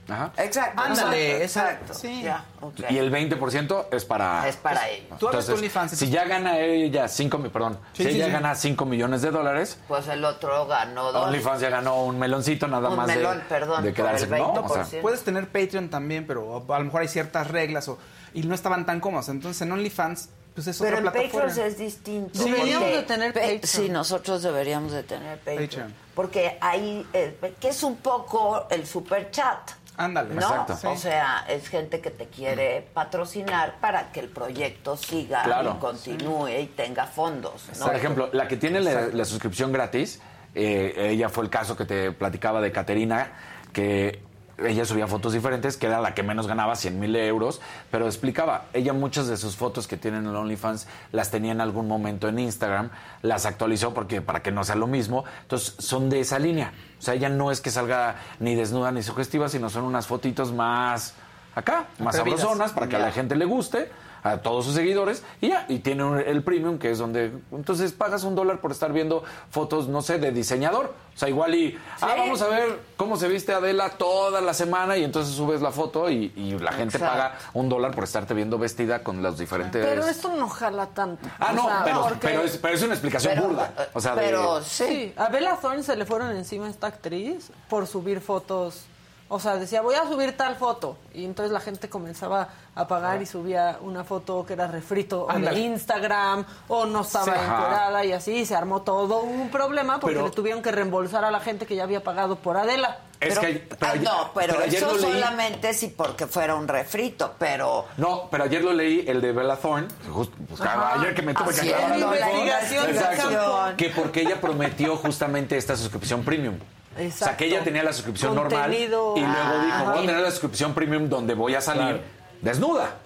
Ajá. Exacto. Ándale, exacto. exacto. Ya, ok. Y el 20% es para... Es para ellos. Tú abres tu Entonces, OnlyFans, si ya gana ella 5, perdón, Sí, si sí, ella sí. gana 5 millones de dólares, Pues el otro ganó dos. OnlyFans ya ganó un meloncito nada Un más melón, de, perdón, de quedarse el ¿no? 20%. O sea, Puedes tener Patreon también, pero a lo mejor hay ciertas reglas o, y no estaban tan cómodas. Entonces en OnlyFans, pues es Pero otra en plataforma. Patreon es distinto. Deberíamos porque de tener Patreon. Sí, nosotros deberíamos de tener Patreon. Patreon. Porque ahí, eh, que es un poco el super chat. Ándale. ¿No? Exacto. O sea, es gente que te quiere patrocinar para que el proyecto siga Claro. y continúe y tenga fondos. ¿no? Por ejemplo, la que tiene la, la suscripción gratis, eh, ella fue el caso que te platicaba de Caterina, que ella subía fotos diferentes, que era la que menos ganaba, 100 mil euros, pero explicaba, ella muchas de sus fotos que tienen en OnlyFans las tenía en algún momento en Instagram, las actualizó porque para que no sea lo mismo, entonces son de esa línea. O sea, ella no es que salga ni desnuda ni sugestiva, sino son unas fotitos más acá, más sabrosonas para que a la gente le guste a todos sus seguidores y ya, y tiene un- el premium que es donde entonces pagas un dólar por estar viendo fotos, no sé, de diseñador. O sea, igual y, ah, vamos a ver cómo se viste Adela toda la semana y entonces subes la foto y, y la gente Exacto. paga un dólar por estarte viendo vestida con los diferentes... Pero esto no jala tanto. Ah, no, sea, pero, porque- pero, es, pero es una explicación Pero, burda. O sea, de- pero Sí, a Bella Thorne se le fueron encima a esta actriz por subir fotos. O sea, decía, voy a subir tal foto. Y entonces la gente comenzaba a pagar y subía una foto que era refrito o de Instagram o no estaba encuerada y así. Y se armó todo un problema porque Pero- le tuvieron que reembolsar a la gente que ya había pagado por Adela. Es pero, que hay- pero ah, ayer- no, pero, ayer eso leí- solamente si porque fuera un refrito, pero No, pero ayer lo leí, el de Bella Thorne, justo, pues, Ajá. ayer que me tuve que aclarar la investigación Exacto. Que porque ella prometió justamente esta suscripción premium. O sea, Exacto. que ella tenía la suscripción Contenido. normal y luego dijo, voy a tener la suscripción premium donde voy a salir desnuda.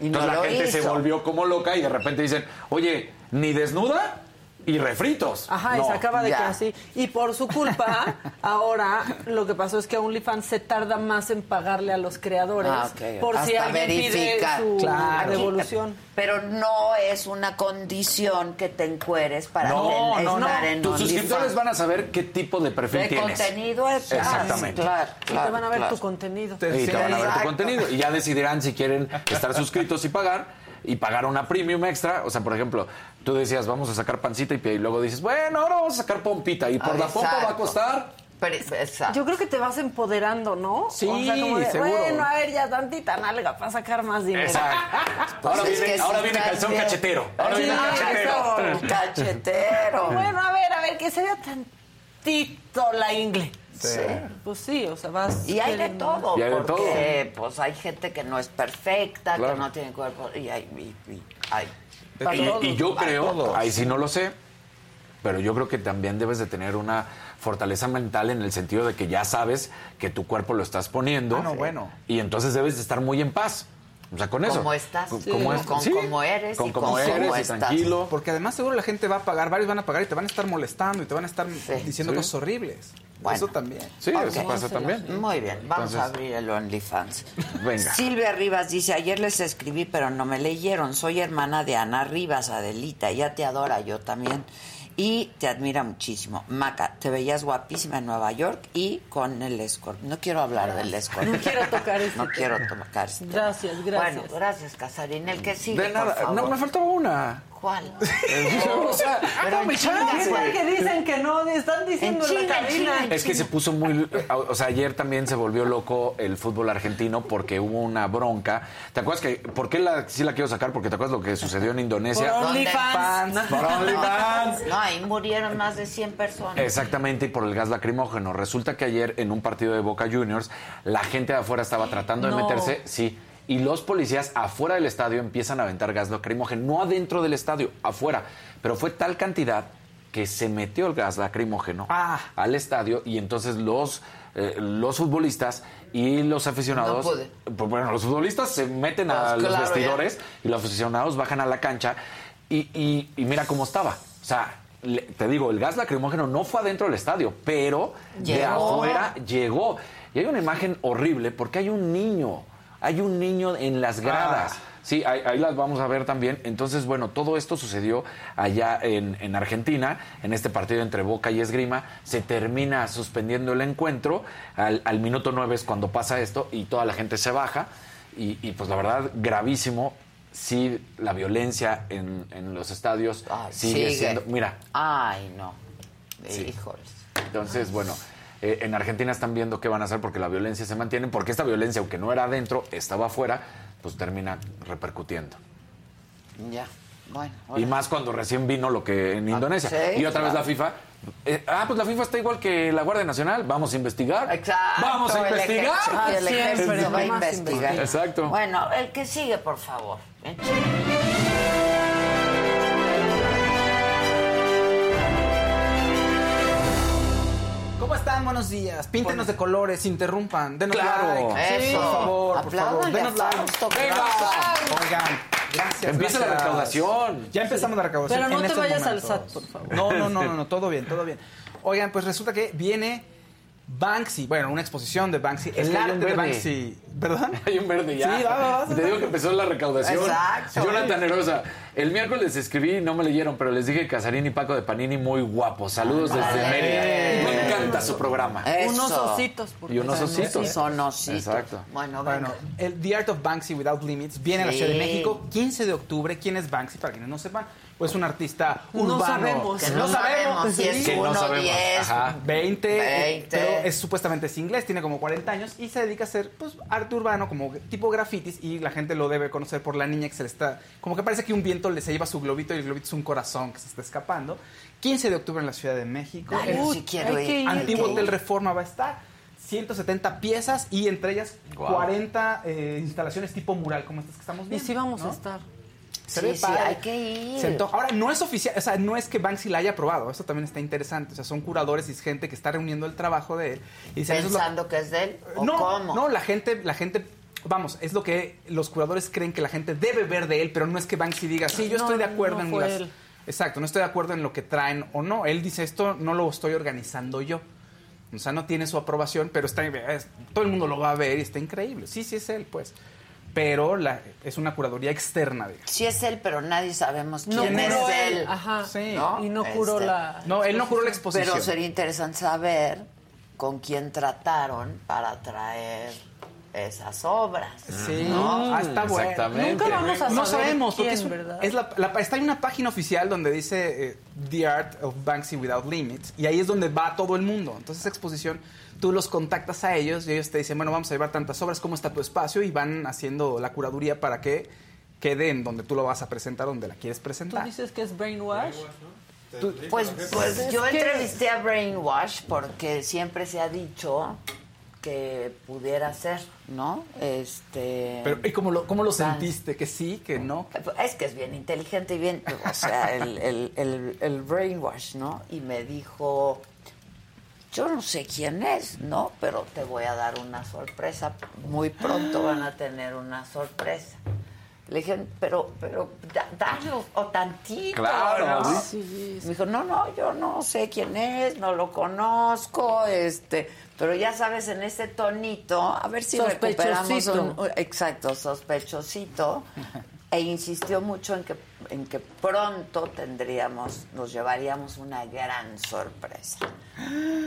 Y no Entonces la lo gente se hizo. volvió como loca y de repente dicen, oye, ni desnuda y refritos. Ajá, y No. se acaba de ya. que así. Y por su culpa, ahora lo que pasó es que OnlyFans se tarda más en pagarle a los creadores Ah, ok. por si Hasta alguien pide verificar. su Claro. devolución. pero no es una condición que te encueres para No, ten- no, no. estar en Tus OnlyFans. suscriptores van a saber qué tipo de perfil de tienes. contenido es Exactamente. claro, Y te van a ver claro. tu contenido. Y te van a ver tu Exacto. contenido. Y ya decidirán si quieren estar suscritos y pagar. Y pagar una premium extra. O sea, por ejemplo, tú decías, vamos a sacar pancita y, y luego dices, bueno, ahora vamos a sacar pompita. Y por Ah, la pompa va a exacto. costar. Pero, exacto. Yo creo que te vas empoderando, ¿no? Sí, o sea, como de, seguro. Bueno, a ver, ya tantita nalga para sacar más dinero. Exacto. Ahora Pues es viene, que ahora viene calzón bien. cachetero. Ahora Sí, viene cachetero. eso, cachetero. Bueno, a ver, a ver, que se vea tantito la ingle. Sí. Pues sí, o sea, vas... Y hay de todo, Y hay de porque pues hay gente que no es perfecta, Claro. que no tiene cuerpo, y hay, y- y hay Y, todos, y yo creo, ahí sí no lo sé, pero yo creo que también debes de tener una fortaleza mental en el sentido de que ya sabes que tu cuerpo lo estás poniendo. Ah, no, bueno. Y entonces debes de estar muy en paz. O sea, con eso. Como estás, sí. como es- con sí, cómo eres con y eres y estás. tranquilo. Porque además seguro la gente va a pagar, varios van a pagar y te van a estar molestando y te van a estar diciendo Sí. cosas horribles. Bueno. Eso también. Sí, Ok. eso pasa también. Muy bien, vamos a Entonces- abrir el OnlyFans. Venga. Silvia Rivas dice, ayer les escribí, pero no me leyeron. Soy hermana de Ana Rivas, Adelita. Ella te adora, yo también. Y te admira muchísimo. Maca, te veías guapísima en Nueva York y con el escorpión. No quiero hablar del escorpión. No quiero tocar este No quiero tocar tema. Gracias, gracias. Bueno, gracias, Casarín. El que sigue, De nada, por favor. no, me faltaba una. ¿Cuál? o sea, Pero dame en chinga, chance. güey. que dicen que no, están diciendo En en la cabina. chinga. Es que se puso muy... O sea, ayer también se volvió loco el fútbol argentino porque hubo una bronca. ¿Te acuerdas que... ¿Por qué la, sí la quiero sacar? Porque te acuerdas lo que sucedió en Indonesia. OnlyFans. Por OnlyFans. No, ahí murieron más de 100 personas. Exactamente, y por el gas lacrimógeno. Resulta que ayer en un partido de Boca Juniors, la gente de afuera estaba tratando de No. meterse, sí, y los policías afuera del estadio empiezan a aventar gas lacrimógeno, no adentro del estadio, afuera. Pero fue tal cantidad que se metió el gas lacrimógeno Ah. al estadio y entonces los, eh, los futbolistas y los aficionados, No pues bueno, los futbolistas se meten a Pues los vestidores y los aficionados bajan a la cancha y, y- y mira cómo estaba. O sea, le- te digo, el gas lacrimógeno no fue adentro del estadio, pero de afuera llegó. Y hay una imagen horrible porque hay un niño, hay un niño en las gradas. Ah. O Sí, ahí, ahí las vamos a ver también. Entonces, bueno, todo esto sucedió allá en, en Argentina, en este partido entre Boca y Esgrima. Se termina suspendiendo el encuentro. Al, al minuto nueve es cuando pasa esto y toda la gente se baja. Y, y, pues la verdad, gravísimo. Sí, la violencia en, en los estadios sigue, sigue. siendo... Mira, Ay, no. Sí. Híjoles. entonces, bueno, eh, en Argentina están viendo qué van a hacer porque la violencia se mantiene, porque esta violencia, aunque no era adentro, estaba afuera, pues termina repercutiendo. Ya. Bueno. Y más cuando recién vino lo que en Indonesia. Ah, sí, y otra vez claro. la FIFA. eh, ah, pues la FIFA está igual que la Guardia Nacional. Vamos a investigar. Exacto, Vamos a el investigar. ejército- el ejército va a investigar. Exacto. Bueno, el que sigue, por favor. ¿eh? ¿Cómo están? Buenos días. Píntenos de colores, interrumpan, denos Claro. like. Eso. Por favor, por favor, denos like. Venga. claro. Oigan, gracias. Empieza la recaudación. Ya empezamos la recaudación. Pero no en te vayas al. SAT, por favor. No, no, no, no, no, todo bien, todo bien. Oigan, pues resulta que viene Banksy, bueno, una exposición de Banksy, Es el arte de verde. Banksy, ¿verdad? Hay un verde ya. Sí, va, va, va, Te digo que empezó la recaudación. Exacto. Jonathan Herosa. El miércoles escribí, no me leyeron, pero les dije que Casarín y Paco de Panini muy guapos. Saludos desde. Mérida. Me encanta su programa. Eso. Unos ositos. porque Y unos ositos. sí. Son ositos. Exacto. Bueno, venga. Bueno, el The Art of Banksy Without Limits viene a la Ciudad de. México 15 de octubre. ¿Quién es Banksy? Para quienes no sepan, pues un artista No urbano. sabemos. que no, sabemos si es Que no uno, sabemos. diez, Ajá. 20, eh, 20. pero es supuestamente es inglés, tiene como 40 años y se dedica a hacer pues arte urbano como tipo grafitis y la gente lo debe conocer por la niña que se le está como que parece que un viento le se lleva su globito y el globito es un corazón que se está escapando. 15 de octubre en la Ciudad de México. Ay, El sí quiero ir. Antiguo Hotel. Reforma va a estar. 170 piezas y entre ellas Guau. 40 eh, instalaciones tipo mural como estas que estamos Y viendo. sí vamos ¿no? a estar. Se Sí, ve sí, hay que ir. Se. Ahora, no es oficial, o sea, no es que Banksy la haya aprobado, eso también está interesante. O sea, son curadores y es gente que está reuniendo el trabajo de él. Y dicen, es lo- Pensando que es de él. ¿o no, cómo? no, la gente, la gente, vamos, es lo que los curadores creen que la gente debe ver de él, pero no es que Banksy diga, sí, yo No, estoy de acuerdo no en las... él. Exacto, no estoy de acuerdo en lo que traen o no. Él dice, esto no lo estoy organizando yo. O sea, no tiene su aprobación, pero está, es- todo el mundo lo va a ver y está increíble. Sí, sí es él, pues. Pero la, es una curaduría externa, digamos. Sí es él, pero nadie sabemos No quién es curó él. él. Ajá. Sí. ¿no? Y no curó Este, la. No, él no curó la exposición. Pero sería interesante saber con quién trataron para traer esas obras. Sí, ¿no? ah, está bueno. Exactamente. Nunca vamos a No saber sabemos, porque quién, es, ¿verdad? es la, la- está en una página oficial donde dice eh, The Art of Banksy Without Limits, y ahí es donde va todo el mundo. Entonces, esa exposición, tú los contactas a ellos y ellos te dicen, bueno, vamos a llevar tantas obras, ¿cómo está tu espacio? Y van haciendo la curaduría para que quede en donde tú lo vas a presentar, donde la quieres ¿Tú presentar. dices que es brainwash? Pues, pues Es yo entrevisté a Brainwash porque siempre se ha dicho que pudiera ser, ¿no? Este. Pero, ¿Y cómo lo, cómo lo sentiste? ¿Que sí, que no? Es que es bien inteligente y bien, o sea, el, el, el, el brainwash, ¿no? Y me dijo, yo no sé quién es, ¿no? Pero te voy a dar una sorpresa. Muy pronto van a tener una sorpresa. Le dije, pero, pero, da- dalo, o tantito. Claro, ¿no? sí. Me dijo, no, no, yo no sé quién es, no lo conozco, este, pero ya sabes, en ese tonito, a ver si recuperamos un, exacto, sospechosito, e insistió mucho en que, en que pronto tendríamos, nos llevaríamos una gran sorpresa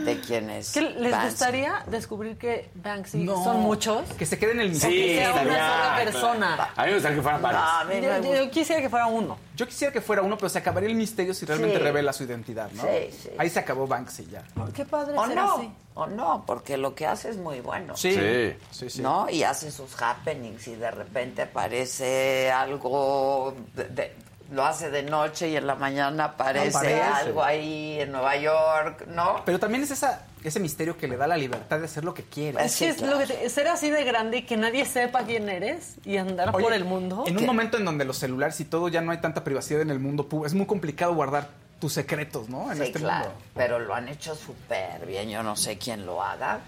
de quién es. ¿Qué les Banksy. gustaría descubrir que Banksy No. son muchos? Que se queden en el O que sea una sola persona. A mí me gustaría que fueran varios. No, a mí me Yo, quisiera que fuera uno. Yo quisiera que fuera uno, pero se acabaría el misterio si realmente Sí. revela su identidad, ¿no? Sí, sí. Ahí se acabó Banksy ya. Qué padre O ser no, así. o no, porque lo que hace es muy bueno. Sí, Sí. sí, sí. ¿no? Y hace sus happenings y de repente aparece algo, de- de- lo hace de noche y en la mañana aparece Aparece. algo ahí en Nueva York, ¿no? Pero también es esa, ese misterio que le da la libertad de hacer lo que quiere. Es que es claro. lo que te- ser así de grande y que nadie sepa quién eres y andar Oye, por el mundo. En un momento en donde los celulares y todo ya no hay tanta privacidad en el mundo, es muy complicado guardar tus secretos, ¿no? En Sí, este claro, mundo. pero lo han hecho súper bien, yo no sé quién lo haga,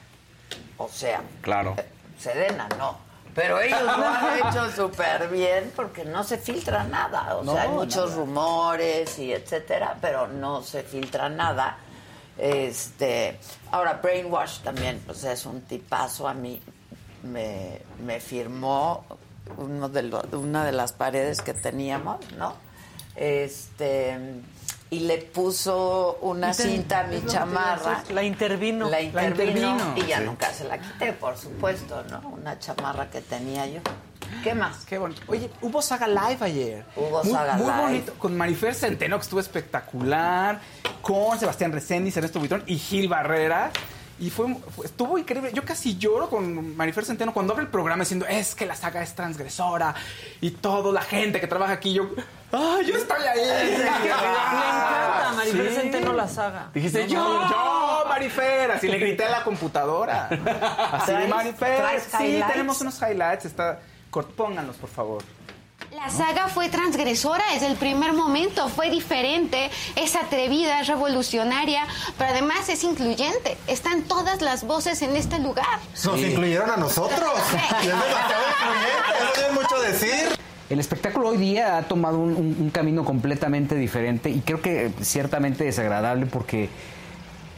o sea, Claro. eh, Sedena no, pero ellos lo han hecho súper bien porque no se filtra nada, o No, sea, hay muchos nada. rumores y etcétera, pero no se filtra nada. Este, ahora Brainwash también, sea, es un tipazo a mí me, me firmó uno de lo- una de las paredes que teníamos, ¿no? Este y le puso una cinta a mi chamarra. la intervino. La intervino. Y ya Sí. nunca se la quité, por supuesto, ¿no? Una chamarra que tenía yo. ¿Qué más? Qué bonito. Oye, hubo Saga Live ayer. Hubo muy, Saga muy Live. bonito. Con Marifer Centeno, que estuvo espectacular. Con Sebastián Reséndiz, Ernesto Buitrón y Gil Barrera. Y fue, fue- estuvo increíble. Yo casi lloro con Marifer Centeno cuando abre el programa diciendo, es que la saga es transgresora. Y toda la gente que trabaja aquí, yo, ¡ay, yo estoy ahí! Le encanta Sí. Centeno la saga. Dijiste, No, yo, no. yo, Marifer. Así le grité a la computadora. Así de ¿Traes- Marifer. Sí, highlights? tenemos unos highlights. Está, pónganlos, por favor. La saga fue transgresora desde el primer momento, fue diferente, es atrevida, es revolucionaria, pero además es incluyente. Están todas las voces en este lugar. Nos incluyeron a nosotros. Es demasiado eso es mucho decir. El espectáculo hoy día ha tomado un, un- un camino completamente diferente y creo que ciertamente desagradable porque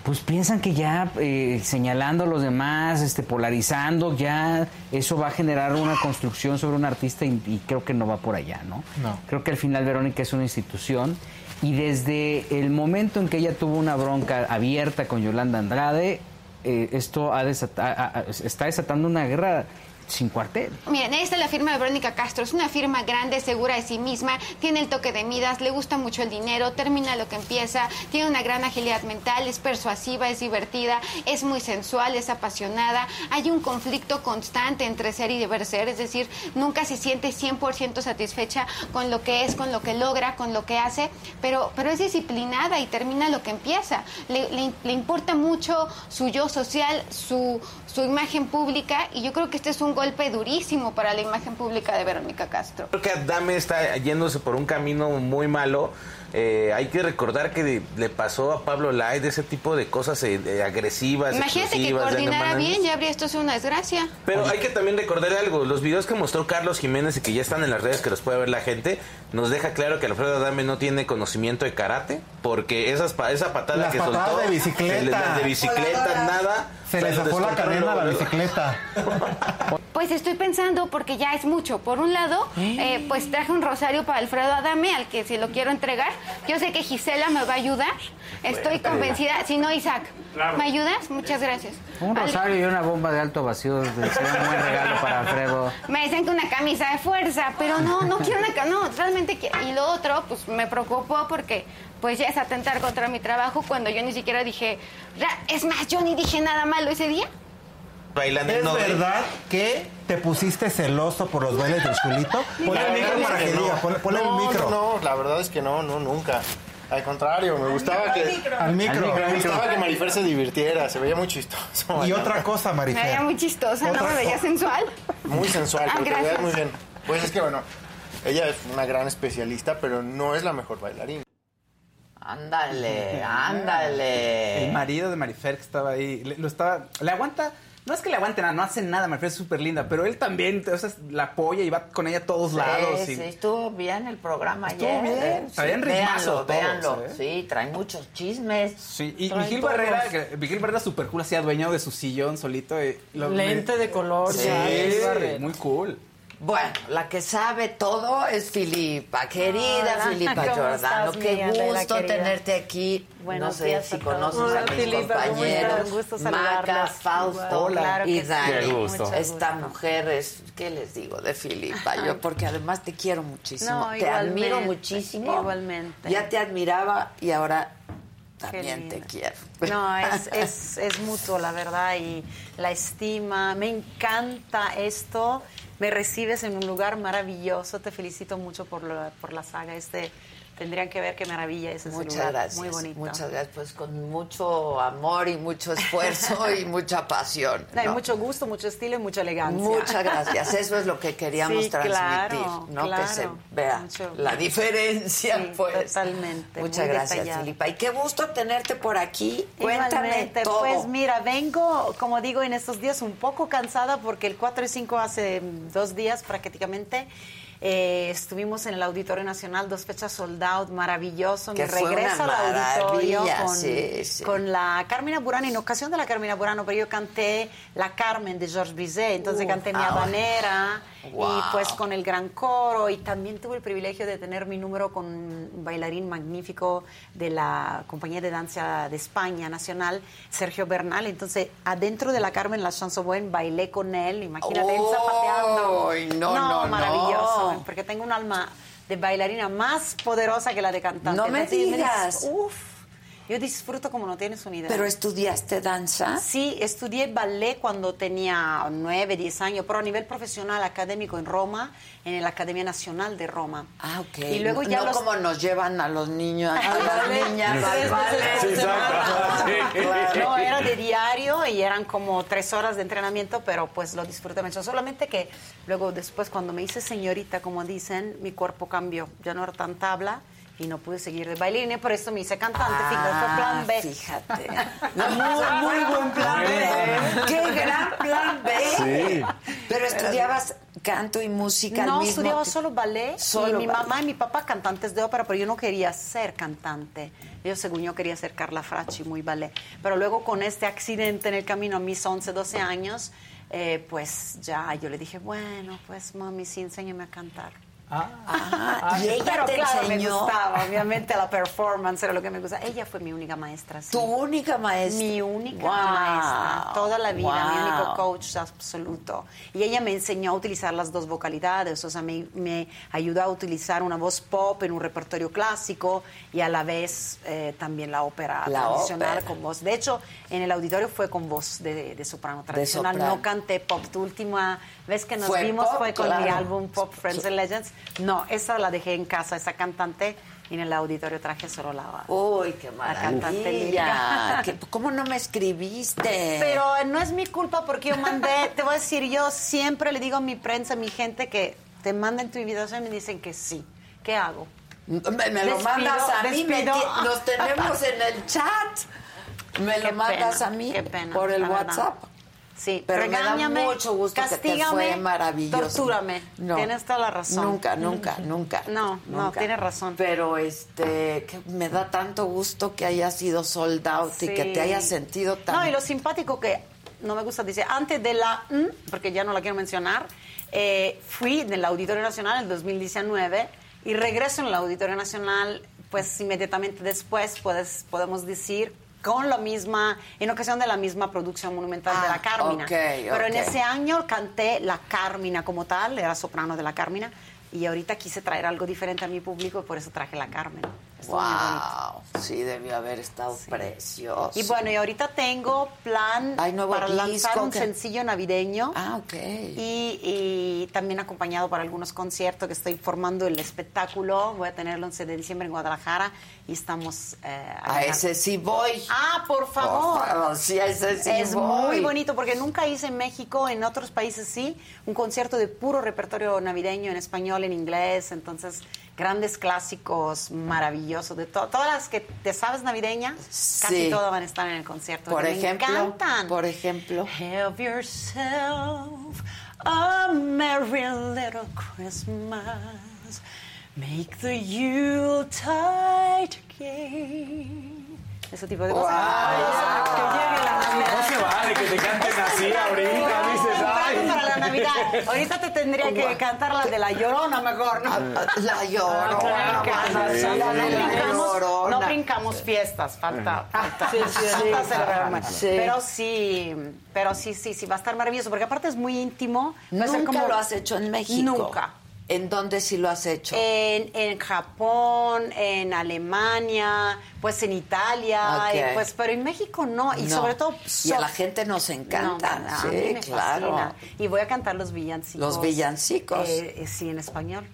pues piensan que ya eh, señalando a los demás, este, polarizando, ya eso va a generar una construcción sobre un artista y, y creo que no va por allá, ¿no? No. Creo que al final Verónica es una institución y desde el momento en que ella tuvo una bronca abierta con Yolanda Andrade, eh, esto ha desata- ha- ha- está desatando una guerra sin cuartel. Miren, esta es la firma de Verónica Castro. Es una firma grande, segura de sí misma, tiene el toque de Midas, le gusta mucho el dinero, termina lo que empieza, tiene una gran agilidad mental, es persuasiva, es divertida, es muy sensual, es apasionada. Hay un conflicto constante entre ser y deber ser, es decir, nunca se siente 100% satisfecha con lo que es, con lo que logra, con lo que hace, pero, pero es disciplinada y termina lo que empieza. Le, le- le importa mucho su yo social, su, su imagen pública y yo creo que este es un golpe durísimo para la imagen pública de Verónica Castro. Creo que Adame está yéndose por un camino muy malo. Eh, hay que recordar que de- le pasó a Pablo Lai de ese tipo de cosas eh, agresivas. Imagínate que coordinara bien, ya habría esto sido una desgracia. Pero hay que también recordar algo. Los videos que mostró Carlos Jiménez y que ya están en las redes que los puede ver la gente, nos deja claro que Alfredo Adame no tiene conocimiento de karate, porque esas esa patada Las que patadas soltó, de bicicleta. de bicicleta, nada. Se le zafó la cadena a la bicicleta. Pues estoy pensando, porque ya es mucho. Por un lado, eh, pues traje un rosario para Alfredo Adame, al que si lo quiero entregar. Yo sé que Gisela me va a ayudar. Estoy Bueno. convencida. Si no, Isaac, Claro. ¿me ayudas? Muchas gracias. Un rosario y una bomba de alto vacío sería un buen regalo para Alfredo. Me dicen que una camisa de fuerza, pero no, no quiero una camisa, no, realmente quiero. Y lo otro, pues me preocupó porque pues ya es atentar contra mi trabajo cuando yo ni siquiera dije, es más, yo ni dije nada malo ese día. Bailando ¿Es verdad que te pusiste celoso por los bailes del chulito? Ponle La el micro para que diga, no. ponle, el micro. No, no, la verdad es que no, no, nunca. Al contrario, me gustaba que. Al micro. Al micro. Me gustaba que Marifer se divirtiera, se veía muy chistoso. Y otra cosa, Me veía muy chistosa, ¿no? Me veía sensual. Muy sensual, Ah, pero te veías gracias. muy bien. Pues es que bueno, ella es una gran especialista, pero no es la mejor bailarina. Ándale, ándale. El marido de Marifer que estaba ahí, le, lo estaba, le aguanta, no es que le aguante nada, no hace nada, Marifer es súper linda, pero él también, o sea, la apoya y va con ella a todos lados. Sí, y- sí, estuvo bien el programa Estuvo ayer. bien. ¿eh? Traían Sí, ritmazo véanlo, todos, véanlo. ¿eh? Sí, trae muchos chismes. Sí, y Vigil. Barrera, que Vigil Barrera super cool, hacía dueño de su sillón solito. y lo- Lente de color, Sí, Barrera. muy cool. Bueno, la que sabe todo es Filipa, querida Hola, Filipa ¿cómo Giordano. estás, Qué gusto tenerte aquí. Buenos no sé días si conoces Hola, a mis Filipa, ¿cómo compañeros. Un gusto. Maca, Fausto. Claro y. Dani. Qué gusto. Esta mujer es, ¿qué les digo de Filipa? Yo porque además te quiero muchísimo. No, te admiro muchísimo. igualmente. Ya te admiraba y ahora también te quiero. No, es, es, es mutuo, la verdad, y la estima. Me encanta esto. Me recibes en un lugar maravilloso. Te felicito mucho por, la- por la saga. Este, tendrían que ver qué maravilla es ese Muchas lugar. gracias. Muy bonito. Muchas gracias. Pues con mucho amor y mucho esfuerzo y mucha pasión. No, mucho gusto, mucho estilo y mucha elegancia. Muchas gracias. Eso es lo que queríamos Sí, transmitir, claro, ¿no? claro. Que se vea Mucho- la diferencia, Sí, pues. totalmente, Muchas gracias, detallado. Filipa. Y qué gusto tenerte por aquí. Cuéntame Igualmente, todo. Pues mira, vengo, como digo, en estos días un poco cansada porque el 4 y 5 hace dos días prácticamente eh, estuvimos en el Auditorio Nacional, dos fechas sold out, maravilloso. Que Mi regreso al auditorio con, sí, sí. con la Carmina Burana, en ocasión de la Carmina Burana, pero yo canté la Carmen de Georges Bizet, entonces Uh, canté mi ah, habanera. Wow. y pues con el gran coro y también tuve el privilegio de tener mi número con un bailarín magnífico de la compañía de danza de España nacional, Sergio Bernal. Entonces, adentro de la Carmen La Chanson bailé con él, imagínate él zapateando. No, no, no. maravilloso, porque tengo un alma de bailarina más poderosa que la de cantante. No me digas. Uf, yo disfruto como no tienes una idea. ¿Pero estudiaste danza? Sí, estudié ballet cuando tenía 9, 10 años, pero a nivel profesional, académico en Roma, en la Academia Nacional de Roma. Ah, ok. Y luego ya no los- como nos llevan a los niños, a las niñas al ballet. No, era de diario y eran como tres horas de entrenamiento, pero pues lo disfruté mucho. Solamente que luego después cuando me hice señorita, como dicen, mi cuerpo cambió. Ya no era tan tabla y no pude seguir de bailarina, y por eso me hice cantante. fíjate, fue plan B. Fíjate. Muy, muy buen plan B. Qué gran plan B. Sí. Pero estudiabas canto y música al No, mismo estudiaba solo ballet Solo y mi ballet. mamá y mi papá cantantes de ópera, pero yo no quería ser cantante. Yo, según yo, quería ser Carla Fracci, muy ballet. Pero luego con este accidente en el camino a mis 11, 12 años, eh, pues ya yo le dije, bueno, pues mami, sí, enséñame a cantar. Ah, y ella pero te claro, me enseñó. gustaba, obviamente la performance era lo que me gustaba. Ella fue mi única maestra. sí. ¿Tu única maestra? Mi única Wow. maestra, toda la vida, mi Wow. único coach absoluto. Y ella me enseñó a utilizar las dos vocalidades, o sea, me, me ayudó a utilizar una voz pop en un repertorio clásico y a la vez eh, también la ópera La tradicional ópera. con voz. De hecho, en el auditorio fue con voz de, de soprano tradicional, soprano. no canté pop. Tu última vez que nos Fue vimos pop, fue con mi claro. álbum Pop Friends and Legends. No, esa la dejé en casa, esa cantante, y en el auditorio traje solo la, Uy, qué maravilla. Que- ¿Cómo no me escribiste? Pero no es mi culpa porque yo mandé, te voy a decir, yo siempre le digo a mi prensa, a mi gente que te manden tu invitación y me dicen que sí. ¿Qué hago? Me, me lo Despido, mandas a mí, me nos tenemos en el chat. Me Qué lo mandas pena, a mí qué por el verdad. Sí, Pero me da regáñame, mucho gusto que te castígame, fue maravilloso. tortúrame. Tienes toda la razón. Nunca, nunca, nunca. No, no, tienes razón. Pero este, que me da tanto gusto que haya sido sold out y que Sí. te hayas sentido tan... No, y lo simpático que no me gusta decir, antes de la mm, porque ya no la quiero mencionar, eh, fui en el Auditorio Nacional en 2019 y regreso en el Auditorio Nacional, pues inmediatamente después puedes, podemos decir con la misma, en ocasión de la misma producción monumental de Ah, la Carmina. ok, Pero en ese año canté la Carmina como tal, era soprano de la Carmina, y ahorita quise traer algo diferente a mi público y por eso traje la Carmen. Estuvo muy bonito. Wow, sí, debió haber estado precioso. Y bueno, y ahorita tengo plan para lanzar un que- sencillo navideño. Ah, ok. Y, y también acompañado para algunos conciertos que estoy formando el espectáculo. Voy a tener el 11 de diciembre en Guadalajara y estamos... eh, A ese sí voy. Ah, por favor. Por favor, sí, a ese sí es voy. muy bonito porque nunca hice en México, en otros países sí, un concierto de puro repertorio navideño en español, en inglés, entonces grandes clásicos maravillosos de to- todas las que te sabes navideñas, casi Sí. todas van a estar en el concierto. Por Me ejemplo, encantan. por ejemplo. Have yourself a merry little Christmas. Make the Yuletide gay. Ese tipo de cosas. Que llegue la Navidad. No se vale que te canten así ahorita, dices, ay. Para la Navidad. Ahorita te tendría que cantar la de la llorona mejor, ¿no? La llorona. Claro que sí, no, no, la brincamos, Llorona. no brincamos fiestas, falta, falta, Sí, sí, falta celebrar. Pero sí, pero sí, sí, sí, va a estar maravilloso, porque aparte es muy íntimo. Ser Nunca como- lo has hecho en México. Nunca. ¿En dónde sí lo has hecho? En, en Japón, en Alemania, pues en Italia, Ok. y pues, pero en México no, y No. sobre todo... Y a la gente nos encanta. No, a sí, claro. fascina. Y voy a cantar los villancicos. Los villancicos. eh, eh, sí, en español,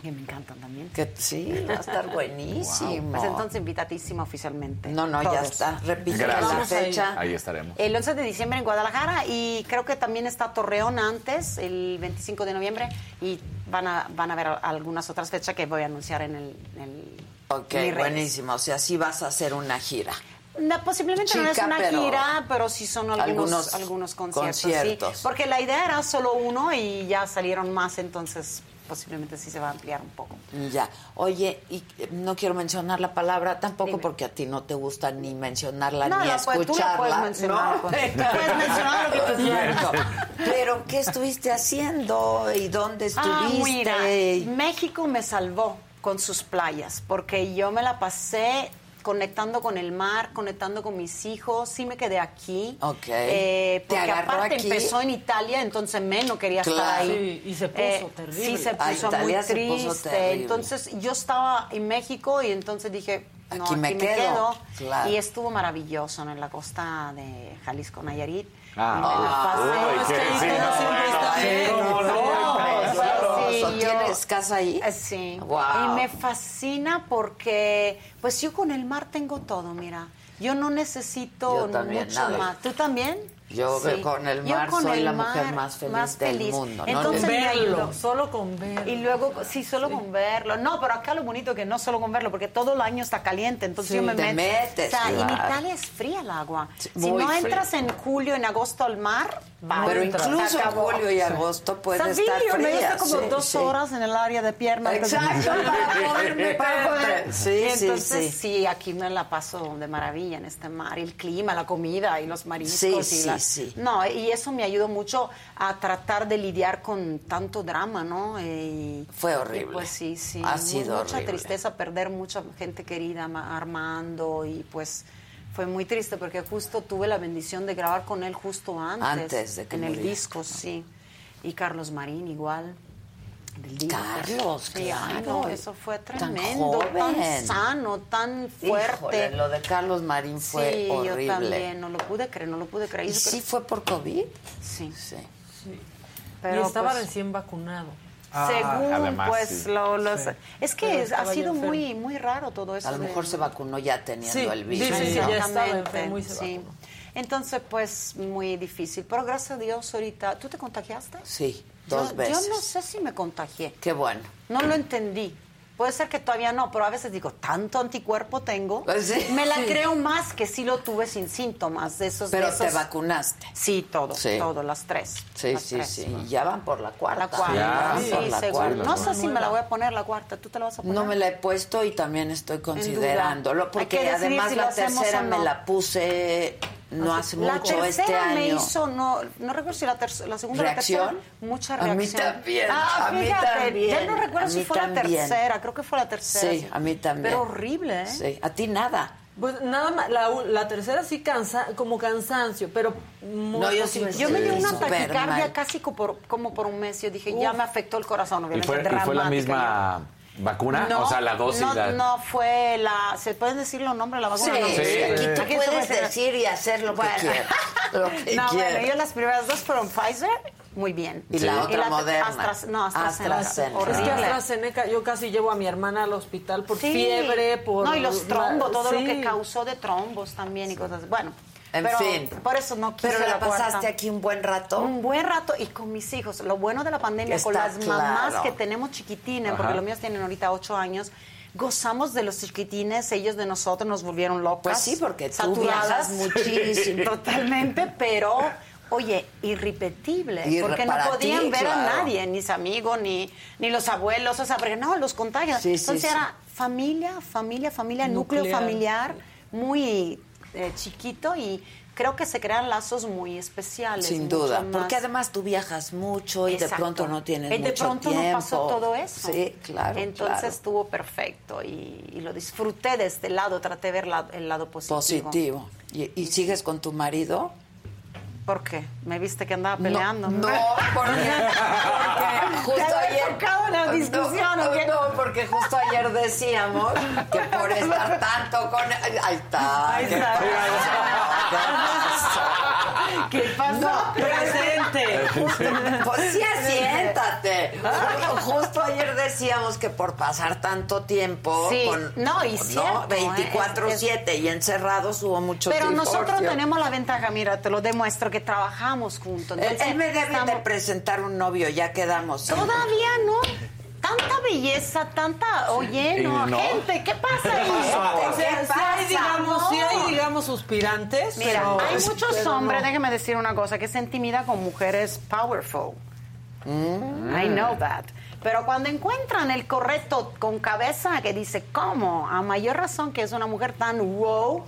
que me encantan también. Que sí, va a estar buenísimo. Pues entonces invitadísima oficialmente. No, no, ya está. Repite Gracias. la fecha. Ahí estaremos. El 11 de diciembre en Guadalajara y creo que también está Torreón antes, el 25 de noviembre, y van a, van a ver algunas otras fechas que voy a anunciar en el... en el- Ok, en buenísimo. O sea, sí vas a hacer una gira. No, posiblemente no es una pero- gira, pero sí son algunos, Algunos algunos, conciertos. sí. conciertos. porque la idea era solo uno y ya salieron más, entonces posiblemente sí se va a ampliar un poco. Ya. Oye, y eh, no quiero mencionar la palabra tampoco porque a ti no te gusta ni mencionarla No, ni puedes- tú la escucharla. puedes mencionar, ¿no? pues. Puedes mencionar lo que tú quieras. Pero ¿qué estuviste haciendo y dónde Ah, estuviste? mira, México me salvó con sus playas, porque yo me la pasé conectando con el mar, conectando con mis hijos, sí me quedé aquí. Ok. Eh, ¿Te porque aparte aquí? empezó en Italia, entonces menos quería estar ahí. Sí, y se puso terrible. Sí, se Ah, puso muy se puso triste. terrible. Entonces yo estaba en México y entonces dije, no, Aquí aquí, me me, quedo. quedo. Claro. Y estuvo maravilloso ¿no? en la costa de Jalisco, Nayarit. Ah. Es no, yo- ¿Tienes casa ahí? Sí. Wow. Y me fascina porque, pues yo con el mar tengo todo, mira. Yo no necesito Yo también, mucho nada. más. ¿Tú también? Yo Sí. con el mar con soy el la mar mujer más feliz más del feliz. mundo. ¿no? Entonces me verlo, solo con verlo. Y luego, sí, solo con verlo. No, pero acá lo bonito que no solo con verlo, porque todo el año está caliente, entonces Sí, yo me te meto. metes, o sea, en claro. Italia es fría el agua. si no fría. entras en julio, en agosto al mar, va. Pero incluso en julio y agosto puede Sabía, estar me fría. gusta como sí, dos sí. horas en el área de piernas. Exacto, para poder-. Sí, Y sí, entonces, sí. sí. aquí me la paso de maravilla en este mar. El clima, la comida y los mariscos. Sí, y sí, la- sí. No, y eso me ayudó mucho a tratar de lidiar con tanto drama, ¿no? Y- Fue y horrible. pues sí, sí. Ha sido Mucha horrible. tristeza perder mucha gente querida, Ma- Armando, y pues... Fue muy triste porque justo tuve la bendición de grabar con él justo antes. Antes de que En el disco, sí. Y Carlos Marín igual. Del. Carlos, Sí, claro. eso fue tremendo, tan, joven. sano, tan fuerte. Híjole, lo de Carlos Marín fue sí, horrible. yo también, no lo pude creer, no lo pude creer. ¿Y sí fue por COVID? Sí. Sí. Pero y estaba pues, recién vacunado. Según, además, pues, sí. lo, los- Sí. es que ha sido muy, muy raro todo eso. A lo de- mejor se vacunó ya teniendo Sí, el virus. que ¿no? Exactamente, enfermo y se sí. vacunó. Entonces, pues, muy difícil. Pero gracias a Dios, ahorita, ¿tú te contagiaste? Sí, dos yo, veces. Yo no sé si me contagié. Qué bueno. No lo entendí. Puede ser que todavía no, pero a veces digo, tanto anticuerpo tengo. Pues sí. Me la Sí. creo más que sí lo tuve sin síntomas de esos. Pero de te esos- vacunaste. Sí, todo, Sí. todo, las tres. Sí, las sí, tres. sí. Ya van por la cuarta. La cuarta. Ya, sí, la seguro. cuarta. No sé si me la voy a poner la cuarta. ¿Tú te la vas a poner? No me la he puesto y también estoy considerándolo, porque además si la tercera me no. la puse no hace la mucho tercera este año. me hizo, no, no recuerdo si la, tercera, la segunda o la ¿Reacción? tercera, mucha A mí reacción. también, Ah, a mí fíjate, también, Ya no recuerdo si mí fue la también. tercera, creo que fue la tercera. Sí, a mí también. Pero horrible, ¿eh? Sí, a ti nada. Pues nada más, la, la tercera sí cansa, como cansancio, pero muy No, yo sí. Yo me dio una taquicardia casi como por, como por un mes. Yo dije, ya me afectó el corazón, ¿Y obviamente. fue, y fue la dramática misma vacuna? No, o sea, la dosis. No, la- no fue la. ¿Se pueden decir los nombres de la Sí, vacuna? No, sí, Sí. aquí tú puedes decir y hacer lo Bueno. que quieras. Lo que No, quieras. bueno, yo las primeras dos fueron Pfizer, muy bien. Y la otra Moderna. Astras- no, AstraZeneca. AstraZeneca. Es que. AstraZeneca, yo casi llevo a mi hermana al hospital por Sí. fiebre, por... No, y los trombos, todo lo Sí. que causó de trombos también y cosas. Bueno, En pero fin. por eso no quise Pero la pasaste aquí un buen rato. Un buen rato y con mis hijos. Lo bueno de la pandemia, con las mamás que tenemos chiquitines, Ajá. porque los míos tienen ahorita ocho años, gozamos de los chiquitines, ellos de nosotros nos volvieron locas. Pues sí, porque tú saturadas muchísimo. Totalmente, pero... Oye, irrepetible, porque no podían ti, ver a nadie, ni sus amigos, ni, ni los abuelos, o sea, porque no, los contagian. Sí, Entonces sí. era familia, familia, familia, núcleo Nuclear. familiar, muy eh, chiquito y creo que se crean lazos muy especiales. Sin duda, más. porque además tú viajas mucho y Exacto. de pronto no tienes Y de mucho pronto tiempo. no pasó todo eso. Sí, claro. Entonces claro. estuvo perfecto y, y lo disfruté de este lado, traté de ver la- el lado positivo. positivo. ¿Y, y sigues con tu marido? ¿Por qué? ¿Me viste que andaba peleando? No, porque, porque justo ¿Te había ayer la discusión no, no, porque justo ayer decíamos que por estar tanto con ahí está, Ahí ¿qué pasó? No. Pues sí, siéntate. Justo ayer decíamos que por pasar tanto tiempo Sí, con no, y ¿eh? 24/7 y encerrados hubo muchos Pero nosotros tenemos la ventaja, mira, te lo demuestro, que trabajamos juntos. Él, Entonces, él me debe de presentar un novio, ya quedamos. Todavía no. Tanta belleza, tanta, oye, Y no, no. gente, ¿qué pasa ahí? O sea, ¿Qué sí hay, digamos, sí hay, No. digamos, suspirantes, Mira, pero... hay muchos hombres, no. déjeme decir una cosa, que se intimida con mujeres powerful. Mm. I know that. Pero cuando encuentran el correcto con cabeza que dice, ¿cómo? A mayor razón que es una mujer tan wow,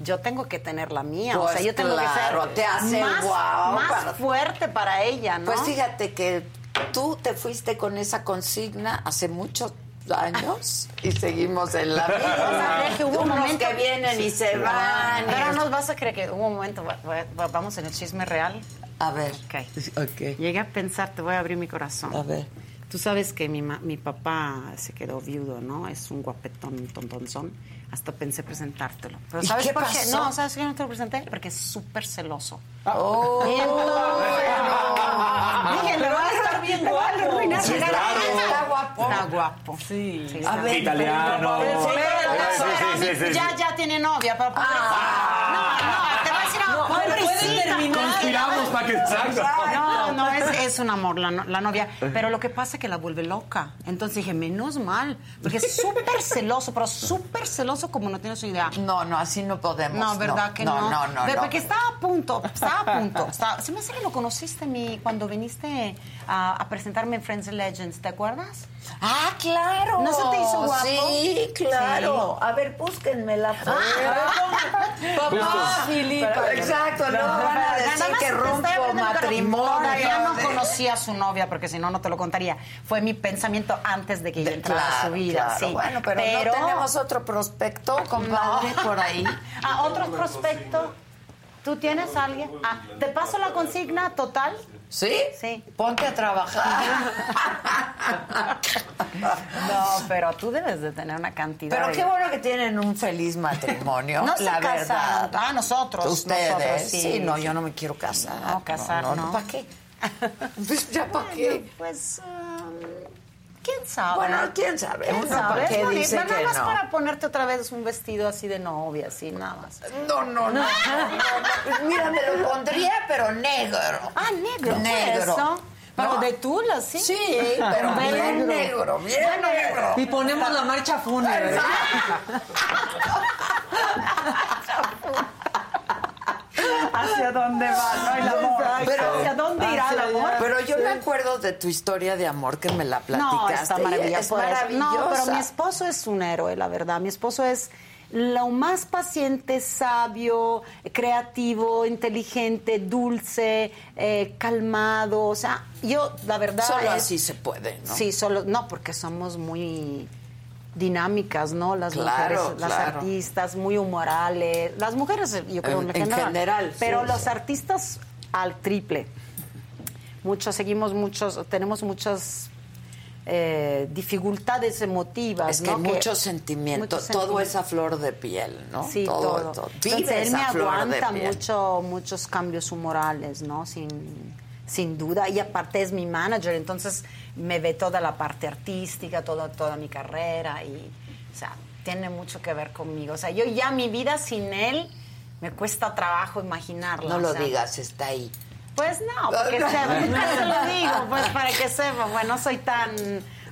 yo tengo que tener la mía. o Pues sea, yo tengo claro, que te ser hace más, guau más para- fuerte para ella, ¿no? Pues fíjate que tú te fuiste con esa consigna hace muchos años y seguimos en la O sea, misma. que hubo un Unos momento que vienen y se No, van. Pero nos vas a creer que hubo un momento, va- va- vamos en el chisme real. A ver. Ok. Llegué a pensar, te voy a abrir mi corazón. A ver. Tú sabes que mi, ma- mi papá se quedó viudo, ¿no? Es un guapetón, tontonzón. Hasta pensé presentártelo. Pero ¿Y ¿sabes qué por qué? pasó? No, ¿sabes por qué no te lo presenté? Porque es súper celoso. Oh. Y entonces- Dije, le va a estar bien guapo. Sí, claro. Está guapo. Está guapo. Sí. A ver, Italiano. Sí, sí, sí, sí. ya, ya tiene novia, pero pobrecita. No, no, te voy a decir algo. No, Conspiramos para que exacto. No, no, es, es un amor la, no- la novia. Pero lo que pasa es que la vuelve loca. Entonces dije, menos mal. Porque es súper celoso, pero súper celoso como no tienes idea. No, no, así no podemos. No, ¿verdad no, que no? no? No, no. Porque estaba a punto, estaba a punto. estaba- se me hace que lo conociste mi, cuando viniste a, a presentarme en Friends and Legends, ¿te acuerdas? Ah, claro. ¿No se te hizo guapo? Sí, claro. A ver, búsquenme la foto. Papá, Filipa. Exacto, no van a decir que rompo matrimonio. Ahora, ya no conocía a su novia, porque si no, no te lo contaría. Fue mi pensamiento antes de que yo entrara a su Claro, vida. claro. sí. Bueno, pero, no tenemos otro prospecto, compadre, por ahí. Ah, otro prospecto. ¿Tú tienes a alguien? Ah, ¿te paso la consigna total? ¿Sí? Sí. Ponte a trabajar. No, pero tú debes de tener una cantidad Pero de- qué bueno que tienen un feliz matrimonio, No se la casaron. verdad. Ah, nosotros. Ustedes, nosotros, sí. no, yo no me quiero casar. No, casar, no. ¿Para qué? Pues ya para qué. Pues, um, ¿quién sabe? Bueno, quién sabe. ¿Quién Uno sabe? para qué Es bonito. dice nada que más no. para ponerte otra vez un vestido así de novia, así, nada más. No, no, no. no, no. Mira, me lo pondría, pero negro. Ah, negro. Negro. Eso. Pero No. de tula, sí. Sí, pero bien negro, bien negro. Y ponemos la marcha fúnebre. ¿Hacia dónde va? No, el amor. Pero- ¿Hacia dónde irá el amor? Pero yo me acuerdo de tu historia de amor que me la platicaste. No, está maravillosa. Es maravillosa. No, pero mi esposo es un héroe, la verdad. Mi esposo es lo más paciente, sabio, creativo, inteligente, dulce, eh, calmado. O sea, yo, la verdad. Solo es- así se puede, ¿no? Sí, solo. No, porque somos muy dinámicas, ¿no? Las Claro, mujeres, las claro. artistas, muy humorales. Las mujeres, yo creo, En- en, en general. general, Pero sí, los sí. artistas al triple. Muchos, seguimos muchos, tenemos muchas eh, dificultades emotivas. Es que ¿no? mucho sentimiento, mucho todo sentimiento. es a flor de piel, ¿no? Sí, todo. Vives Entonces, él me a flor de aguanta piel. mucho, muchos cambios humorales, ¿no? Sin, sin duda. Y aparte es mi manager, entonces me ve toda la parte artística, toda, toda mi carrera y, o sea, tiene mucho que ver conmigo. O sea, yo ya mi vida sin él me cuesta trabajo imaginarla. No o lo sea. digas, está ahí. Pues no, porque sepa, nunca se lo digo, pues para que sepa, bueno, no soy tan...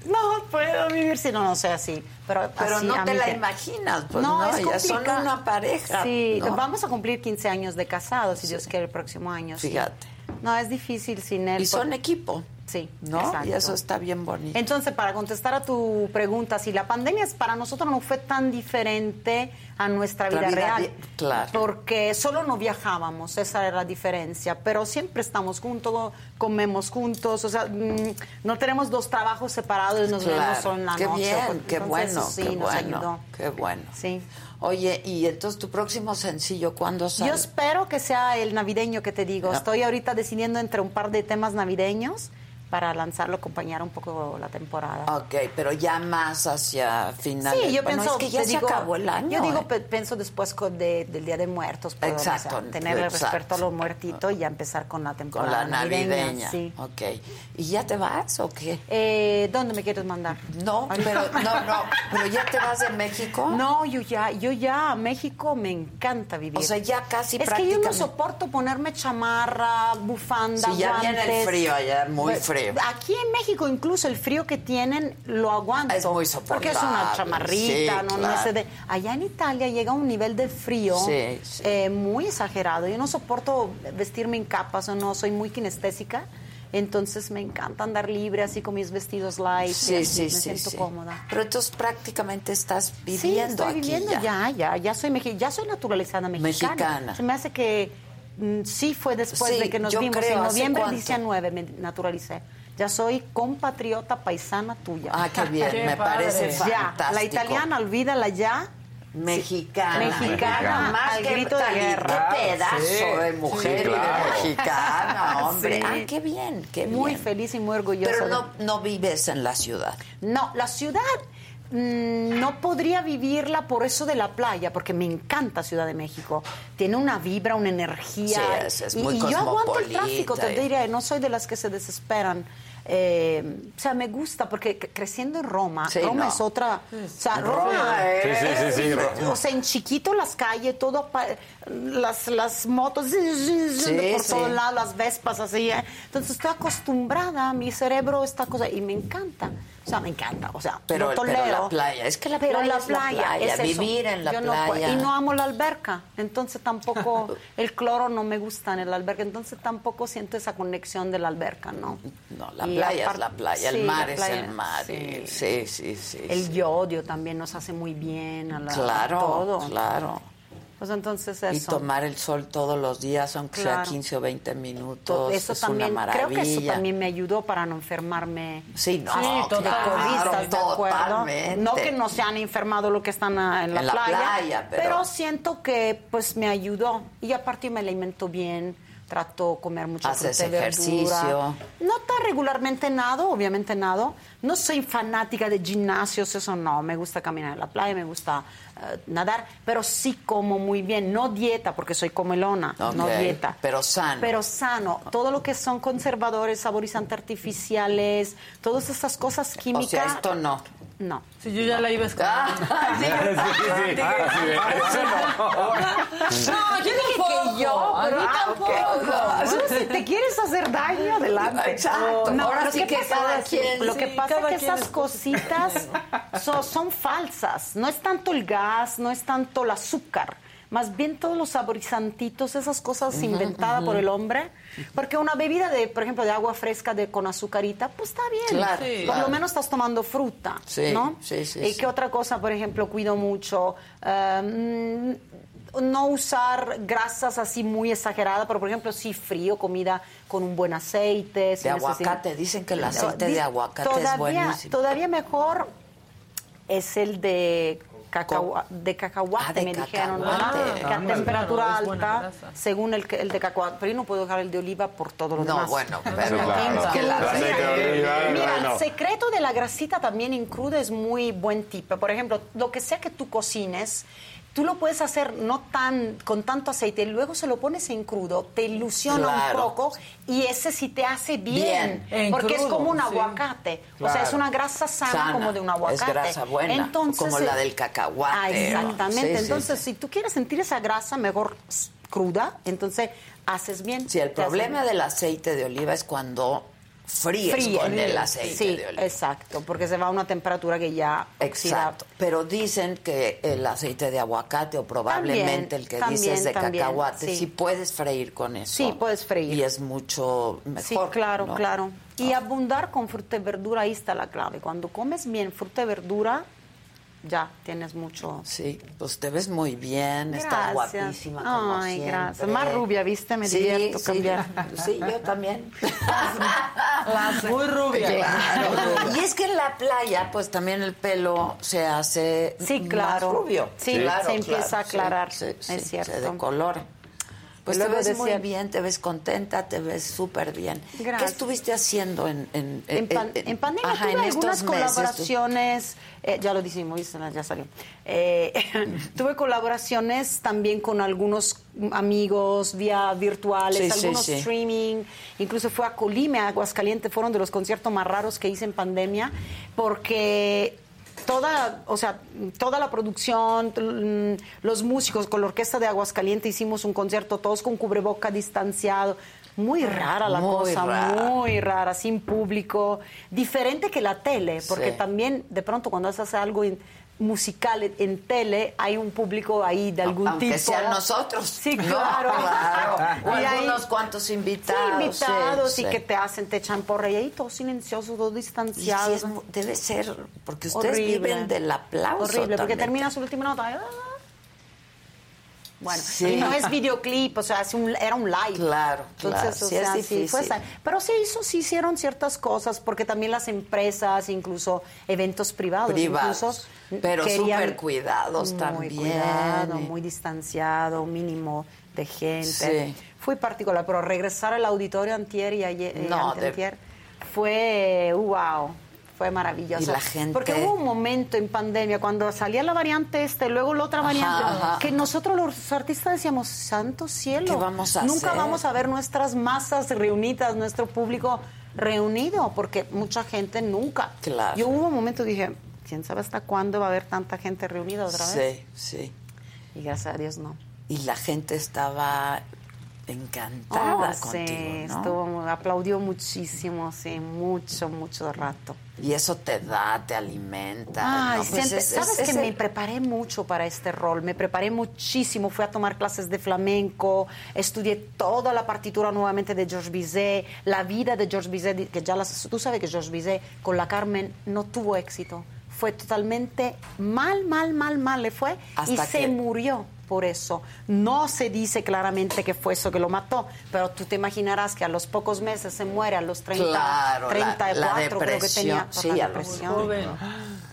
No puedo vivir si no, no soy así. Pero, Pero así, no te la que- imaginas, pues no, es ya son complicado. una pareja. Sí, ¿no? vamos a cumplir 15 años de casados, si Dios quiere, el próximo año. sí. Fíjate. No, es difícil sin él. Y son equipo, Sí, ¿no? exacto. Y eso está bien bonito. Entonces, para contestar a tu pregunta, si la pandemia es- para nosotros no fue tan diferente a nuestra vida, vida real. di- claro. Porque solo no viajábamos, esa era la diferencia. Pero siempre estamos juntos, comemos juntos, o sea, mm, no tenemos dos trabajos separados y nos Claro. vemos solo en la qué noche. bien, Pues, qué entonces, bueno, sí, qué nos bueno, ayudó. qué bueno. Sí. Oye, y entonces tu próximo sencillo, ¿cuándo sale? Yo espero que sea el navideño que te digo. Estoy ahorita decidiendo entre un par de temas navideños para lanzarlo, acompañar un poco la temporada. Ok, pero ya más hacia finales. Sí, yo Bueno, pienso es que ya se digo, acabó el año. Yo digo, ¿eh? pienso después con de- del Día de Muertos, puedo, Exacto, o sea, tenerle exacto. respeto a los muertitos y ya empezar con la Con temporada la navideña. Sí. Ok. ¿Y ya te vas o qué? Eh, ¿Dónde me quieres mandar? No, pero no, no, pero ya te vas de México. No, yo ya, yo ya a México me encanta vivir. O sea, ya casi Es que yo no soporto ponerme chamarra, bufanda, Sí, ya viene el guantes. frío allá, muy Pues, Aquí en México incluso el frío que tienen lo aguanto. Es muy Porque es una soportable, chamarrita, sí, no, no claro. de- Allá en Italia llega un nivel de frío Sí, sí. eh, muy exagerado. Yo no soporto vestirme en capas o no, soy muy kinestésica. Entonces me encanta andar libre, así con mis vestidos light. y Sí, así, sí, me sí, siento sí. cómoda. Pero entonces prácticamente estás Sí, viviendo estoy aquí viviendo ya. ya, ya, ya soy ya soy naturalizada mexicana. Mexicana. Se me hace que sí fue después Sí, de que nos vimos creo, en ¿hace noviembre cuánto? 19 me naturalicé. Ya soy compatriota paisana tuya. Ah, qué bien, Qué me parece Ya, la italiana, olvídala ya. Mexicana. Mexicana, Más al que grito de guerra. Qué pedazo Sí, de mujer sí, y de claro. mexicana, hombre. Sí. Ah, qué bien, qué bien. Muy feliz y muy orgullosa. Pero no, no vives en la ciudad. No, la ciudad mm, no podría vivirla por eso de la playa, porque me encanta Ciudad de México. Tiene una vibra, una energía. Sí, es- es y, muy y yo aguanto el tráfico, te y- diré, no soy de las que se desesperan. Eh, o sea, me gusta porque creciendo en Roma, Sí, Roma no. es otra. O sea, Roma Roma, es- Sí, sí, sí, sí, Roma. O sea, en chiquito las calles, todo, las, las motos Sí, por sí. todos lados, las vespas así. ¿eh? Entonces estoy acostumbrada, mi cerebro esta cosa y me encanta. O sea, me encanta. O sea, Pero- pero tolero. la playa, es que la Pero playa la es la playa, es vivir en la Yo no playa. puedo. y no amo la alberca. Entonces tampoco, el cloro no me gusta en el alberca. Entonces tampoco siento esa conexión de la alberca, ¿no? No, la Y playa es la playa, sí, el mar la es el mar. sí. Sí, sí, sí. El yodio también nos hace muy bien a la, Claro, a todo. claro. Pues entonces Y tomar el sol todos los días, aunque sea Claro. 15 o 20 minutos, To- eso es también, una creo maravilla. que eso también me ayudó para no enfermarme. Sí, no. No que no se han enfermado lo que están ah, en la, En la playa, playa, pero- siento que pues me ayudó. Y aparte me alimento bien, trato de comer mucha Haces fruta y verdura. ejercicio. No tan regularmente nado, obviamente nado. No soy fanática de gimnasios, eso no. Me gusta caminar en la playa, me gusta eh, nadar, pero sí como muy bien. No dieta, porque soy comelona, no Ok, dieta. Pero sano. Pero sano. Todo lo que son conservadores, saborizantes artificiales, todas esas cosas o químicas. sea, esto no. No. Si yo ya la iba a escoger. No, yo tampoco. que yo, pero- ah, tampoco. ok. Eso, si te quieres hacer daño, adelante. Exacto. Ahora lo sí que pasa cada es- quien- Lo que sí, pasa es que esas es- cositas so- son falsas. No es tanto el gas, no es tanto el azúcar. Más bien todos los saborizantitos, esas cosas inventadas por el hombre. Porque una bebida de, por ejemplo, de agua fresca de, con azucarita, pues está bien. Claro, Por claro. lo menos estás tomando fruta, Sí, ¿no? sí, sí, ¿Y sí. qué otra cosa, por ejemplo, cuido mucho? Mm, no usar grasas así muy exageradas, pero por ejemplo, sí frío, comida con un buen aceite. De aguacate, dicen que el aceite de aguacate es todavía, buenísimo. Todavía mejor es el de de cacahuate, Ah, de me dijeron, cacahuate. que Ah, a muy temperatura alta, según el, que- el de cacahuate. Pero yo no puedo dejar el de oliva por todo lo No, demás. bueno, pero Sí, claro. es que la- El aceite de oliva, Mira, bueno. el secreto de la grasita también en cruda es muy buen tip. Por ejemplo, lo que sea que tú cocines, tú lo puedes hacer no tan con tanto aceite, luego se lo pones en crudo, te ilusiona Claro. un poco y ese sí te hace bien, Bien. En porque es como un sí. aguacate, o sea, es una grasa sana, Sana. como de un aguacate. Es grasa buena, Entonces, como la eh, del cacahuate. ah, exactamente. Sí, entonces, sí. si tú quieres sentir esa grasa mejor cruda, entonces haces bien. Sí, el problema del aceite de oliva es cuando fríes Fríe. con el aceite sí, de oliva. exacto, porque se va a una temperatura que ya oxida. Exacto. Pero dicen que el aceite de aguacate o probablemente También, el que también, dices de también, cacahuate, sí. sí. puedes freír con eso. Sí, puedes freír. Y es mucho mejor. Sí, claro, ¿no? claro. Y abundar con fruta y verdura, ahí está la clave. Cuando comes bien fruta y verdura, ya tienes mucho. Sí, pues te ves muy bien, estás Gracias. guapísima como Ay, siempre. gracias. Más rubia, ¿viste? Me Sí, divierto sí. cambiar. Sí, yo también. Muy rubia. Claro. Y es que en la playa, pues también el pelo se hace Sí, claro. más rubio. Sí, Claro, se empieza claro, a aclarar, sí, sí, es cierto. Se decolora. Pues te ves muy bien, te ves contenta, te ves súper bien. Gracias. ¿Qué estuviste haciendo en en, En, pan- en pandemia ajá, tuve algunas colaboraciones, eh, ya lo dijimos, ya salió. Eh, tuve colaboraciones también con algunos amigos vía virtuales, Sí, sí, algunos sí. streaming, incluso fue a Colima, a Aguascalientes, fueron de los conciertos más raros que hice en pandemia, porque toda, o sea, toda la producción, mm, los músicos con la orquesta de Aguascalientes hicimos un concierto todos con cubreboca distanciado. Muy rara la Muy cosa, rara. muy rara, sin público, diferente que la tele, porque Sí. también de pronto cuando haces algo in- musical en, tele hay un público ahí de algún Aunque tipo. sean nosotros. Sí, ¿no? claro. O Y algunos cuantos Sí, invitados. invitados sí, y sí. que te hacen, te echan porra y ahí todo silencioso, todo Y es mu- debe ser, porque ustedes Horrible. viven del aplauso. Horrible, porque termina su última nota. ¡ah! Bueno, Sí. y no es videoclip, o sea, es un- era un live. Claro, Entonces, claro, o sí es sea, sí, fue esa- Pero sí hizo, sí hicieron ciertas cosas, porque también las empresas, incluso eventos privados, Privados, incluso pero súper cuidados muy también, cuidado, y- muy distanciado, mínimo de gente. Sí. Fui particular, pero regresar al auditorio antier y ayer, eh, No, de- fue wow. Fue maravilloso. Y la gente- Porque hubo un momento en pandemia cuando salía la variante esta y luego la otra Ajá, variante, ajá. que nosotros los artistas decíamos, santo cielo, ¿Qué vamos a nunca hacer? vamos a ver nuestras masas reunidas, nuestro público reunido, porque mucha gente nunca. Claro. Yo hubo un momento dije, quién sabe hasta cuándo va a haber tanta gente reunida otra vez. Sí, sí. Y gracias a Dios no. Y la gente estaba encantada Oh, sí, contigo, ¿no? estuvo, aplaudió muchísimo, sí, mucho, mucho rato. Y eso te da, te alimenta. Ay, ¿no? Pues es- sabes es- que es me preparé mucho para este rol, me preparé muchísimo, fui a tomar clases de flamenco, estudié toda la partitura nuevamente de Georges Bizet, la vida de Georges Bizet, que ya las, tú sabes que Georges Bizet con la Carmen no tuvo éxito, fue totalmente mal, mal, mal, mal le fue y se murió por eso. No se dice claramente que fue eso que lo mató, pero tú te imaginarás que a los pocos meses se muere, a los 30, Claro, la- 34 la creo que tenía. sí, la depresión.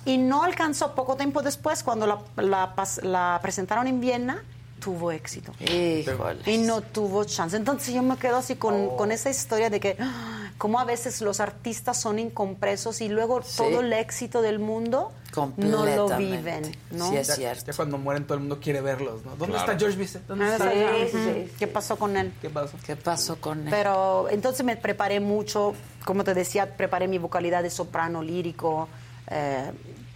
Y no alcanzó poco tiempo después, cuando la, la pas- la presentaron en Viena, tuvo éxito. Y no tuvo chance. Entonces yo me quedo así con, Oh. con esa historia de que. Como a veces los artistas son incompresos y luego Sí. todo el éxito del mundo no lo viven. ¿no? ya, Ya cuando mueren todo el mundo quiere verlos, ¿no? ¿Dónde Claro. está George Bizet? ¿Dónde Ah, está? sí, Ujú. sí, sí. ¿Qué pasó con él? ¿Qué pasó? ¿Qué pasó con él? Pero entonces me preparé mucho, como te decía, preparé mi vocalidad de soprano lírico eh,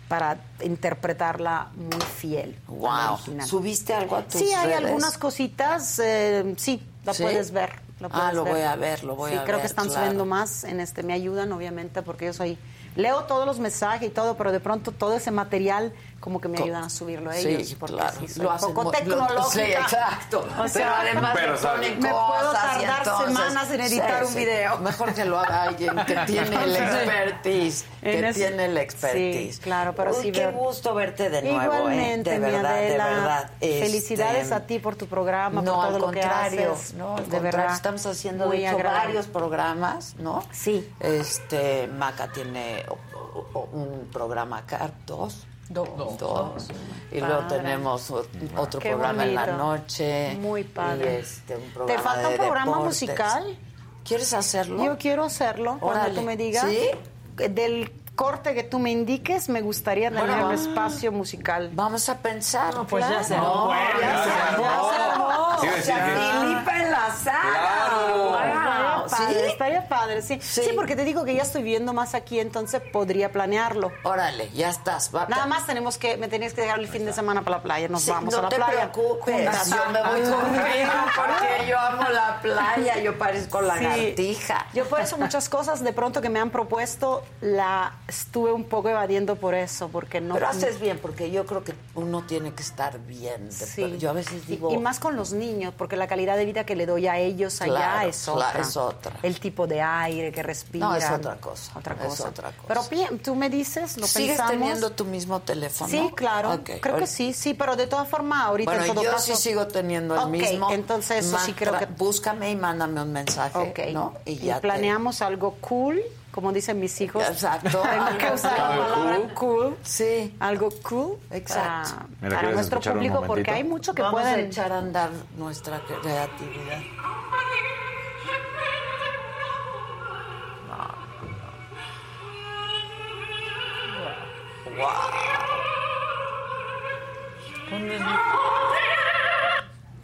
para interpretarla muy fiel. Wow. original. ¿Subiste algo a tus Sí, hay redes? algunas cositas, eh, sí, la ¿Sí? puedes ver. La Ah, lo voy a ver, lo voy sí, a creo ver, que están claro. subiendo más, en este me ayudan obviamente porque yo soy leo todos los mensajes y todo, pero de pronto todo ese material como que me ayudan a subirlo a Sí, ellos porque claro. sí, soy Lo hacen poco tecnológica. sí, exacto. O Pero sea, además Pero le sabe. ponen me puedo tardar entonces- semanas en editar Sí, un video. Mejor que lo haga alguien que tiene el expertise. Que ese- tiene el expertise. Sí, claro, pero Uy, sí qué veo- gusto verte de nuevo, ¿eh? Igualmente, De mi verdad, de Adela. verdad. Este, Felicidades a ti por tu programa, no, por todo al lo que contrario, haces. no, al de verdad. estamos haciendo muy de hecho varios programas, ¿no? Sí. Este, Maca tiene o- o- o- un programa acá, dos. Dos. Dos. Y luego tenemos otro Qué programa en la noche. Muy padre. Y este, un ¿Te falta un de programa deportes. musical? ¿Quieres hacerlo? Yo quiero hacerlo cuando Órale. tú me digas. ¿Sí? Del corte que tú me indiques, me gustaría tener Bueno, un espacio musical. Vamos a pensar. No, pues ya se armó. No, Ya se armó. Padre, ¿Sí? estaría padre, sí. sí. porque te digo que ya estoy viviendo más aquí, entonces podría planearlo. Órale, ya estás. Va- Nada más tenemos que, me tenías que dejar el fin de semana para la playa, nos Sí, vamos no a la te playa. preocupes, juntas. yo me voy contigo porque yo amo la playa, yo parezco lagartija. Yo por eso muchas cosas de pronto que me han propuesto la estuve un poco evadiendo por eso, porque no. Pero haces bien, porque yo creo que uno tiene que estar bien. Sí. Yo a veces digo... Y, y más con los niños, porque la calidad de vida que le doy a ellos allá Claro, es claro, otra. es otra. El tipo de aire que respiran. No, es otra cosa. Otra es cosa. otra cosa. Pero bien, tú me dices, lo ¿Sigues pensamos. teniendo tu mismo teléfono? Sí, claro. Creo que sí, sí, pero de todas formas, ahorita Bueno, en todo yo caso. sí sigo teniendo el mismo. entonces eso sí creo que. Búscame y mándame un mensaje, Ok. ¿no? Y Y ya te- planeamos algo cool, como dicen mis hijos. Exacto. Tengo que usar la Algo palabra cool. cool. Sí. Algo cool. Exacto. Para, Mira, para ¿quieres nuestro público, porque hay mucho que Vamos a pueden. echar a andar nuestra creatividad.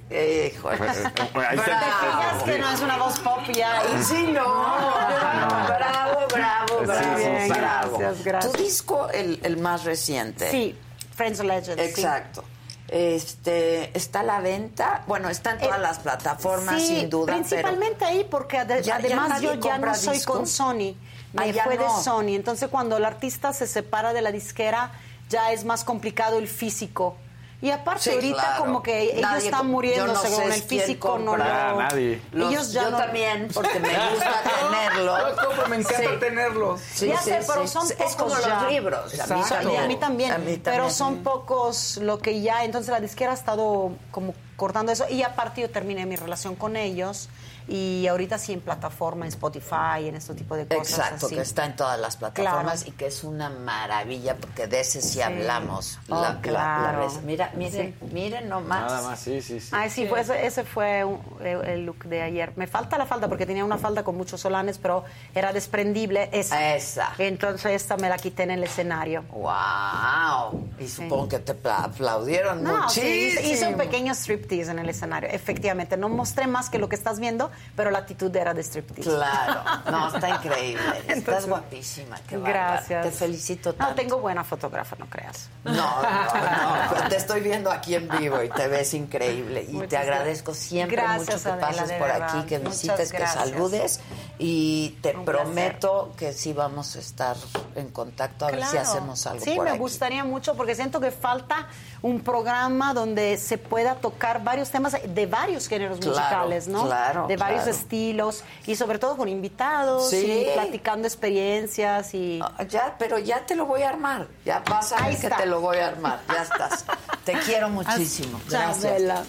Híjole. Ahí está. ¿Te fijas que no es una voz pop ya? Ay, Sí, no. Bravo, bravo, bravo. bien, bravo. gracias, gracias. Tu disco, el, el más reciente. Sí, Friends Legends. sí. Exacto. Este, está a la venta. Bueno, está en todas Eh, las plataformas, Sí, sin duda. Principalmente ahí, porque ade- Ya- ya además yo ya no soy disco. con Sony. Ya fue de. Sony. Entonces, cuando el artista se separa de la disquera, ya es más complicado el físico. Y aparte Sí, ahorita claro. como que ellos Nadie están no sé con el físico, no lo... Nadie. Los- Ellos ya yo no- también, porque me gusta tenerlo. Yo me encanta Sí. tenerlos. Sí, ya sí, sé, pero son Es pocos como los ya. libros. A mí Exacto. también. A mí también. A mí Pero son pocos lo que ya. Entonces la disquera ha estado como cortando eso. Y aparte yo terminé mi relación con ellos. Y ahorita sí en plataforma, en Spotify, en este tipo de cosas. Exacto, así. que está en todas las plataformas Claro. y que es una maravilla, porque de ese sí, hablamos. Oh, La- la- la claro. mira, miren, miren nomás. Nada más, sí, sí, sí. Ay, sí, fue ese, ese fue un- el, el look de ayer. Me falta la falda porque tenía una falda con muchos solanes, pero era desprendible. Esa. Esa. Entonces esta me la quité en el escenario. ¡Wow! Y supongo que te pla- aplaudieron No, sí, muchísimo. hice un pequeño striptease en el escenario. Efectivamente, no mostré más que lo que estás viendo, pero la actitud era de striptease. Claro, no, está increíble. Estás Entonces, guapísima, qué. Gracias. Te felicito No, tanto. tengo buena fotógrafa, no creas. No, no, no, pero te estoy viendo aquí en vivo y te ves increíble. Y Muchas te agradezco siempre gracias, mucho que pases por aquí, que Muchas visites, que gracias. saludes. Y te Un prometo que sí vamos a estar en contacto a ver si Claro. hacemos algo Sí, por me aquí. gustaría mucho porque siento que falta un programa donde se pueda tocar varios temas de varios géneros Claro, musicales, ¿no? claro, de varios claro. estilos y sobre todo con invitados Sí. y platicando experiencias y Ah, Ya, pero ya te lo voy a armar. Ya vas a Ahí ver que está. te lo voy a armar. Ya estás. Te quiero muchísimo. Chao, Gracias. Bella.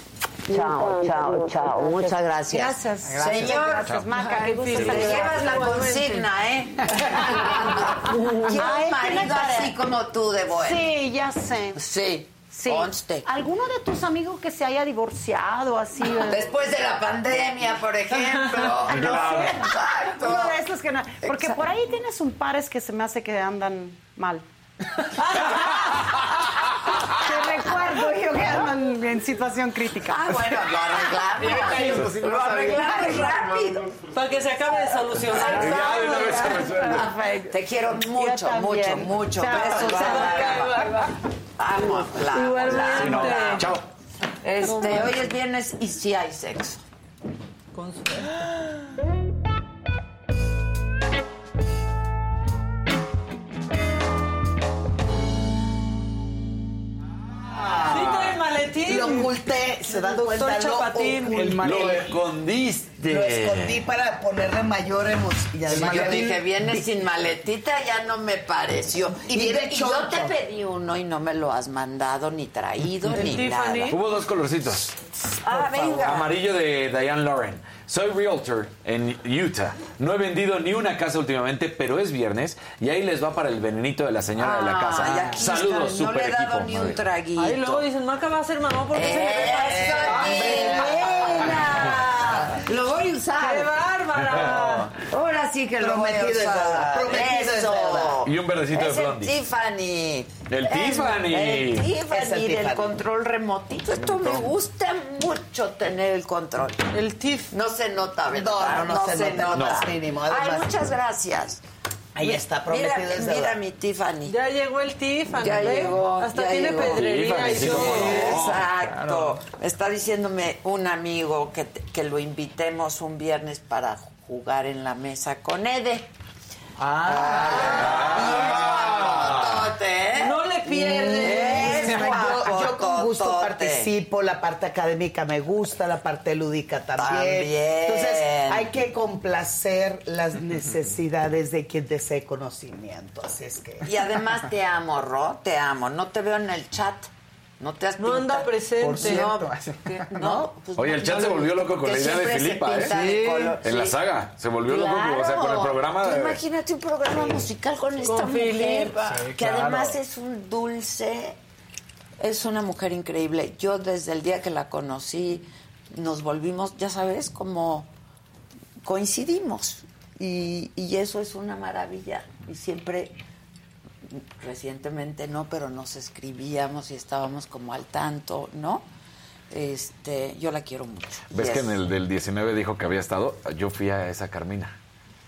Chao, chao, chao. Muchas gracias. Gracias. Señor, Gracias, Maca. Qué gusto te llevas la consigna, ¿eh? Quiero un marido así como tú de bueno. Sí, ya sé. Sí, Sí. conste. ¿Alguno de tus amigos que se haya divorciado así? Después de la pandemia, por ejemplo. Claro. Exacto. Uno de esos que no. Porque por ahí tienes un pares que se me hace que andan mal. Te recuerdo yo que andan en situación crítica. Ah, bueno, lo arreglamos. Lo arreglamos rápido. Para que se acabe de solucionar. Perfecto. Te quiero mucho, mucho, mucho. Besos. Vamos, la- Igualmente. no. Chao. Este, hoy es viernes y sí hay sexo. Con suerte. Sí, trae el maletín. Lo oculté, se dan Doctor cuenta, lo Chapatín. oculté. El mal- Lo escondiste. Lo escondí para ponerle mayor emoción. Y además yo dije, viene sin maletita, ya no me pareció. Y Y, viene y yo te pedí uno y no me lo has mandado, ni traído, ¿El ni Tiffany? nada. Hubo dos colorcitos. Ah, venga. Amarillo de Diane Lauren. Soy realtor en Utah. No he vendido ni una casa últimamente, pero es viernes y ahí les va para el venenito de la señora de la casa. aquí Saludos, está, no super le he dado equipo. ni un traguito. Ahí luego dicen, Maca va a ser mamá porque se le ve ¡Eso, nena! Lo voy a usar. ¡Qué bárbara! Ahora sí que lo voy a Prometido es usar. prometido Eso. Y un verdecito de Es el Blondie. Tiffany. El Tiffany. El Es Tiffany el del Tiffany. control remotito. Esto me gusta mucho tener el control. El TIF. No se nota, ¿verdad? No, no, no se nota, más mínimo, Ay, muchas gracias. Ahí está, Mira, prometido es mira deuda. mi Tiffany. Ya llegó el Tiffany. Ya llegó, Hasta ya tiene llegó. pedrería y sí, todo. no. Exacto. Está diciéndome un amigo que, te- que lo invitemos un viernes para jugar en la mesa con Ede. Ah. ¿eh? No le pierde. Es Yo, yo con gusto participo, la parte académica me gusta, la parte lúdica también. También. Entonces hay que complacer las necesidades de quien desee conocimiento. Así es que... Y además te amo, Ro, te amo. No te veo en el chat. No te has No anda presente. Por cierto. No, no, pues Oye, el chat no se volvió loco con la idea de Filipa, ¿eh? color. En la Sí. saga. Se volvió loco, o sea, con el programa de... imagínate un programa musical con esta mujer, Filipa. Sí, que claro. además es un dulce, es una mujer increíble. Yo desde el día que la conocí nos volvimos, ya sabes, como coincidimos y, y eso es una maravilla y siempre recientemente no, pero nos escribíamos y estábamos como al tanto, ¿no? Este, yo la quiero mucho. ¿Ves que en el del 19 dijo que había estado? Yo fui a esa Carmina.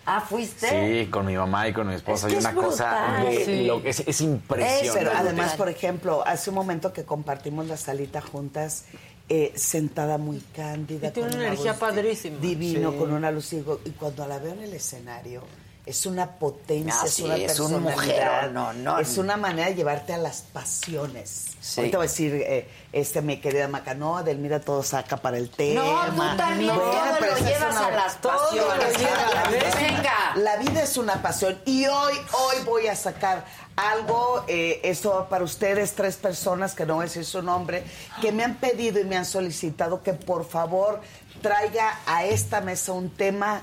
Ah, fuiste. Sí, con mi mamá y con mi esposa. Es que y una es cosa brutal. de Sí. lo- es, es impresionante. Pero además, por ejemplo, hace un momento que compartimos la salita juntas, eh, sentada muy cándida. Y tiene con una energía voz padrísima. Divino, Sí. con una luz. Y cuando la veo en el escenario, es una potencia, es sí, una es un mujerón, no, no, es no. una manera de llevarte a las pasiones. Sí. Ahorita voy a decir, eh, este, mi querida Macanoa, Delmira todo saca para el tema. tú también todo lo pero llevas a las todo lo pasiones. llevas. La vida es una- Venga. La vida es una pasión y hoy, hoy voy a sacar algo, eh, esto para ustedes, tres personas, que no voy a decir su nombre, que me han pedido y me han solicitado que por favor traiga a esta mesa un tema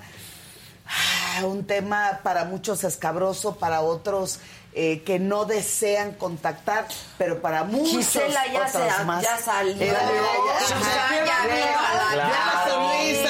Ah, un tema para muchos escabroso, para otros eh, que no desean contactar, pero para muchos Gisela ya otros se- más. ya salió. Ya- ya- Susana ya ajá, vino a la ya sonrisa,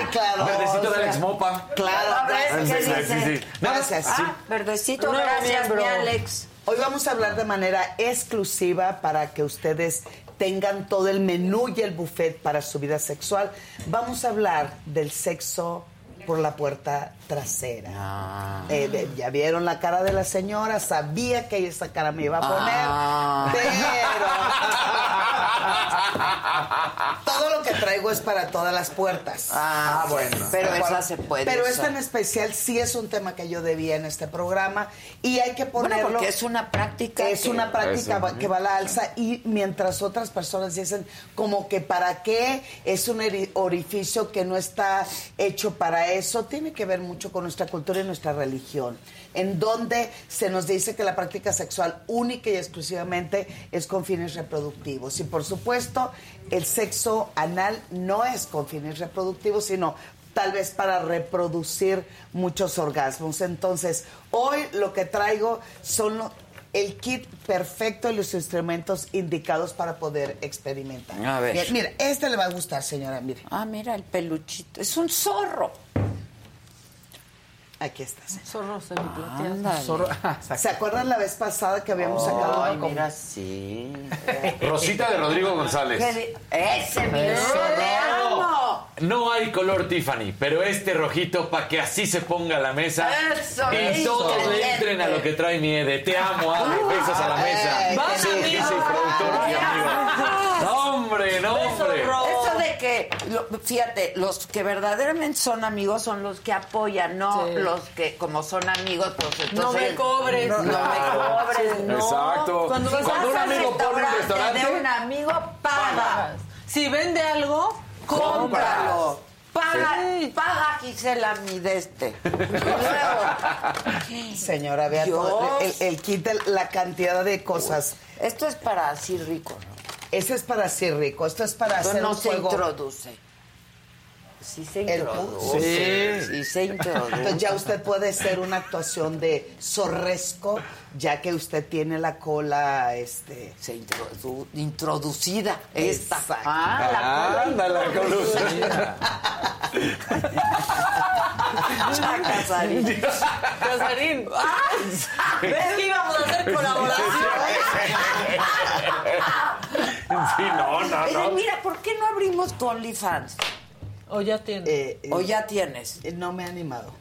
sí, claro. Verdecito O de Alex Mopa. Claro, gracias. ¿qué Sí, dice? sí, sí. No, Gracias. Ah, verdecito, gracias, mi Alex. Hoy vamos a hablar de manera exclusiva para que ustedes tengan todo el menú y el buffet para su vida sexual. Vamos a hablar del sexo por la puerta trasera. Ah. Eh, de- ya vieron la cara de la señora, sabía que esa cara me iba a poner, Ah. pero todo lo que traigo es para todas las puertas. Ah, bueno. Pero esa se puede Pero usar. esta en especial sí es un tema que yo debía en este programa y hay que Bueno, ponerlo. porque es una práctica Es que- una práctica Eso. va- que va a la alza y mientras otras personas dicen como que para qué es un orificio que no está hecho para eso, tiene que ver mucho con nuestra cultura y nuestra religión, en donde se nos dice que la práctica sexual única y exclusivamente es con fines reproductivos. Y por supuesto, el sexo anal no es con fines reproductivos, sino tal vez para reproducir muchos orgasmos. Entonces, hoy lo que traigo son lo- el kit perfecto y los instrumentos indicados para poder experimentar. A ver. Mira, este le va a gustar, señora, mire. Ah, mira, el peluchito. Es un zorro. Aquí está. señora. Zorro semiplateado. Ándale. Zorro- ¿Se acuerdan la vez pasada que habíamos sacado Ay, uno con- mira, sí. Rosita de Rodrigo González. ¿Qué di- Ese, mi te amo. No hay color Tiffany, pero este rojito para que así se ponga a la mesa Eso, y eso. todos le entren a lo que trae mi Ede. Te amo, Ale. Besos a la mesa. Ay, Sí, qué sí, lindo. sí, productor y amigo. No, hombre, no, hombre. Eso de que, lo- fíjate, los que verdaderamente son amigos son los que apoyan, no Sí. los que como son amigos, pues entonces... No me cobres. No, no me cobres, no. Exacto. Cuando, Cuando vas un amigo pone un restaurante, de un amigo, paga. Si vende algo, Cómpralo. Paga, Sí. paga Gisela mi de este. Y luego, Señora, vea todo el, el kit, la cantidad de cosas. esto es para así rico, ¿no? Ese es para así rico, esto es para Esto hacer no un se juego. introduce. Sí se El- introduce. Sí, se introduce. Entonces ya usted puede hacer una actuación de zorresco, ya que usted tiene la cola, este... Se introdu- introducida esta. Exacto. Ah, la cola Anda la introducida. Ya, Casarín. Casarín. Ah, ¿Ves que íbamos a hacer colaboración? Sí, no, no. mira, ¿por qué no abrimos tu OnlyFans? O ya tiene. eh, eh, ¿O ya tienes? eh, no me he animado.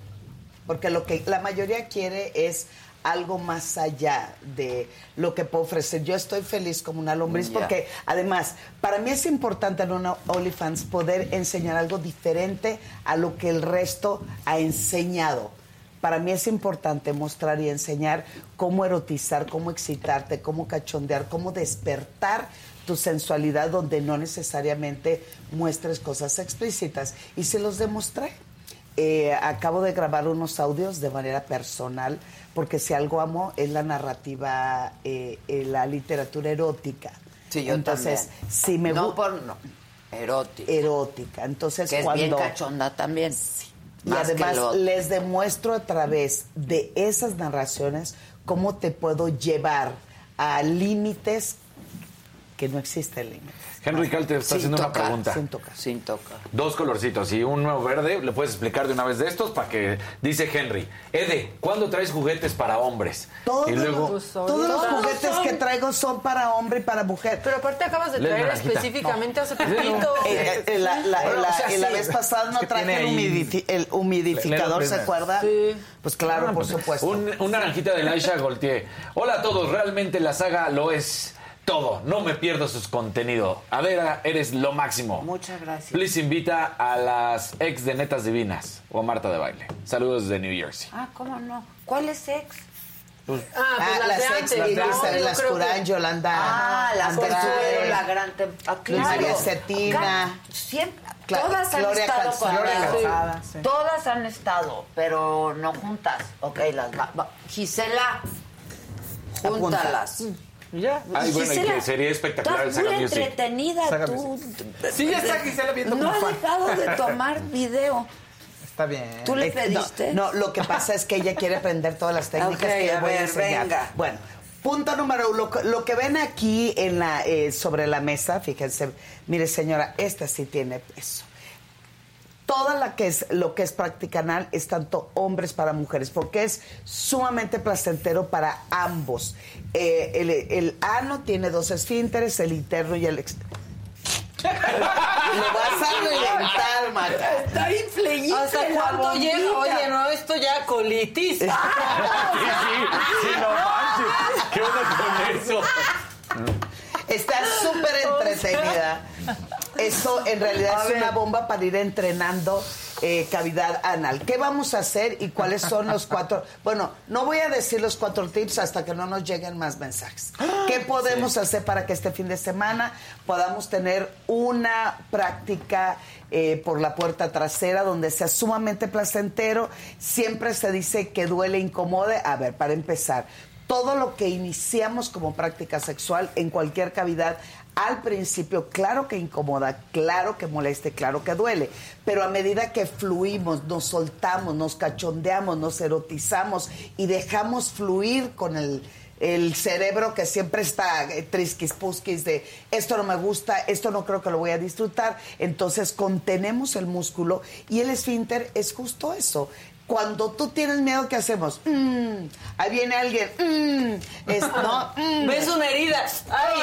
Porque lo que la mayoría quiere es algo más allá de lo que puedo ofrecer. Yo estoy feliz como una lombriz porque además para mí es importante en una OnlyFans poder enseñar algo diferente a lo que el resto ha enseñado. Para mí es importante mostrar y enseñar cómo erotizar, cómo excitarte, cómo cachondear, cómo despertar tu sensualidad donde no necesariamente muestres cosas explícitas. Y se los demostré. Eh, acabo de grabar unos audios de manera personal, porque si algo amo es la narrativa, eh, eh, la literatura erótica. Sí, yo Entonces, también. si me No gu- por no. Erótica. erótica. Entonces, que es cuando bien cachonda también. y Más que además les demuestro a través de esas narraciones cómo te puedo llevar a límites que no existen límites. Henry Cal te está Sin haciendo una pregunta. Sin tocar. Sin tocar. Dos colorcitos y un nuevo verde. ¿Le puedes explicar de una vez de estos? Para que dice Henry. Ede, ¿cuándo traes juguetes para hombres? Todos, y luego. Pues todos los juguetes son. que traigo son para hombre y para mujer. Pero aparte acabas de traer específicamente hace poquito. Eh, eh, la, la- Bueno, la- o sea, eh, la sí. vez pasada no traje el, el humidificador, ¿se acuerda? Sí. Pues claro, por supuesto. Un, un naranjita de Laisha Goltier. Hola a todos, realmente la saga lo es. Todo. No me pierdo sus contenido. Adela, eres lo máximo. Muchas gracias. Please invita a las ex de Netas Divinas o a Marta de Baile. Saludos de New Jersey. Ah, ¿cómo no? ¿Cuál es ex? Ah, pues Ah, las las de ex antes, líderes, ¿no? Las Curán, que- Yolanda. Ah, las tuvieron la gran ah, claro. María Cetina. Siempre, Cla- todas han Gloria estado con. Calzada, sí. Todas han estado, pero no juntas. Ok, las va- va- Gisela, júntalas. Ya. Ay, bueno, y que sería espectacular el Estás muy Music. entretenida Saga tú. Sí, ya está Gisela viendo No ha dejado de tomar video. Está bien. ¿Tú le pediste? No, no, lo que pasa es que ella quiere aprender todas las técnicas que a le voy a ver, enseñar. venga. Bueno, punto número uno. Lo, que- lo que ven aquí en la, eh, sobre la mesa, fíjense, mire señora, esta sí tiene peso. Toda la que es, lo que es práctica anal es tanto hombres para mujeres, porque es sumamente placentero para ambos. Eh, el, el ano tiene dos esfínteres, el interno y el externo. Lo vas a reventar, Maca. Está infleída ¿Hasta bombita. llega? Oye, no, esto ya colitis. Sí, sí, no manches. ¿Qué onda con eso? Está súper entretenida. Eso en realidad es una bomba para ir entrenando eh, cavidad anal. ¿Qué vamos a hacer y cuáles son los cuatro? Bueno, no voy a decir los cuatro tips hasta que no nos lleguen más mensajes. ¿Qué podemos hacer para que este fin de semana podamos tener una práctica eh, por la puerta trasera donde sea sumamente placentero? Siempre se dice que duele, incomode. A ver, para empezar, todo lo que iniciamos como práctica sexual en cualquier cavidad al principio, claro que incomoda, claro que moleste, claro que duele, pero a medida que fluimos, nos soltamos, nos cachondeamos, nos erotizamos y dejamos fluir con el, cerebro que siempre está eh, trisquis de esto no me gusta, esto no creo que lo voy a disfrutar, entonces contenemos el músculo y el esfínter es justo eso. Cuando tú tienes miedo, ¿qué hacemos? Mm, ahí viene alguien. mm, es- no, mm. ¿Ves una herida? Ay,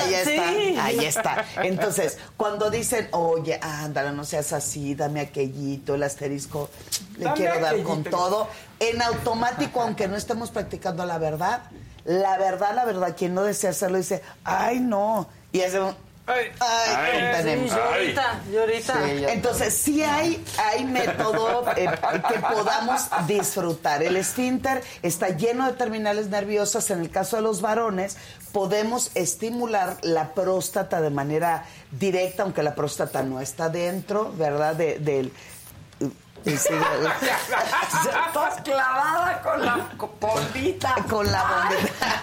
ahí está, sí. ahí está. Entonces, cuando dicen, oye, ándale, no seas así, dame aquellito, el asterisco, le Dame quiero dar con todo, en automático, aunque no estemos practicando la verdad, la verdad, la verdad, quien no desea hacerlo dice, ay, no, y hace un, ay, Ay, yo ahorita, yo ahorita. Entonces, sí hay, hay método eh, que podamos disfrutar. El esfínter está lleno de terminales nerviosas. En el caso de los varones, podemos estimular la próstata de manera directa, aunque la próstata no está dentro, ¿verdad? De- del. Y sigue- Estás clavada con la bombita. Con la bombita.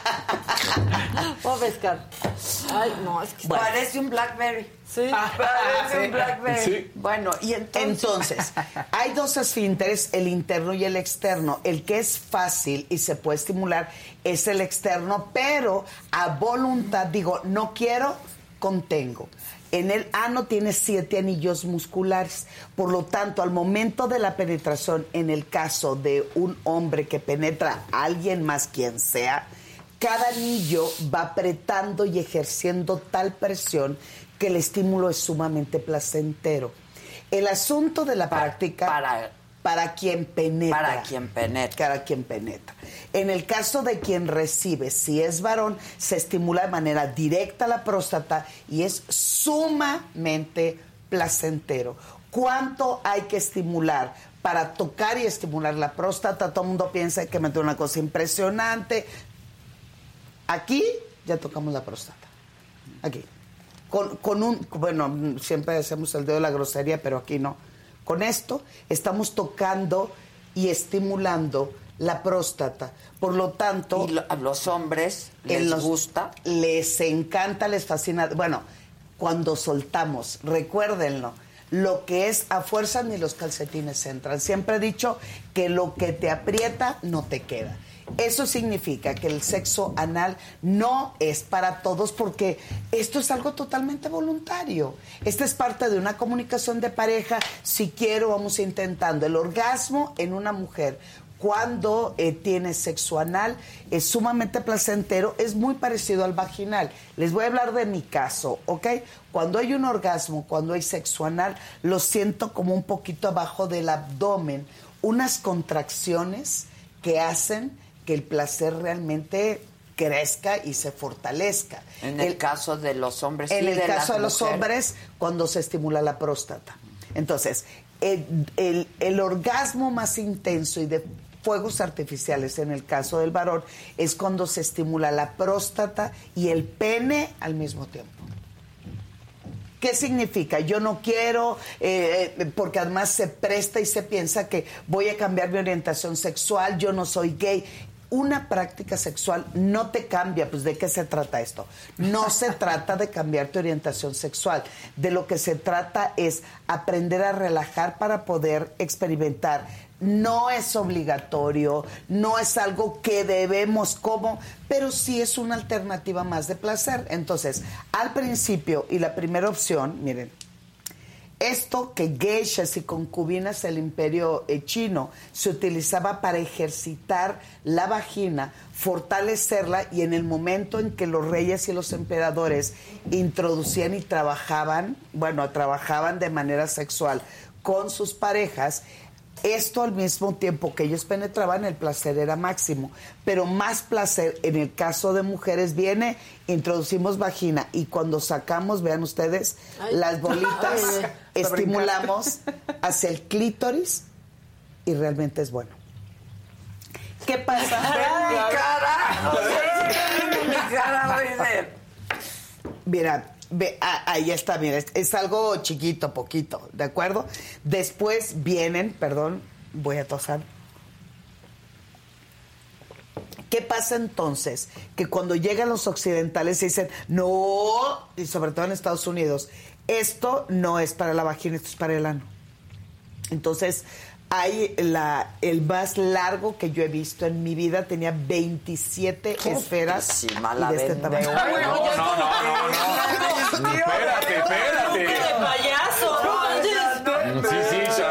Voy a pescar. Ay, no, es que Parece un Blackberry. Sí. Parece sí. un Blackberry. Sí. Bueno, y entonces. Entonces, hay dos esfínteres, el interno y el externo. El que es fácil y se puede estimular es el externo, pero a voluntad, digo, no quiero, contengo. En el ano tiene siete anillos musculares. Por lo tanto, al momento de la penetración, en el caso de un hombre que penetra a alguien más, quien sea, cada anillo va apretando y ejerciendo tal presión que el estímulo es sumamente placentero. El asunto de la práctica para- para quien penetra. Para quien penetra. Para quien penetra. En el caso de quien recibe, si es varón, se estimula de manera directa la próstata y es sumamente placentero. ¿Cuánto hay que estimular? Para tocar y estimular la próstata, todo el mundo piensa que me una cosa impresionante. Aquí ya tocamos la próstata. Aquí. Con, con un, bueno, siempre hacemos el dedo de la grosería, pero aquí no. Con esto estamos tocando y estimulando la próstata. Por lo tanto... Y lo- a los hombres les los- gusta. Les encanta, les fascina. Bueno, cuando soltamos, recuérdenlo, lo que es a fuerza ni los calcetines entran. Siempre he dicho que lo que te aprieta no te queda. Eso significa que el sexo anal no es para todos porque esto es algo totalmente voluntario. Esta es parte de una comunicación de pareja. Si quiero, vamos intentando. El orgasmo en una mujer cuando eh, tiene sexo anal es sumamente placentero, es muy parecido al vaginal. Les voy a hablar de mi caso, ¿ok? Cuando hay un orgasmo, cuando hay sexo anal, lo siento como un poquito abajo del abdomen, unas contracciones que hacen que el placer realmente crezca y se fortalezca. En el, caso de los hombres En y el de caso de los mujeres. hombres, cuando se estimula la próstata. Entonces, el, el- el orgasmo más intenso y de fuegos artificiales en el caso del varón es cuando se estimula la próstata y el pene al mismo tiempo. ¿Qué significa? Yo no quiero, eh, eh, porque además se presta y se piensa que voy a cambiar mi orientación sexual, yo no soy gay. Una práctica sexual no te cambia, pues ¿de qué se trata esto? No se trata de cambiar tu orientación sexual, de lo que se trata es aprender a relajar para poder experimentar. No es obligatorio, no es algo que debemos como, pero sí es una alternativa más de placer. Entonces, al principio y la primera opción, miren, esto que geishas y concubinas del imperio eh, chino se utilizaba para ejercitar la vagina, fortalecerla y en el momento en que los reyes y los emperadores introducían y trabajaban, bueno, trabajaban de manera sexual con sus parejas, esto al mismo tiempo que ellos penetraban, el placer era máximo. Pero más placer en el caso de mujeres viene, introducimos vagina y cuando sacamos, vean ustedes, Ay. las bolitas, Ay, estimulamos hacia el clítoris y realmente es bueno. ¿Qué pasa? Mi cara. Mi cara. Mira, ve, ah, ahí está, mira, es, algo chiquito, poquito, ¿de acuerdo? Después vienen, perdón, voy a tosar. ¿Qué pasa entonces? Que cuando llegan los occidentales se dicen, no, y sobre todo en Estados Unidos, esto no es para la vagina, esto es para el ano. Entonces, hay la, el más largo que yo he visto en mi vida, tenía 27 esferas de este tamaño. Ay, no, no, no, no, no. Espérate, espérate. de payaso, ¿no? Sí, sí.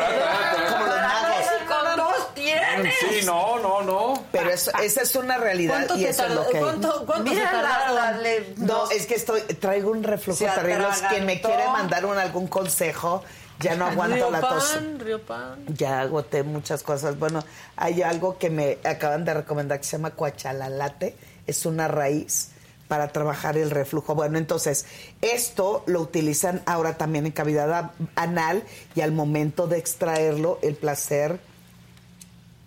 Como los magos. Con dos tienes. Sí, no, no, no. Pero eso- esa es una realidad ¿Cuánto y te eso es tardó- lo que... cuánto- cuánto Mira No, es que estoy, traigo un reflujo terrible. Quien me quiere mandar un, algún consejo, ya no aguanto la tos. Riopan, Riopan. Ya agoté muchas cosas. Bueno, hay algo que me acaban de recomendar que se llama cuachalalate. Es una raíz para trabajar el reflujo. Bueno, entonces, esto lo utilizan ahora también en cavidad anal y al momento de extraerlo, el placer,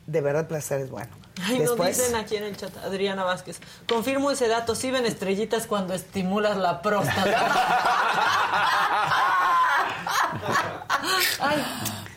de verdad el placer es bueno. Ay, Después, nos dicen aquí en el chat, Adriana Vázquez. Confirmo ese dato, sí ven estrellitas cuando estimulas la próstata. Ay,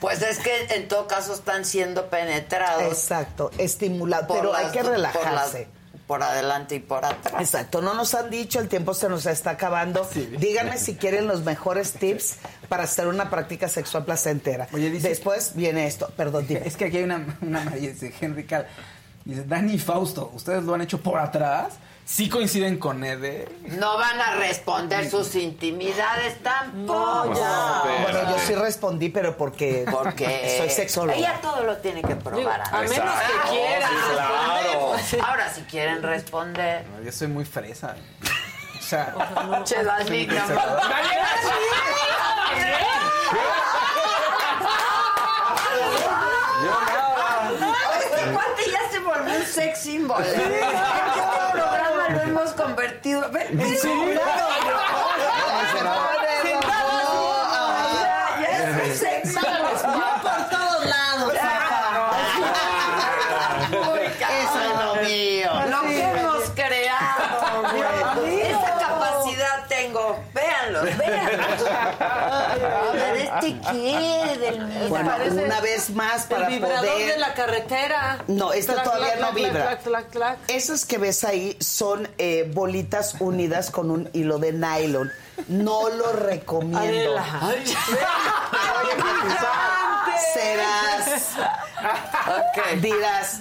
Pues es que en todo caso están siendo penetrados. Exacto, estimulado, por pero las hay que por relajarse. las- Por, adelante y por atrás. Exacto, no nos han dicho, el tiempo se nos está acabando. Díganme si quieren los mejores tips para hacer una práctica sexual placentera. Después viene esto, perdón, dime. Es que aquí hay una, una María, dice Henry Cal. Dice, Dani y Fausto, ¿ustedes lo han hecho por atrás? ¿Sí coinciden con Ede? No van a responder sus intimidades tampoco. Bueno, yo sí respondí, pero porque, Porque soy sexóloga. Ella todo lo tiene que probar. a menos que quiera responder. Ahora, si quieren responder. No, yo soy muy fresa. O sea, Che, Dani, no. Este cuate ya se volvió un sex symbol. ¿eh? Este programa lo hemos convertido. Ya, ya es un sex symbol. por todos lados. Eso es lo mío. Lo que hemos creado, güey. Esa capacidad tengo. Véanlo, véanlo. A ver, ¿este qué? Del mío. Bueno, una vez más para el vibrador poder... de la carretera. No, esta Clac, todavía clac, no vibra. clac, clac, clac. Esas que ves ahí son eh, bolitas unidas con un hilo de nylon. No lo recomiendo. Adela. Serás. Dirás,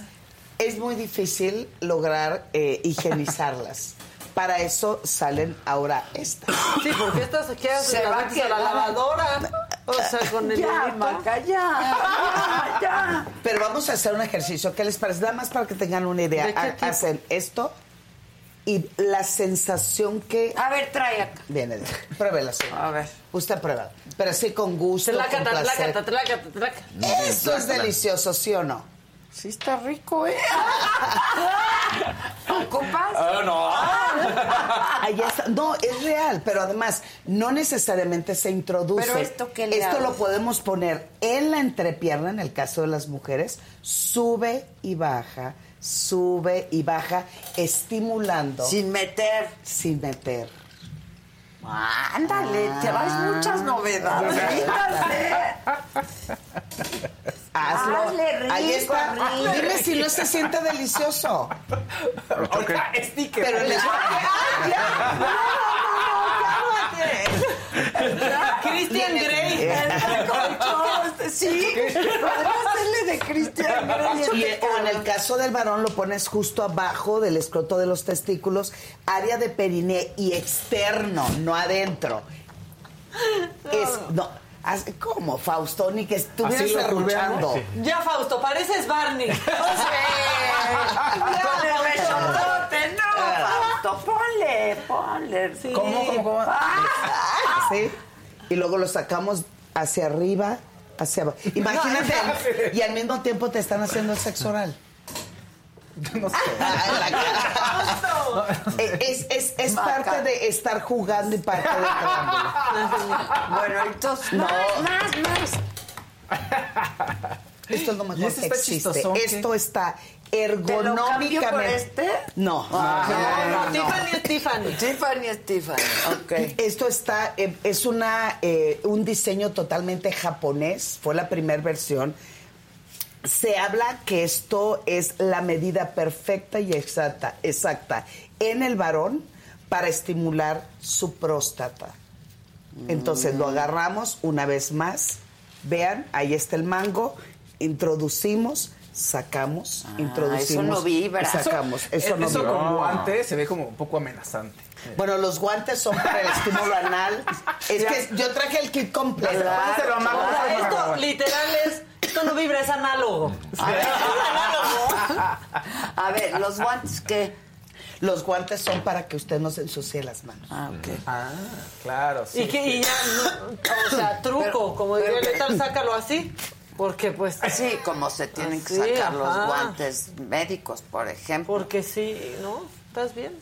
es muy difícil lograr eh, higienizarlas. Para eso salen ahora estas. Sí, porque estas se quedan Se se va a la lavadora. O sea, con el Ya. Maca, ya, ya, ya. Pero vamos a hacer un ejercicio. ¿Qué les parece? Nada más para que tengan una idea. Hacen esto y la sensación que... A ver, trae acá. Viene, pruébela, señora. A ver. Usted prueba. Pero sí con gusto, con placer. tlácata, tlácata, tlácata. Esto es delicioso, ¿sí o no? Sí está rico, ¿eh? ¿Ocupas? Ah, no. Ahí está. No, es real, pero además no necesariamente se introduce. Pero esto, ¿qué le Esto hago? lo podemos poner en la entrepierna, en el caso de las mujeres, sube y baja, sube y baja, estimulando. Sin meter. Sin meter. Ándale, te vas muchas novedades. Hazlo. Hazle rico, Ahí está. rico. Dime si no se siente delicioso. Ahorita, sticker. Pero les ¡Ay, ya! Christian Grey. Sí, podría hacerle de Cristian. Y, o en el caso del varón lo pones justo abajo del escroto de los testículos, área de periné y externo, no adentro. Es, no, ¿cómo, Fausto? Ni que estuvieras curveamos. Ya, Fausto, pareces Barney. No, Fausto, ponle, ponle. Sí. ¿Cómo, cómo, cómo? ¿Sí? Y luego lo sacamos hacia arriba, hacia abajo. Imagínate, y al mismo tiempo te están haciendo el sexo oral. No sé. Eh, Es, es, es parte de estar jugando y parte de. Bueno, entonces, No. más, más, más. Esto es lo mejor ¿Y este que está existe. Esto está ¿Te lo ergonómicamente. por este? No. Ah, no, no, no. Tiffany, Tiffany. Tiffany. Esto está, eh, es una, eh, un diseño totalmente japonés, fue la primera versión. Se habla que esto es la medida perfecta y exacta, exacta en el varón para estimular su próstata. Entonces Mm. lo agarramos una vez más. Vean, ahí está el mango. Introducimos, sacamos, introducimos. Ah, eso no vibra. sacamos. Eso, no Eso vibra. con guante se ve como un poco amenazante. Bueno, los guantes son para el estímulo anal. Es que yo traje el kit completo. Pónselo a Mago, O sea, pónselo a esto literal es, esto no vibra, es análogo. A ver, los guantes que. Los guantes son para que usted no se ensucie las manos. Ah, ok. Ah, claro, sí. Y que y ya, no, o sea, truco, como diría Letal, sácalo así. Porque pues... Sí, como se tienen que sacar los guantes médicos, por ejemplo. Porque sí, ¿no? ¿Estás bien?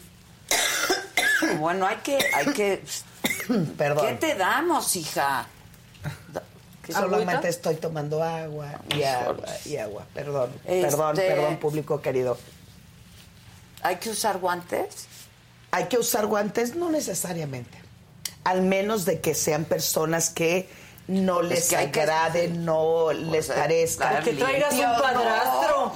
Bueno, hay que, hay que. Perdón. ¿Qué te damos, hija? Solamente ¿Agüita? estoy tomando agua y agua y agua. Perdón, Este- perdón, perdón, público querido. ¿Hay que usar guantes? ¿Hay que usar guantes? No necesariamente. Al menos de que sean personas que no les que hay que- agrade, no les eh, parezca. Que traigas un padrastro.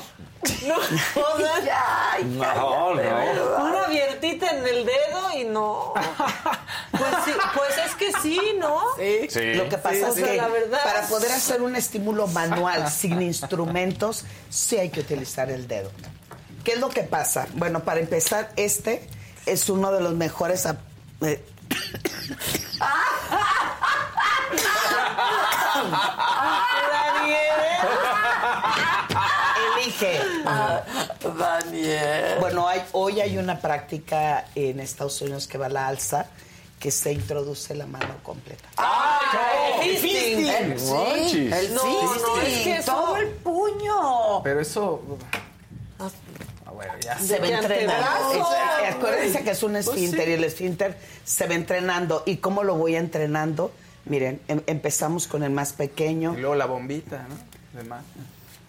No, o sea, Ya, No, no. una abiertita en el dedo y no. Pues sí, pues es que sí, ¿no? Sí. Lo que pasa Sí, es o sea, que la verdad- para poder hacer un estímulo manual sin instrumentos, sí hay que utilizar el dedo. ¿Qué es lo que pasa? Bueno, para empezar, este es uno de los mejores... eh, Elige. Daniel. Bueno, hay, hoy hay una práctica en Estados Unidos que va a la alza que se introduce la mano completa. El fisting. El, sí, Monchis. el No, no, es que todo el puño. Pero eso. Ah, bueno, ya. se va entrenando. Es- acuérdense que es un esfínter y el esfínter se va entrenando. ¿Y cómo lo voy entrenando? Miren, em- empezamos con el más pequeño. Y luego la bombita, ¿no? De más.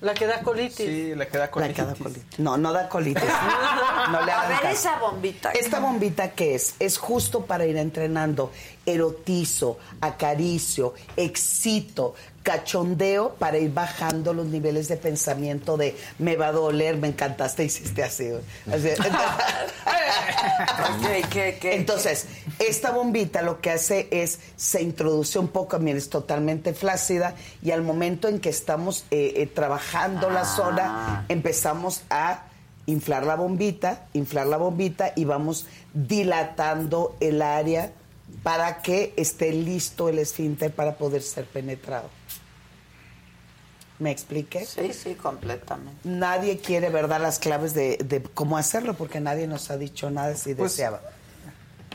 La que da colitis. Sí, la que da La colitis. que da colitis. No, no da colitis. No le A ver caso. esa bombita. Esta bombita que es, es justo para ir entrenando. Erotizo, acaricio, excito, cachondeo para ir bajando los niveles de pensamiento de me va a doler, me encantaste, hiciste así. Entonces, esta bombita lo que hace es, se introduce un poco, miren, es totalmente flácida y al momento en que estamos eh, eh, trabajando la zona, empezamos a inflar la bombita, inflar la bombita y vamos dilatando el área para que esté listo el esfínter para poder ser penetrado. ¿Me expliqué? Sí, sí, completamente. Nadie quiere, ¿verdad?, las claves de, de cómo hacerlo porque nadie nos ha dicho nada si Pues, deseaba.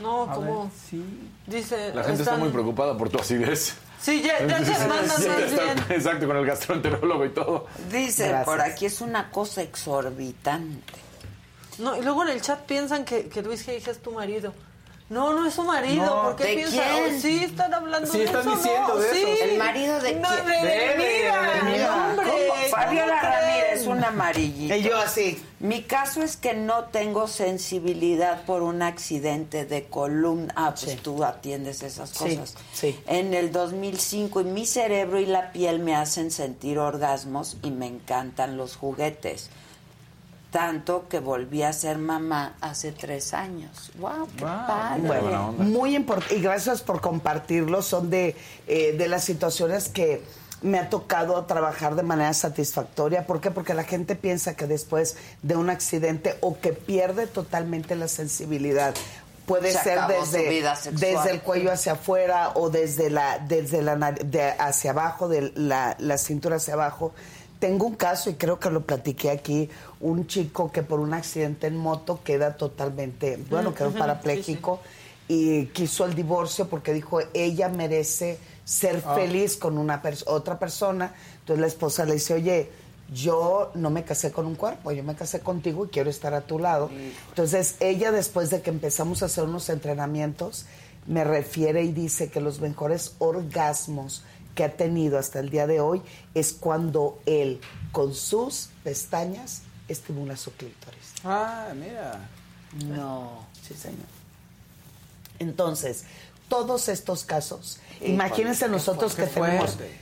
No, A como ver, sí. dice. La gente está están- muy preocupada por tu acidez. Sí, ya, ya te mandan está- bien. Exacto, con el gastroenterólogo y todo. Dice Gracias. por aquí es una cosa exorbitante. No, y luego en el chat piensan que, que Luis G. es tu marido. No, no es su marido. No, ¿Por qué ¿de piensan? quién? Oh, sí, están hablando Sí, de están eso. diciendo no, de sí. eso. ¿El marido de no, quién? De, De- de- hombre, ¿Cómo? ¿cómo Fabiola? Ramírez, un amarillito. Y yo así. Mi caso es que no tengo sensibilidad por un accidente de columna. Ah, pues Sí. tú atiendes esas Sí, cosas. sí. En el 2005 y mi cerebro y la piel me hacen sentir orgasmos y me encantan los juguetes. Tanto que volví a ser mamá hace tres años. ¡Wow! ¡Qué padre! Bueno, muy importante. Y gracias por compartirlo. Son de, eh, de las situaciones que me ha tocado trabajar de manera satisfactoria. ¿Por qué? Porque la gente piensa que después de un accidente o que pierde totalmente la sensibilidad. Puede Se ser desde, desde el cuello hacia afuera o desde la, desde la nar- de hacia abajo, de la, la cintura hacia abajo. Tengo un caso y creo que lo platiqué aquí, un chico que por un accidente en moto queda totalmente, bueno, Mm, quedó parapléjico y quiso el divorcio porque dijo ella merece ser Ah. feliz con una pers- otra persona. Entonces la esposa le dice, oye, yo no me casé con un cuerpo, yo me casé contigo y quiero estar a tu lado. Entonces ella después de que empezamos a hacer unos entrenamientos, me refiere y dice que los mejores orgasmos que ha tenido hasta el día de hoy es cuando él con sus pestañas estimula su clítoris. Ah, mira. No. Sí, señor. Entonces, todos estos casos, Híjole, imagínense nosotros que tenemos... fuerte.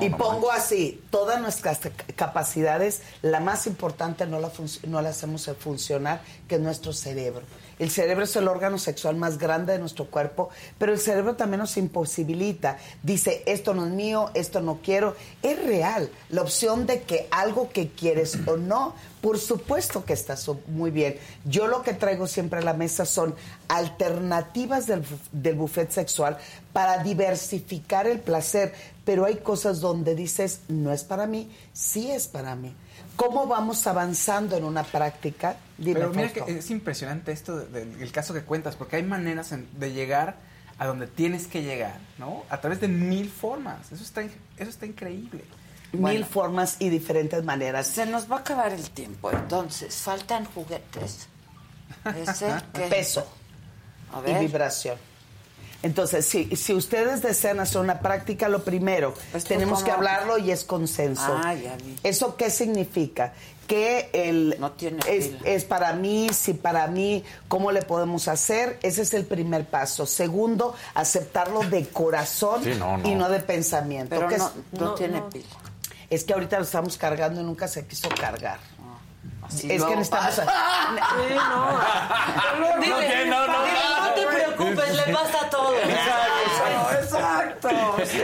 y No, no pongo así, todas nuestras ca- capacidades, la más importante no la, no la hacemos funcionar, que es nuestro cerebro. El cerebro es el órgano sexual más grande de nuestro cuerpo, pero el cerebro también nos imposibilita. Dice, esto no es mío, esto no quiero. Es real. La opción de que algo que quieres o no, por supuesto que está muy bien. Yo lo que traigo siempre a la mesa son alternativas del, del buffet sexual para diversificar el placer, pero hay cosas donde dices, no es para mí, sí es para mí. ¿Cómo vamos avanzando en una práctica? Dime, Pero mira Fausto. que es impresionante esto de- de- del caso que cuentas, porque hay maneras en- de llegar a donde tienes que llegar, ¿no? A través de mil formas. Eso está, eso está increíble. Mil formas y diferentes maneras. Se nos va a acabar el tiempo, entonces. Faltan juguetes. Ese Peso A y vibración. Entonces, si, si ustedes desean hacer una práctica, lo primero, ¿Esto tenemos que hablarlo y es consenso. Ah, ya vi. ¿Eso qué significa? Que el es, pila. es para mí, si para mí, ¿cómo le podemos hacer? Ese es el primer paso. Segundo, aceptarlo de corazón Sí, no, no. y no de pensamiento. Pero ¿Qué no, es? no tiene pila. Es que ahorita lo estamos cargando y nunca se quiso cargar. Es que necesitamos... Sí, no. Dile, Dile, no, no, dile, no te preocupes, le pasa todo. Exacto.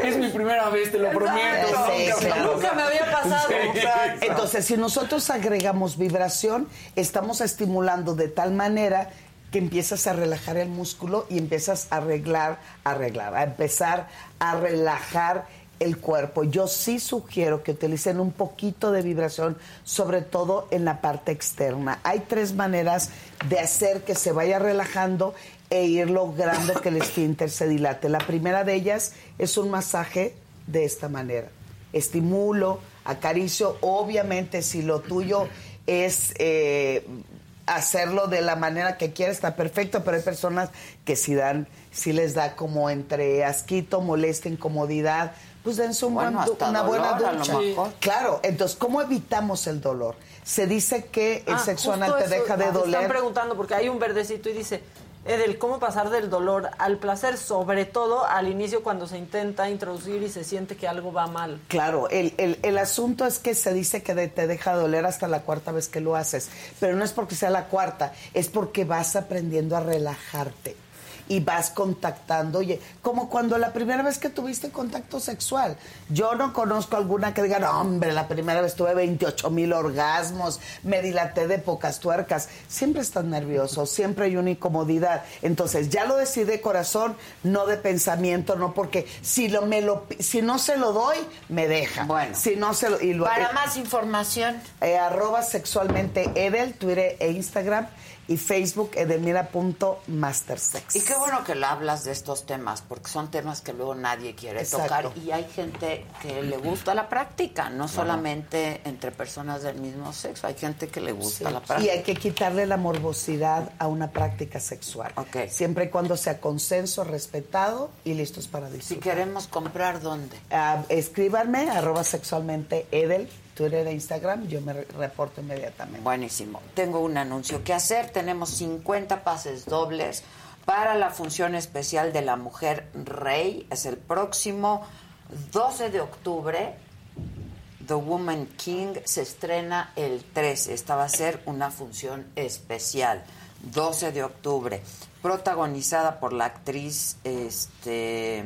Es mi primera vez, te lo prometo. Sí, Nunca- claro. Nunca me había pasado. Sí, exacto. Entonces, si nosotros agregamos vibración, estamos estimulando de tal manera que empiezas a relajar el músculo y empiezas a arreglar, arreglar, a empezar a relajar el cuerpo. Yo sí sugiero que utilicen un poquito de vibración, sobre todo en la parte externa. Hay tres maneras de hacer que se vaya relajando e ir logrando que el esfínter se dilate. La primera de ellas es un masaje de esta manera. Estimulo, acaricio. Obviamente, si lo tuyo es eh, hacerlo de la manera que quieras, está perfecto, pero hay personas que si dan, si les da como entre asquito, molestia, incomodidad, pues dense un Bueno, buen una buena dolor, ducha. mejor. Claro, entonces, ¿cómo evitamos el dolor? Se dice que el Ah, sexo anal te eso, deja de ah, Están doler. preguntando porque hay un verdecito y dice, Edel, ¿cómo pasar del dolor al placer? Sobre todo al inicio cuando se intenta introducir y se siente que algo va mal. Claro, el, el- el asunto es que se dice que de- te deja doler hasta la cuarta vez que lo haces, pero no es porque sea la cuarta, es porque vas aprendiendo a relajarte y vas contactando, oye, como cuando la primera vez que tuviste contacto sexual. Yo no conozco alguna que diga, no, hombre, la primera vez tuve 28 mil orgasmos, me dilaté de pocas tuercas. Siempre estás nervioso, siempre hay una incomodidad. Entonces, ya lo decidí corazón, no de pensamiento, no porque si, lo, me lo, si no se lo doy, me deja. Bueno. Si no se lo... y lo- Para eh, más información. eh, arroba sexualmente Edel, Twitter e Instagram y Facebook edelmira.mastersex. ¿Y qué bueno que le hablas de estos temas, porque son temas que luego nadie quiere Exacto. tocar y hay gente que le gusta la práctica, no solamente entre personas del mismo sexo, hay gente que le gusta la Y práctica. hay que quitarle la morbosidad a una práctica sexual. Siempre y cuando sea consenso, respetado y listos para disfrutar. Si queremos comprar, ¿dónde? Ah, escríbanme, arroba sexualmente Edel, Twitter e Instagram, yo me re- reporto inmediatamente. Buenísimo. Tengo un anuncio que hacer. Tenemos 50 pases dobles para la función especial de la mujer rey. Es el próximo 12 de octubre. The Woman King se estrena el 13. Esta va a ser una función especial. 12 de octubre. Protagonizada por la actriz, este,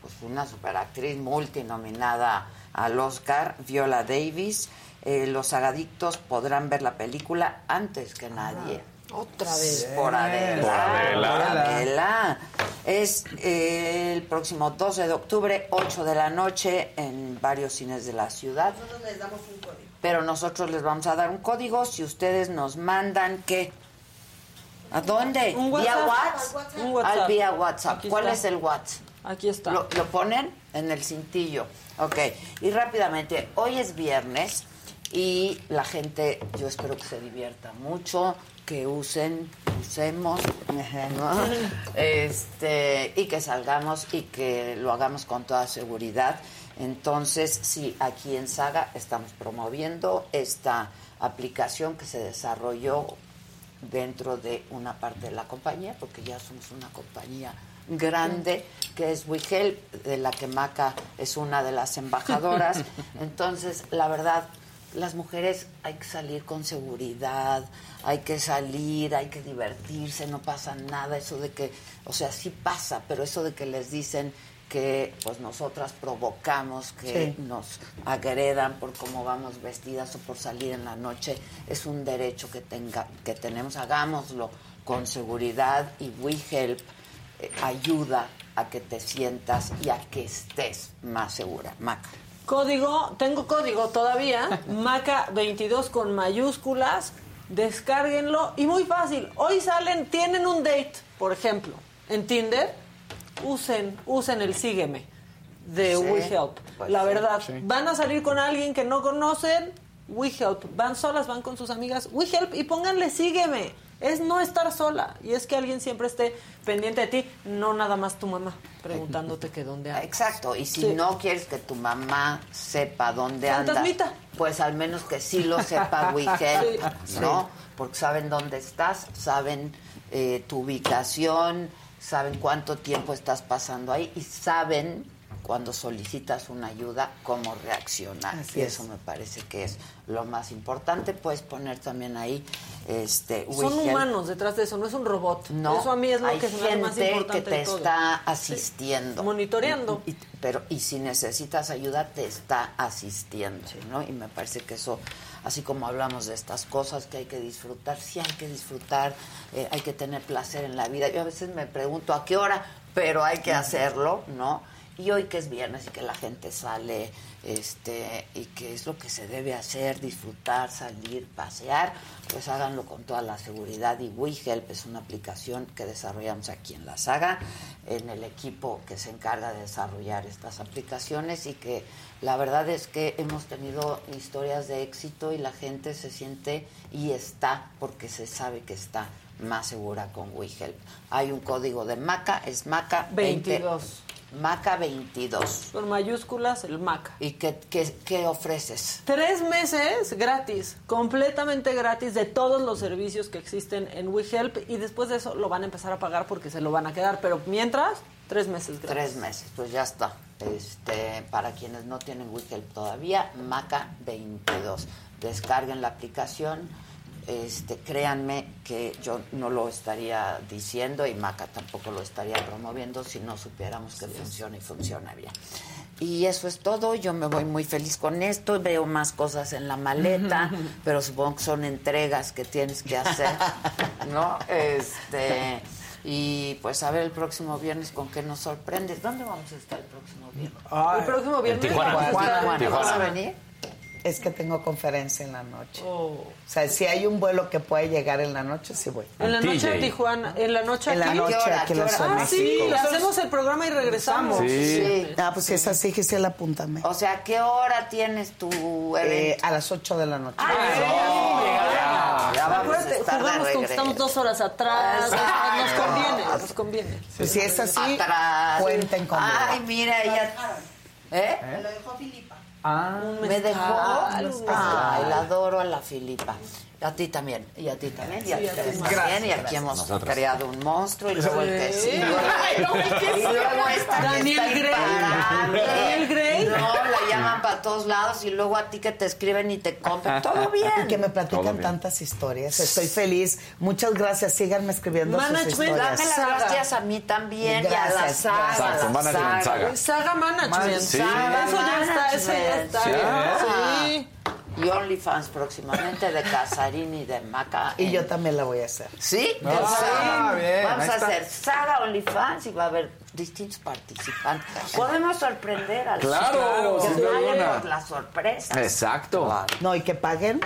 pues una superactriz multinominada al Oscar, Viola Davis. Eh, los agadictos podrán ver la película antes que nadie. Otra vez. Por Adela. Por Adela. Por Adela. Es eh, el próximo 12 de octubre, 8 de la noche, en varios cines de la ciudad. Nosotros les damos un código. Pero nosotros les vamos a dar un código si ustedes nos mandan qué. ¿A dónde? Un ¿Vía WhatsApp. WhatsApp? Al WhatsApp. Un WhatsApp. Al vía WhatsApp. Aquí ¿Cuál está. es el WhatsApp? Aquí está. ¿Lo, lo ponen? En el cintillo. Ok. Y rápidamente, hoy es viernes y la gente, yo espero que se divierta mucho, que usen, usemos, ¿no? este, y que salgamos y que lo hagamos con toda seguridad. Entonces, sí, aquí en Saga estamos promoviendo esta aplicación que se desarrolló dentro de una parte de la compañía, porque ya somos una compañía grande, que es WeHelp, de la que Maca es una de las embajadoras. Entonces, la verdad, las mujeres hay que salir con seguridad, hay que salir, hay que divertirse, no pasa nada, eso de que, o sea, sí pasa, pero eso de que les dicen que pues nosotras provocamos que Sí. nos agredan por cómo vamos vestidas o por salir en la noche es un derecho que tenga que tenemos hagámoslo con seguridad y WeHelp eh, ayuda a que te sientas y a que estés más segura Maca Código, tengo código todavía, Maca22 con mayúsculas, descárguenlo y muy fácil. Hoy salen, tienen un date, por ejemplo, en Tinder, usen, usen el sígueme de Sí, WeHelp. pues La verdad, Sí. van a salir con alguien que no conocen, WeHelp. Van solas, van con sus amigas, WeHelp y pónganle sígueme. Es no estar sola y es que alguien siempre esté pendiente de ti, no nada más tu mamá preguntándote que dónde andas. Exacto, y si Sí. no quieres que tu mamá sepa dónde andas, Fantasmita. pues al menos que sí lo sepa WeHelp, Sí. ¿no? Porque saben dónde estás, saben eh, tu ubicación, saben cuánto tiempo estás pasando ahí y saben cuando solicitas una ayuda cómo reaccionar. Así y es. eso me parece que es lo más importante. Puedes poner también ahí este Son humanos detrás de eso, no es un robot. No, eso a mí es lo hay que hace más gente importante que te de todo. está asistiendo. monitoreando. Y- y- pero, y si necesitas ayuda, te está asistiendo, ¿no? Y me parece que eso, así como hablamos de estas cosas que hay que disfrutar, sí hay que disfrutar, eh, hay que tener placer en la vida. Yo a veces me pregunto a qué hora, pero hay que hacerlo, ¿no? Y hoy que es viernes y que la gente sale, este, y que es lo que se debe hacer, disfrutar, salir, pasear, pues háganlo con toda la seguridad. Y WeHelp es una aplicación que desarrollamos aquí en la saga, en el equipo que se encarga de desarrollar estas aplicaciones y que la verdad es que hemos tenido historias de éxito y la gente se siente y está porque se sabe que está más segura con WeHelp. Hay un código de MACA, es MACA 20 22. MACA 22. Con mayúsculas, el Maca. ¿Y qué, qué, qué ofreces? Tres meses gratis, completamente gratis de todos los servicios que existen en WeHelp y después de eso lo van a empezar a pagar porque se lo van a quedar, pero mientras, tres meses gratis. Tres meses, pues ya está. Este, para quienes no tienen WeHelp todavía, Maca 22. Descarguen la aplicación. Este, créanme que yo no lo estaría diciendo y Maca tampoco lo estaría promoviendo si no supiéramos que funciona y funciona bien. Y eso es todo, yo me voy muy feliz con esto, veo más cosas en la maleta, pero supongo que son entregas que tienes que hacer, ¿no? Este, y pues a ver el próximo viernes con qué nos sorprendes. ¿Dónde vamos a estar el próximo viernes? el próximo viernes Tijuana. Tijuana. en ¿Vas a Tijuana. venir? Es que tengo conferencia en la noche. Oh. O sea, si hay un vuelo que puede llegar en la noche, sí voy. En la noche a Tijuana, en la noche En la aquí. noche aquí en la Ah, sí, hacemos el programa y regresamos. Ah, pues si es así, Gisela, apúntame. O sea, ¿qué hora tienes tu Eh, a las 8 de la noche. Ah, ya vamos Acuérdate, jugamos con que estamos dos horas atrás. Nos conviene, nos conviene. Pues si es así, Atrás. cuenten conmigo. Ay, mira, ella... ¿Eh? Lo dejó Filipa. Ah, Me dejó. mezcal, un mezcal. Ay, la adoro a la Filipa. A ti también, y a ti también, y a Sí, a ustedes ti. también, Gracias, y aquí gracias. hemos Nosotros. creado un monstruo, y luego el que Sí. que y luego esta que Daniel está Gray. imparable. Daniel Gray. No, la llaman para todos lados, y luego a ti que te escriben y te compran. Todo bien. Y que me platican tantas historias. Estoy feliz. Muchas gracias. Síganme escribiendo sus Management, historias. dame las gracias a mí también, y a la saga. Exacto, Management saga. Saga. Saga Management. Sí. Saga, eso ya está, eso ya está. Sí. Sí. Y OnlyFans próximamente de Casarín y de Maca. Y yo también la voy a hacer. ¿Sí? Ah, bien, Vamos ahí a está. hacer saga OnlyFans y va a haber distintos participantes. Podemos sorprender a los Claro, que por la sorpresa. Exacto. No, y que paguen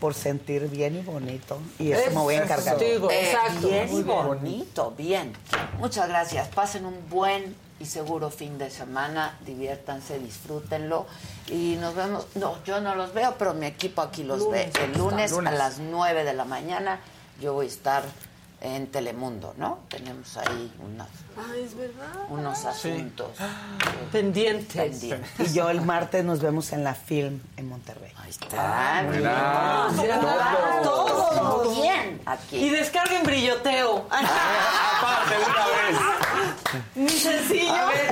por sentir bien y bonito. Y eso me voy a encargar. Eh, exacto, Bien muy y bien. bonito, bien. Muchas gracias. Pasen un buen y seguro fin de semana. Diviértanse, disfrútenlo. Y nos vemos. No, yo no los veo, pero mi equipo aquí los Lunes, ve. El lunes, lunes. a las 9 de la mañana yo voy a estar en Telemundo, ¿no? Tenemos ahí es verdad. unos asuntos Pendientes. pendientes. Y yo el martes nos vemos en la film en Monterrey. Ahí está. Mira. Todo. Todo bien aquí. Y descarguen brilloteo. Aparte de una vez. Mi sencillo. A ver,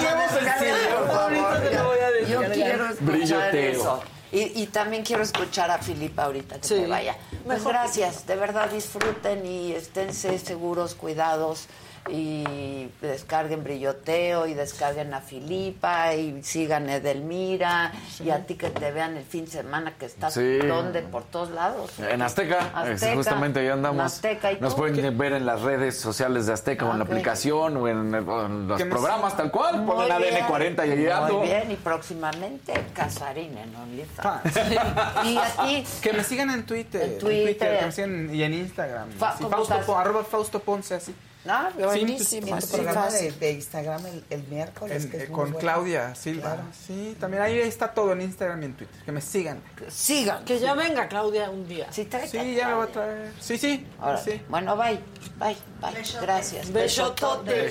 Nuevo sencillo. Ahorita te lo voy a decir. Yo quiero escuchar Brilloteo. eso. Y, y también quiero escuchar a Filipa ahorita que Sí. se vaya. Pues Mejor gracias, de verdad disfruten y esténse seguros, cuidados y descarguen Brilloteo y descarguen a Filipa y sigan a Edelmira y a ti que te vean el fin de semana que estás Sí. donde por todos lados. En Azteca, Azteca, es justamente ahí andamos. en Azteca, ¿y Nos tú? pueden ver en las redes sociales de Azteca o en la Ok. aplicación o en, o en los programas tal cual. Muy Ponen ADN bien. 40 y ahí ando. Muy bien, y próximamente Casarín en OnlyFans. y aquí Que me sigan en Twitter. En Twitter. que me sigan y en Instagram. Arroba Fausto Ponce, así. Ah, Sí, buenísimo. pues, Tu sí, programa de, Instagram el, el miércoles. En- que es muy con bueno. Claudia Silva. Claro. Sí, también ahí está todo en Instagram y en Twitter. Que me sigan. Sigan. Que ya venga Claudia un día. Sí, tráete Sí, ya me voy a traer. Sí, sí. Ahora, sí. Bueno, bye. Bye, bye. Gracias. Besotote.